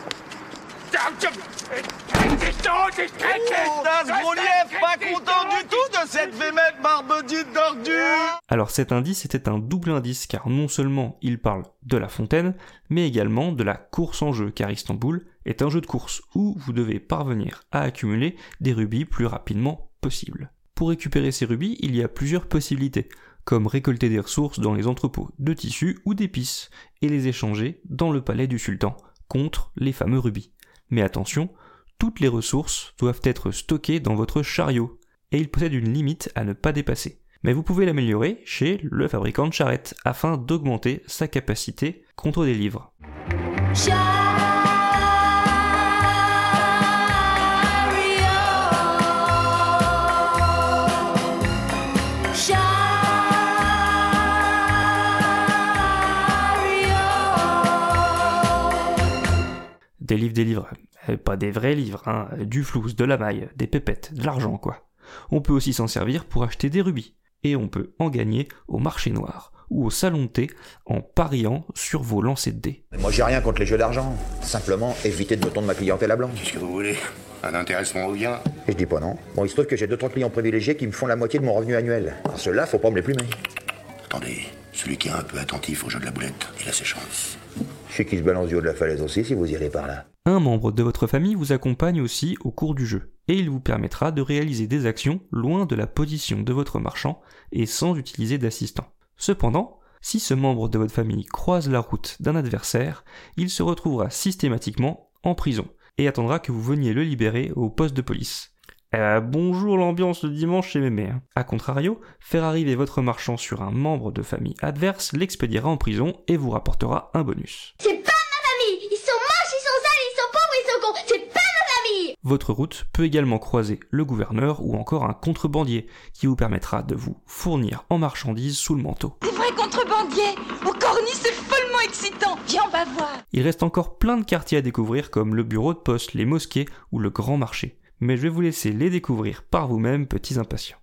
Alors cet indice était un double indice car non seulement il parle de la fontaine, mais également de la course en jeu car Istanbul est un jeu de course où vous devez parvenir à accumuler des rubis plus rapidement possible. Pour récupérer ces rubis, il y a plusieurs possibilités, comme récolter des ressources dans les entrepôts de tissus ou d'épices et les échanger dans le palais du sultan contre les fameux rubis. Mais attention, toutes les ressources doivent être stockées dans votre chariot, et il possède une limite à ne pas dépasser. Mais vous pouvez l'améliorer chez le fabricant de charrettes afin d'augmenter sa capacité contre des livres. Des livres, des livres. Euh, Pas des vrais livres, hein. Du flouze, de la maille, des pépettes, de l'argent, quoi. On peut aussi s'en servir pour acheter des rubis. Et on peut en gagner au marché noir ou au salon de thé en pariant sur vos lancers de dés. Moi, j'ai rien contre les jeux d'argent. Simplement, éviter de me tondre ma clientèle à blanc. Qu'est-ce que vous voulez? Un intéressement ou bien Et je dis pas non. Bon, il se trouve que j'ai deux, trois clients privilégiés qui me font la moitié de mon revenu annuel. Alors ceux-là, faut pas me les plumer. Attendez, celui qui est un peu attentif au jeu de la boulette, il a ses chances. Je sais qui se balance du haut de la falaise aussi, si vous irez par là. Un membre de votre famille vous accompagne aussi au cours du jeu, et il vous permettra de réaliser des actions loin de la position de votre marchand et sans utiliser d'assistant. Cependant, si ce membre de votre famille croise la route d'un adversaire, il se retrouvera systématiquement en prison et attendra que vous veniez le libérer au poste de police. Euh, bonjour l'ambiance le dimanche chez Mémé. hein. A contrario, faire arriver votre marchand sur un membre de famille adverse l'expédiera en prison et vous rapportera un bonus. C'est pas ma famille Ils sont moches, ils sont sales, ils sont pauvres, ils sont cons C'est pas ma famille Votre route peut également croiser le gouverneur ou encore un contrebandier qui vous permettra de vous fournir en marchandises sous le manteau. Des vrais contrebandiers Au corniche, c'est follement excitant Viens, on va voir Il reste encore plein de quartiers à découvrir comme le bureau de poste, les mosquées ou le grand marché. Mais je vais vous laisser les découvrir par vous-même, petits impatients.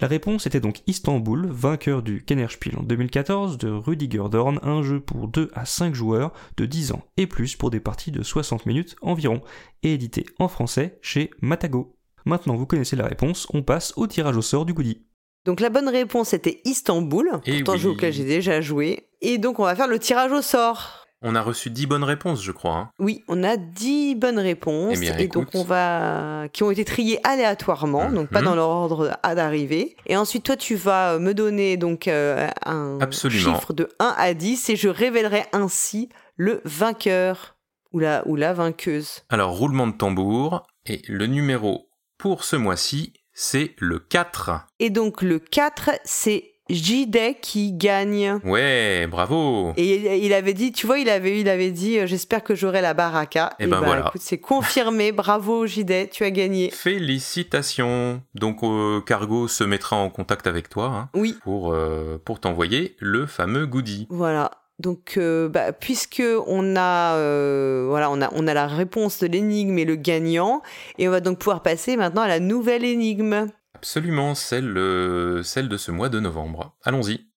La réponse était donc Istanbul, vainqueur du Kennerspiel en 2014 de Rudiger Dorn, un jeu pour 2 à 5 joueurs de 10 ans et plus pour des parties de 60 minutes environ, et édité en français chez Matago. Maintenant vous connaissez la réponse, on passe au tirage au sort du goodie. Donc la bonne réponse était Istanbul, Eh pourtant oui. jeu auquel j'ai déjà joué. Et donc on va faire le tirage au sort. On a reçu 10 bonnes réponses, je crois. hein. Oui, on a 10 bonnes réponses Eh bien, et donc on va qui ont été triées aléatoirement, donc pas Mhm. dans l'ordre à d'arrivée. Et ensuite toi tu vas me donner donc euh, un Absolument. chiffre de 1 à 10 et je révélerai ainsi le vainqueur ou la ou la vainqueuse. Alors, roulement de tambour. Et le numéro pour ce mois-ci, c'est le 4. Et donc le 4 c'est JD qui gagne. Ouais, bravo Et il avait dit, tu vois, il avait, il avait dit, euh, j'espère que j'aurai la baraka. Eh ben bah, voilà. écoute, c'est confirmé. [LAUGHS] Bravo, JD, tu as gagné. Félicitations Donc, euh, Cargo se mettra en contact avec toi hein, Oui. pour, euh, pour t'envoyer le fameux goodie. Voilà. Donc, euh, bah, puisque on a, euh, voilà, on a, on a la réponse de l'énigme et le gagnant, et on va donc pouvoir passer maintenant à la nouvelle énigme. Absolument, celle, euh, celle de ce mois de novembre. Allons-y.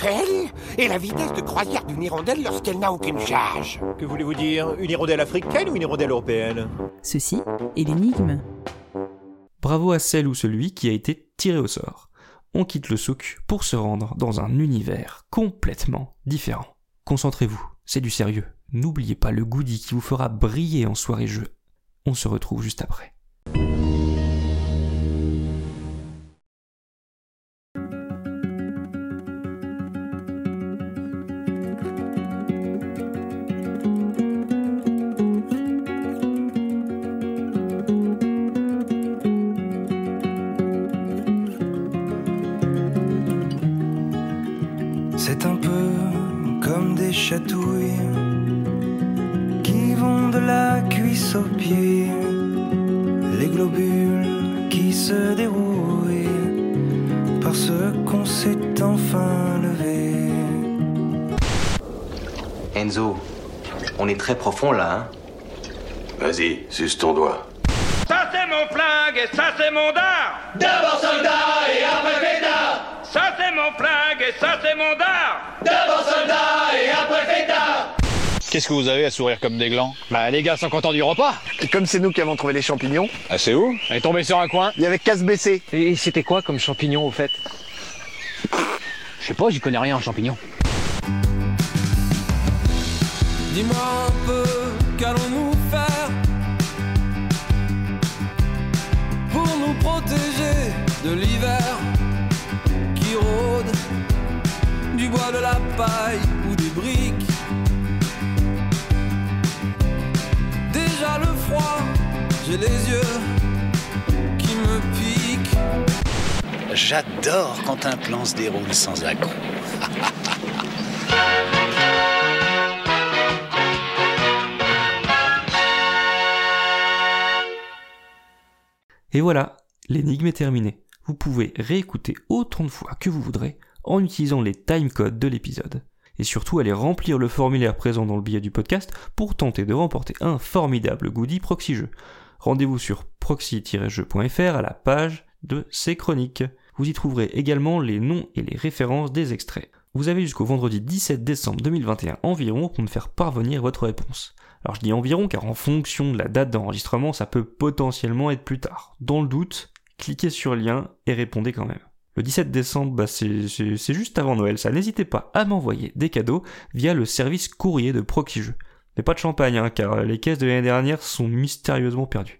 Quelle est la vitesse de croisière d'une hirondelle lorsqu'elle n'a aucune charge Que voulez-vous dire? Une hirondelle africaine ou une hirondelle européenne? Ceci est l'énigme. Bravo à celle ou celui qui a été tiré au sort. On quitte le souk pour se rendre dans un univers complètement différent. Concentrez-vous, c'est du sérieux. N'oubliez pas le goodie qui vous fera briller en soirée jeu. On se retrouve juste après. Aux pieds. les globules qui se dérouillent parce qu'on s'est enfin levé. Enzo, on est très profond là, hein? Vas-y, suce ton doigt. Ça c'est mon flingue et ça c'est mon dard D'abord soldat et après fêtard Ça c'est mon flingue et ça c'est mon dard D'abord soldat et après fêtard Qu'est-ce que vous avez à sourire comme des glands? Bah les gars sont contents du repas. Et comme c'est nous qui avons trouvé les champignons... Ah c'est où? On est tombé sur un coin. Il y avait qu'à se baisser. Et c'était quoi comme champignons au fait? Je sais pas, j'y connais rien en champignons. Dis-moi un peu, qu'allons-nous faire pour nous protéger de l'hiver qui rôde, du bois, de la paille ou des briques? Déjà le froid, j'ai les yeux qui me piquent. J'adore quand un plan se déroule sans accroc. Et voilà, l'énigme est terminée. Vous pouvez réécouter autant de fois que vous voudrez en utilisant les timecodes de l'épisode. Et surtout, allez remplir le formulaire présent dans le billet du podcast pour tenter de remporter un formidable goodie proxy jeu. Rendez-vous sur proxy-jeu.fr à la page de ces chroniques. Vous y trouverez également les noms et les références des extraits. Vous avez jusqu'au vendredi 17 décembre 2021 environ pour me faire parvenir votre réponse. Alors je dis environ car en fonction de la date d'enregistrement, ça peut potentiellement être plus tard. Dans le doute, cliquez sur lien et répondez quand même. Le 17 décembre, bah c'est juste avant Noël, ça n'hésitez pas à m'envoyer des cadeaux via le service courrier de Proxy Jeux. Mais pas de champagne, hein, car les caisses de l'année dernière sont mystérieusement perdues.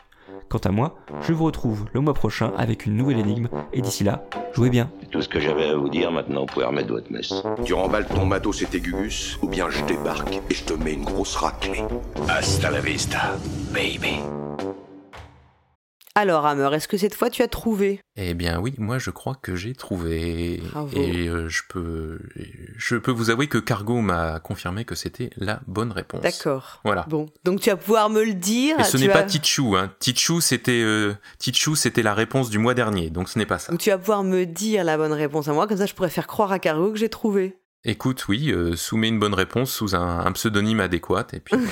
Quant à moi, je vous retrouve le mois prochain avec une nouvelle énigme, et d'ici là, jouez bien. C'est tout ce que j'avais à vous dire, maintenant vous pouvez remettre votre messe. Tu remballes ton matos et tes gugus, ou bien je débarque et je te mets une grosse raclée. Hasta la vista, baby. Alors, Hammer, est-ce que cette fois tu as trouvé? Eh bien oui, moi je crois que j'ai trouvé. Bravo. Et euh, je peux, je peux vous avouer que Cargo m'a confirmé que c'était la bonne réponse. D'accord. Voilà. Bon, donc tu vas pouvoir me le dire. Et ce n'est vas- pas Tichou, hein. Tichou c'était euh, Tichou c'était la réponse du mois dernier, donc ce n'est pas ça. Donc tu vas pouvoir me dire la bonne réponse à moi, comme ça je pourrais faire croire à Cargo que j'ai trouvé. Écoute, oui, euh, soumets une bonne réponse sous un, un pseudonyme adéquat, et puis. [LAUGHS]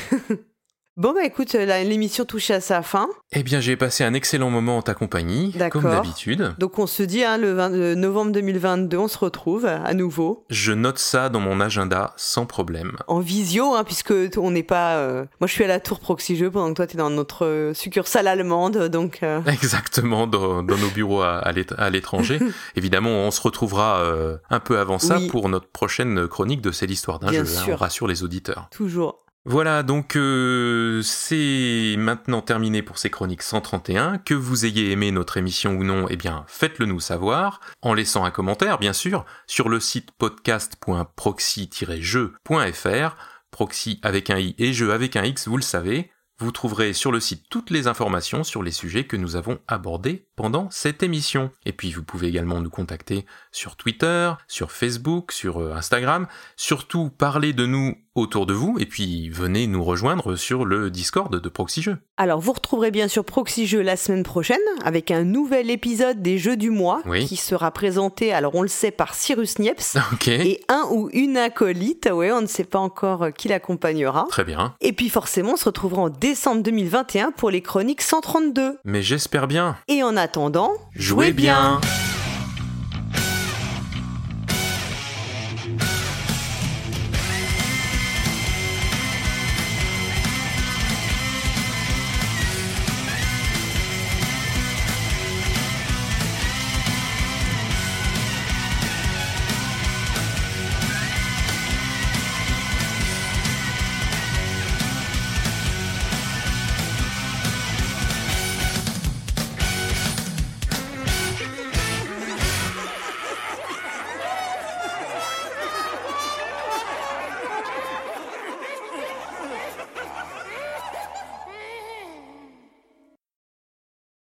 Bon bah écoute, la- l'émission touche à sa fin. eh bien, j'ai passé un excellent moment en ta compagnie, comme d'habitude. Donc on se dit, hein, le 20 euh, novembre 2022, on se retrouve à nouveau. Je note ça dans mon agenda sans problème. En visio, hein, puisque on n'est pas. euh, Moi, je suis à la tour Proxy Jeux pendant que toi, tu es dans notre euh, succursale allemande, donc. euh, [LAUGHS] Exactement, dans, dans nos bureaux à, à l'ét- à l'étranger. [LAUGHS] Évidemment, on se retrouvera euh, un peu avant ça Oui. pour notre prochaine chronique de C'est l'histoire d'un jeu. hein, sûr. on rassure les auditeurs. Toujours. Voilà, donc euh, c'est maintenant terminé pour ces chroniques 131. Que vous ayez aimé notre émission ou non, eh bien faites-le nous savoir, en laissant un commentaire bien sûr, sur le site podcast.proxy-jeu.fr, proxy avec un i et jeu avec un x, vous le savez. Vous trouverez sur le site toutes les informations sur les sujets que nous avons abordés pendant cette émission. Et puis vous pouvez également nous contacter sur Twitter, sur Facebook, sur euh, Instagram. Surtout parlez de nous autour de vous et puis venez nous rejoindre sur le Discord de Proxy Jeux. Alors, vous retrouverez bien sûr Proxy Jeux la semaine prochaine avec un nouvel épisode des Jeux du mois Oui. qui sera présenté, alors on le sait, par Cyrus Niepce [LAUGHS] Ok. et un ou une acolyte. Ouais, on ne sait pas encore euh, qui l'accompagnera. Très bien. Et puis forcément, on se retrouvera en décembre 2021 pour les chroniques 132. Mais j'espère bien. Et en attendant, Jouez bien.